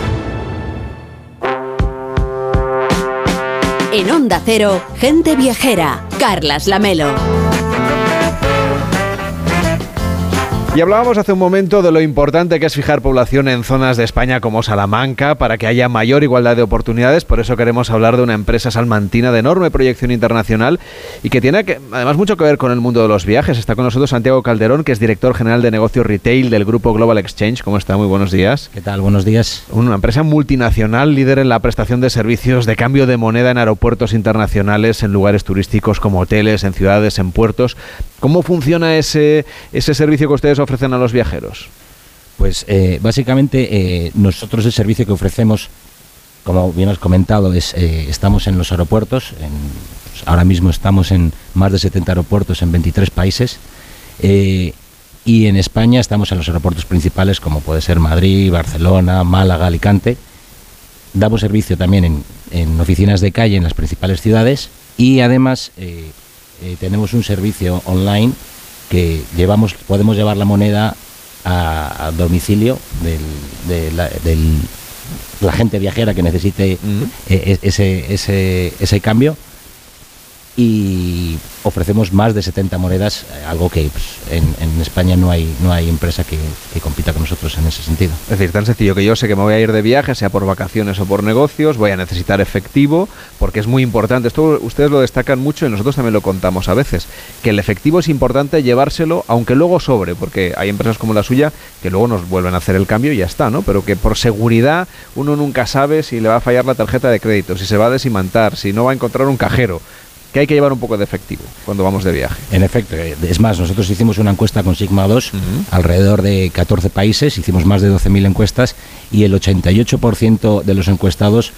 En Onda Cero, gente viajera, Carlas Lamelo. Y hablábamos hace un momento de lo importante que es fijar población en zonas de España como Salamanca para que haya mayor igualdad de oportunidades. Por eso queremos hablar de una empresa salmantina de enorme proyección internacional y que tiene que, además mucho que ver con el mundo de los viajes. Está con nosotros Santiago Calderón, que es director general de negocios retail del grupo Global Exchange. ¿Cómo está? Muy buenos días. ¿Qué tal? Buenos días. Una empresa multinacional líder en la prestación de servicios de cambio de moneda en aeropuertos internacionales, en lugares turísticos como hoteles, en ciudades, en puertos. ¿Cómo funciona ese, ese servicio que ustedes ofrecen a los viajeros? Pues eh, básicamente eh, nosotros el servicio que ofrecemos, como bien has comentado, es eh, estamos en los aeropuertos. Pues ahora mismo estamos en más de 70 aeropuertos en 23 países. y en España estamos en los aeropuertos principales como puede ser Madrid, Barcelona, Málaga, Alicante. Damos servicio también en, en oficinas de calle en las principales ciudades y además tenemos un servicio online que llevamos, podemos llevar la moneda a, domicilio de la, gente viajera que necesite e, ese, ese, ese cambio y ofrecemos más de 70 monedas, eh, algo que pues, en, España no hay, no hay empresa que, compita con nosotros en ese sentido. Es decir, tan sencillo que yo sé que me voy a ir de viaje, sea por vacaciones o por negocios, voy a necesitar efectivo, porque es muy importante, esto ustedes lo destacan mucho y nosotros también lo contamos a veces, que el efectivo es importante llevárselo, aunque luego sobre, porque hay empresas como la suya que luego nos vuelven a hacer el cambio y ya está, ¿no? Pero que por seguridad uno nunca sabe si le va a fallar la tarjeta de crédito, si se va a desimantar, si no va a encontrar un cajero que hay que llevar un poco de efectivo cuando vamos de viaje. En efecto, eh, es más, nosotros hicimos una encuesta con Sigma 2 alrededor de 14 países, hicimos más de 12.000 encuestas y el 88% de los encuestados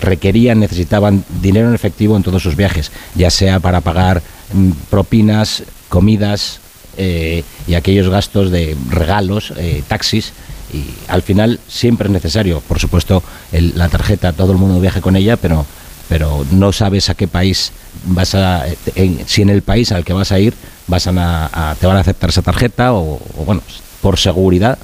requerían, necesitaban dinero en efectivo en todos sus viajes, ya sea para pagar mm, propinas, comidas eh, y aquellos gastos de regalos, eh, taxis, y al final siempre es necesario, por supuesto, la tarjeta, todo el mundo viaje con ella, pero pero no sabes a qué país vas a, si en el país al que vas a ir vas a, te van a aceptar esa tarjeta o, bueno, por seguridad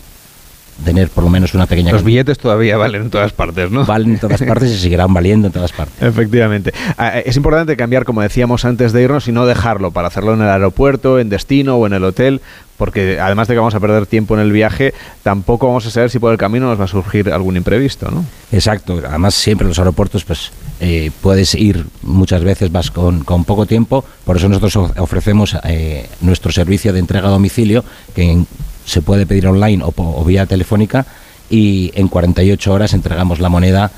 tener por lo menos una pequeña... Los billetes todavía valen en todas partes, ¿no? Valen en todas partes y seguirán valiendo en todas partes. Efectivamente. Ah, eh, es importante cambiar, como decíamos antes de irnos, y no dejarlo para hacerlo en el aeropuerto, en destino o en el hotel, porque además de que vamos a perder tiempo en el viaje, tampoco vamos a saber si por el camino nos va a surgir algún imprevisto, ¿no? Exacto. Además, siempre en los aeropuertos, pues eh, puedes ir muchas veces, vas con, poco tiempo. Por eso nosotros ofrecemos eh, nuestro servicio de entrega a domicilio, que se puede pedir online o, vía telefónica, y en 48 horas entregamos la moneda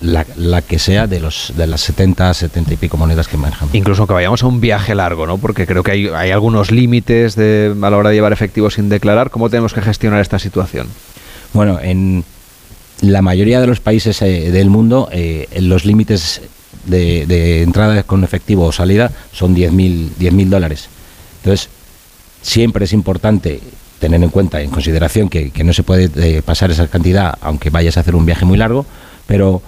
la, que sea de los de las 70, 70 y pico monedas que manejamos. Incluso que vayamos a un viaje largo, ¿no? Porque creo que hay, hay algunos límites de, a la hora de llevar efectivo sin declarar. ¿Cómo tenemos que gestionar esta situación? Bueno, en la mayoría de los países eh, del mundo eh, los límites de, entrada con efectivo o salida son 10.000 mil dólares. Entonces, siempre es importante tener en cuenta, en consideración, que, no se puede eh, pasar esa cantidad aunque vayas a hacer un viaje muy largo, pero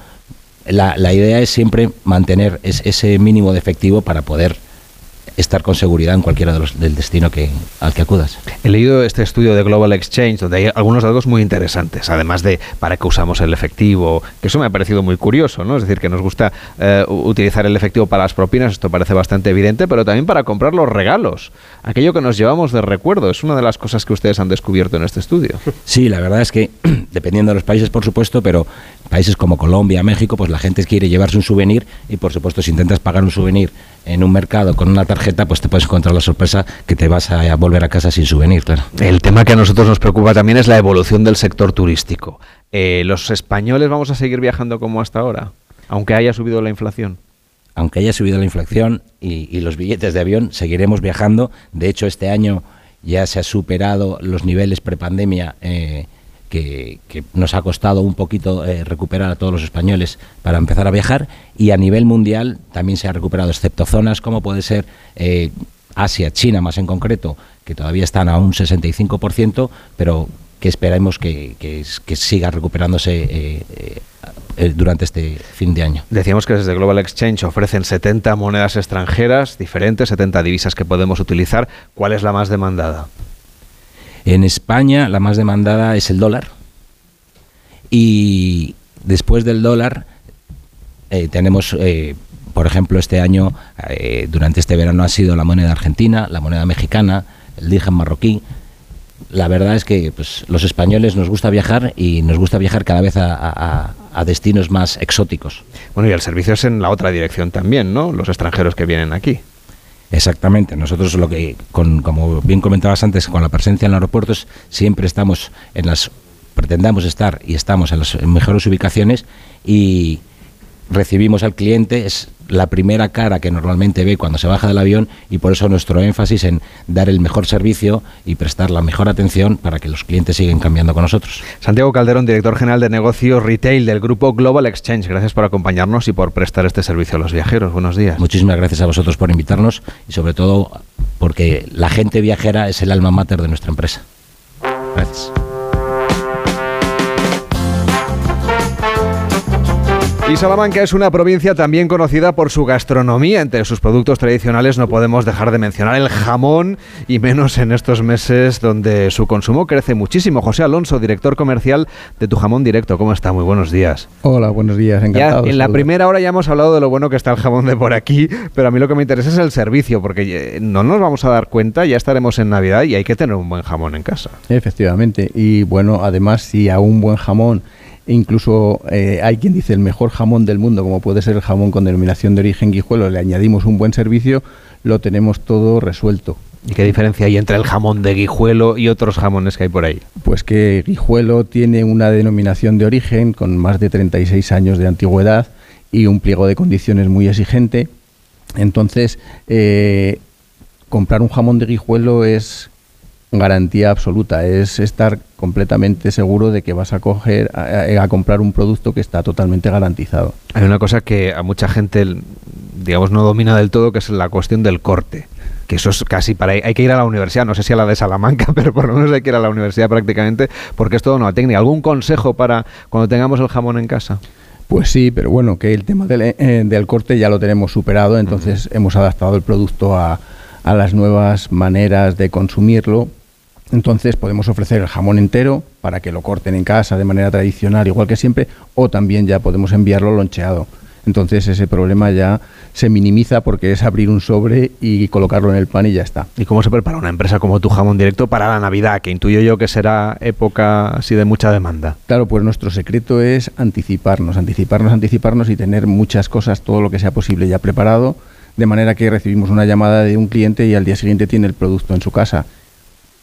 la, la idea es siempre mantener ese mínimo de efectivo para poder estar con seguridad en cualquiera de los, del destino que, al que acudas. He leído este estudio de Global Exchange donde hay algunos datos muy interesantes, además de para qué usamos el efectivo, que eso me ha parecido muy curioso, ¿no? Es decir, que nos gusta eh, utilizar el efectivo para las propinas, esto parece bastante evidente, pero también para comprar los regalos, aquello que nos llevamos de recuerdo, es una de las cosas que ustedes han descubierto en este estudio. Sí, la verdad es que dependiendo de los países, por supuesto, pero países como Colombia, México, pues la gente quiere llevarse un souvenir y por supuesto si intentas pagar un souvenir en un mercado con una tarjeta, pues te puedes encontrar la sorpresa que te vas a volver a casa sin souvenir, claro. El tema que a nosotros nos preocupa también es la evolución del sector turístico. Eh, ¿Los españoles vamos a seguir viajando como hasta ahora, aunque haya subido la inflación? Aunque haya subido la inflación y, los billetes de avión, seguiremos viajando. De hecho, este año ya se ha superado los niveles prepandemia. Eh, que, nos ha costado un poquito eh, recuperar a todos los españoles para empezar a viajar y a nivel mundial también se ha recuperado, excepto zonas como puede ser eh, Asia, China más en concreto, que todavía están a un 65%, pero que esperemos que, que, siga recuperándose eh, durante este fin de año. Decíamos que desde Global Exchange ofrecen 70 monedas extranjeras diferentes, 70 divisas que podemos utilizar. ¿Cuál es la más demandada? En España la más demandada es el dólar y después del dólar eh, tenemos, eh, por ejemplo, este año, eh, durante este verano ha sido la moneda argentina, la moneda mexicana, el dirham marroquí. la verdad es que pues, los españoles nos gusta viajar y nos gusta viajar cada vez a, destinos más exóticos. Bueno, y el servicio es en la otra dirección también, ¿no? Los extranjeros que vienen aquí. Exactamente. Nosotros lo que, con, como bien comentabas antes, con la presencia en aeropuertos, siempre estamos en las, pretendamos estar y estamos en las mejores ubicaciones y recibimos al cliente, es la primera cara que normalmente ve cuando se baja del avión y por eso nuestro énfasis en dar el mejor servicio y prestar la mejor atención para que los clientes sigan cambiando con nosotros. Santiago Calderón, director general de negocios retail del grupo Global Exchange, gracias por acompañarnos y por prestar este servicio a los viajeros. Buenos días. Muchísimas gracias a vosotros por invitarnos y sobre todo porque la gente viajera es el alma mater de nuestra empresa. Gracias. Y Salamanca es una provincia también conocida por su gastronomía. Entre sus productos tradicionales no podemos dejar de mencionar el jamón y menos en estos meses donde su consumo crece muchísimo. José Alonso, director comercial de Tu Jamón Directo. ¿Cómo está? Muy buenos días. Hola, buenos días. Encantado. en la primera hora ya hemos hablado de lo bueno que está el jamón de por aquí, pero a mí lo que me interesa es el servicio, porque eh, no nos vamos a dar cuenta, ya estaremos en Navidad y hay que tener un buen jamón en casa. Efectivamente. Y bueno, además, si a un buen jamón incluso eh, hay quien dice el mejor jamón del mundo, como puede ser el jamón con denominación de origen guijuelo, le añadimos un buen servicio, lo tenemos todo resuelto. ¿Y qué diferencia hay entre el jamón de Guijuelo y otros jamones que hay por ahí? Pues que Guijuelo tiene una denominación de origen con más de 36 años de antigüedad y un pliego de condiciones muy exigente. Entonces, eh, comprar un jamón de Guijuelo es garantía absoluta, es estar completamente seguro de que vas a coger a, comprar un producto que está totalmente garantizado. Hay una cosa que a mucha gente digamos no domina del todo que es la cuestión del corte que eso es casi para hay que ir a la universidad, no sé si a la de Salamanca, pero por lo menos hay que ir a la universidad prácticamente, porque es toda una técnica. ¿Algún consejo para cuando tengamos el jamón en casa? Pues sí, pero bueno, que el tema del, eh, del corte ya lo tenemos superado, entonces hemos adaptado el producto a, a las nuevas maneras de consumirlo entonces podemos ofrecer el jamón entero para que lo corten en casa de manera tradicional, igual que siempre, o también ya podemos enviarlo loncheado. Entonces ese problema ya se minimiza porque es abrir un sobre y colocarlo en el pan y ya está. ¿Y cómo se prepara una empresa como tu jamón directo para la Navidad, que intuyo yo que será época así de mucha demanda? Claro, pues nuestro secreto es anticiparnos, anticiparnos, anticiparnos y tener muchas cosas, todo lo que sea posible ya preparado, de manera que recibimos una llamada de un cliente y al día siguiente tiene el producto en su casa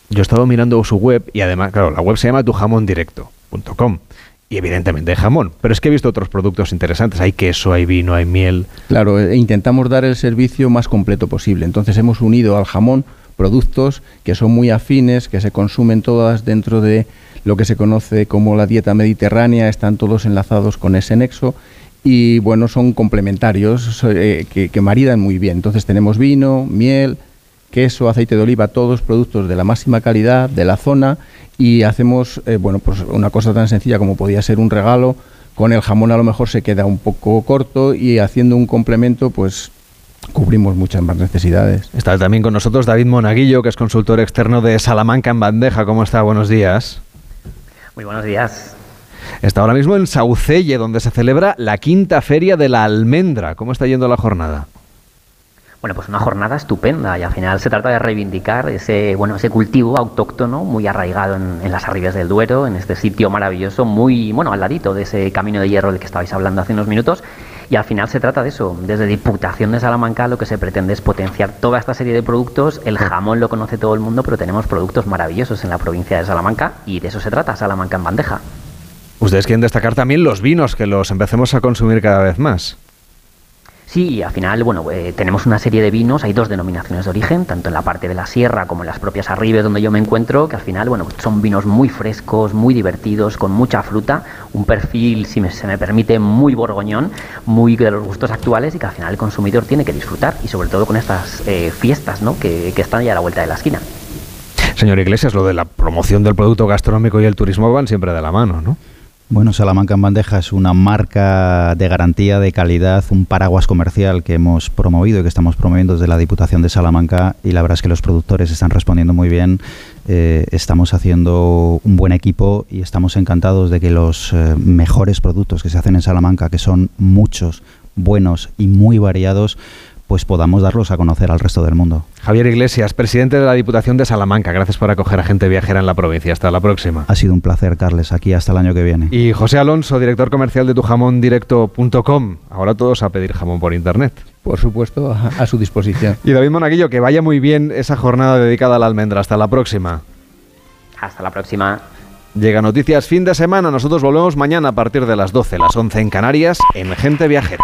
yo he estado mirando su web y además, claro, la web se llama tujamondirecto.com y evidentemente hay jamón, pero es que he visto otros productos interesantes, hay queso, hay vino, hay miel. Claro, e intentamos dar el servicio más completo posible, entonces hemos unido al jamón productos que son muy afines, que se consumen todas dentro de lo que se conoce como la dieta mediterránea, están todos enlazados con ese nexo y bueno, son complementarios eh, que maridan muy bien. Entonces tenemos vino, miel, queso, aceite de oliva, todos productos de la máxima calidad de la zona y hacemos eh, bueno pues una cosa tan sencilla como podía ser un regalo con el jamón a lo mejor se queda un poco corto y haciendo un complemento pues cubrimos muchas más necesidades. Está también con nosotros David Monaguillo, que es consultor externo de Salamanca en Bandeja. ¿Cómo está? Buenos días. Muy buenos días. Está ahora mismo en Saucelle, donde se celebra la quinta feria de la almendra. ¿Cómo está yendo la jornada? Bueno, pues una jornada estupenda y al final se trata de reivindicar ese, bueno, ese cultivo autóctono muy arraigado en, las arribas del Duero, en este sitio maravilloso, muy, bueno, al ladito de ese camino de hierro del que estabais hablando hace unos minutos. Y al final se trata de eso. Desde Diputación de Salamanca lo que se pretende es potenciar toda esta serie de productos. El jamón lo conoce todo el mundo, pero tenemos productos maravillosos en la provincia de Salamanca y de eso se trata, Salamanca en bandeja. Ustedes quieren destacar también los vinos, que los empecemos a consumir cada vez más. Sí, al final, bueno, eh, tenemos una serie de vinos, hay dos denominaciones de origen, tanto en la parte de la sierra como en las propias arribes donde yo me encuentro, que al final, bueno, son vinos muy frescos, muy divertidos, con mucha fruta, un perfil, si se me permite, muy borgoñón, muy de los gustos actuales y que al final el consumidor tiene que disfrutar, y sobre todo con estas eh, fiestas, ¿no?, que, que están ya a la vuelta de la esquina. Señor Iglesias, lo de la promoción del producto gastronómico y el turismo van siempre de la mano, ¿no? Bueno, Salamanca en bandeja es una marca de garantía de calidad, un paraguas comercial que hemos promovido y que estamos promoviendo desde la Diputación de Salamanca y la verdad es que los productores están respondiendo muy bien. Eh, estamos haciendo un buen equipo y estamos encantados de que los eh, mejores productos que se hacen en Salamanca, que son muchos, buenos y muy variados, pues podamos darlos a conocer al resto del mundo. Javier Iglesias, presidente de la Diputación de Salamanca, gracias por acoger a gente viajera en la provincia. Hasta la próxima. Ha sido un placer, Carles, aquí hasta el año que viene. Y José Alonso, director comercial de tujamondirecto.com. Ahora todos a pedir jamón por internet. Por supuesto, a, a su disposición. Y David Monaguillo, que vaya muy bien esa jornada dedicada a la almendra. Hasta la próxima. Hasta la próxima. Llega Noticias fin de semana. Nosotros volvemos mañana a partir de las 12, las 11 en Canarias, en Gente Viajera.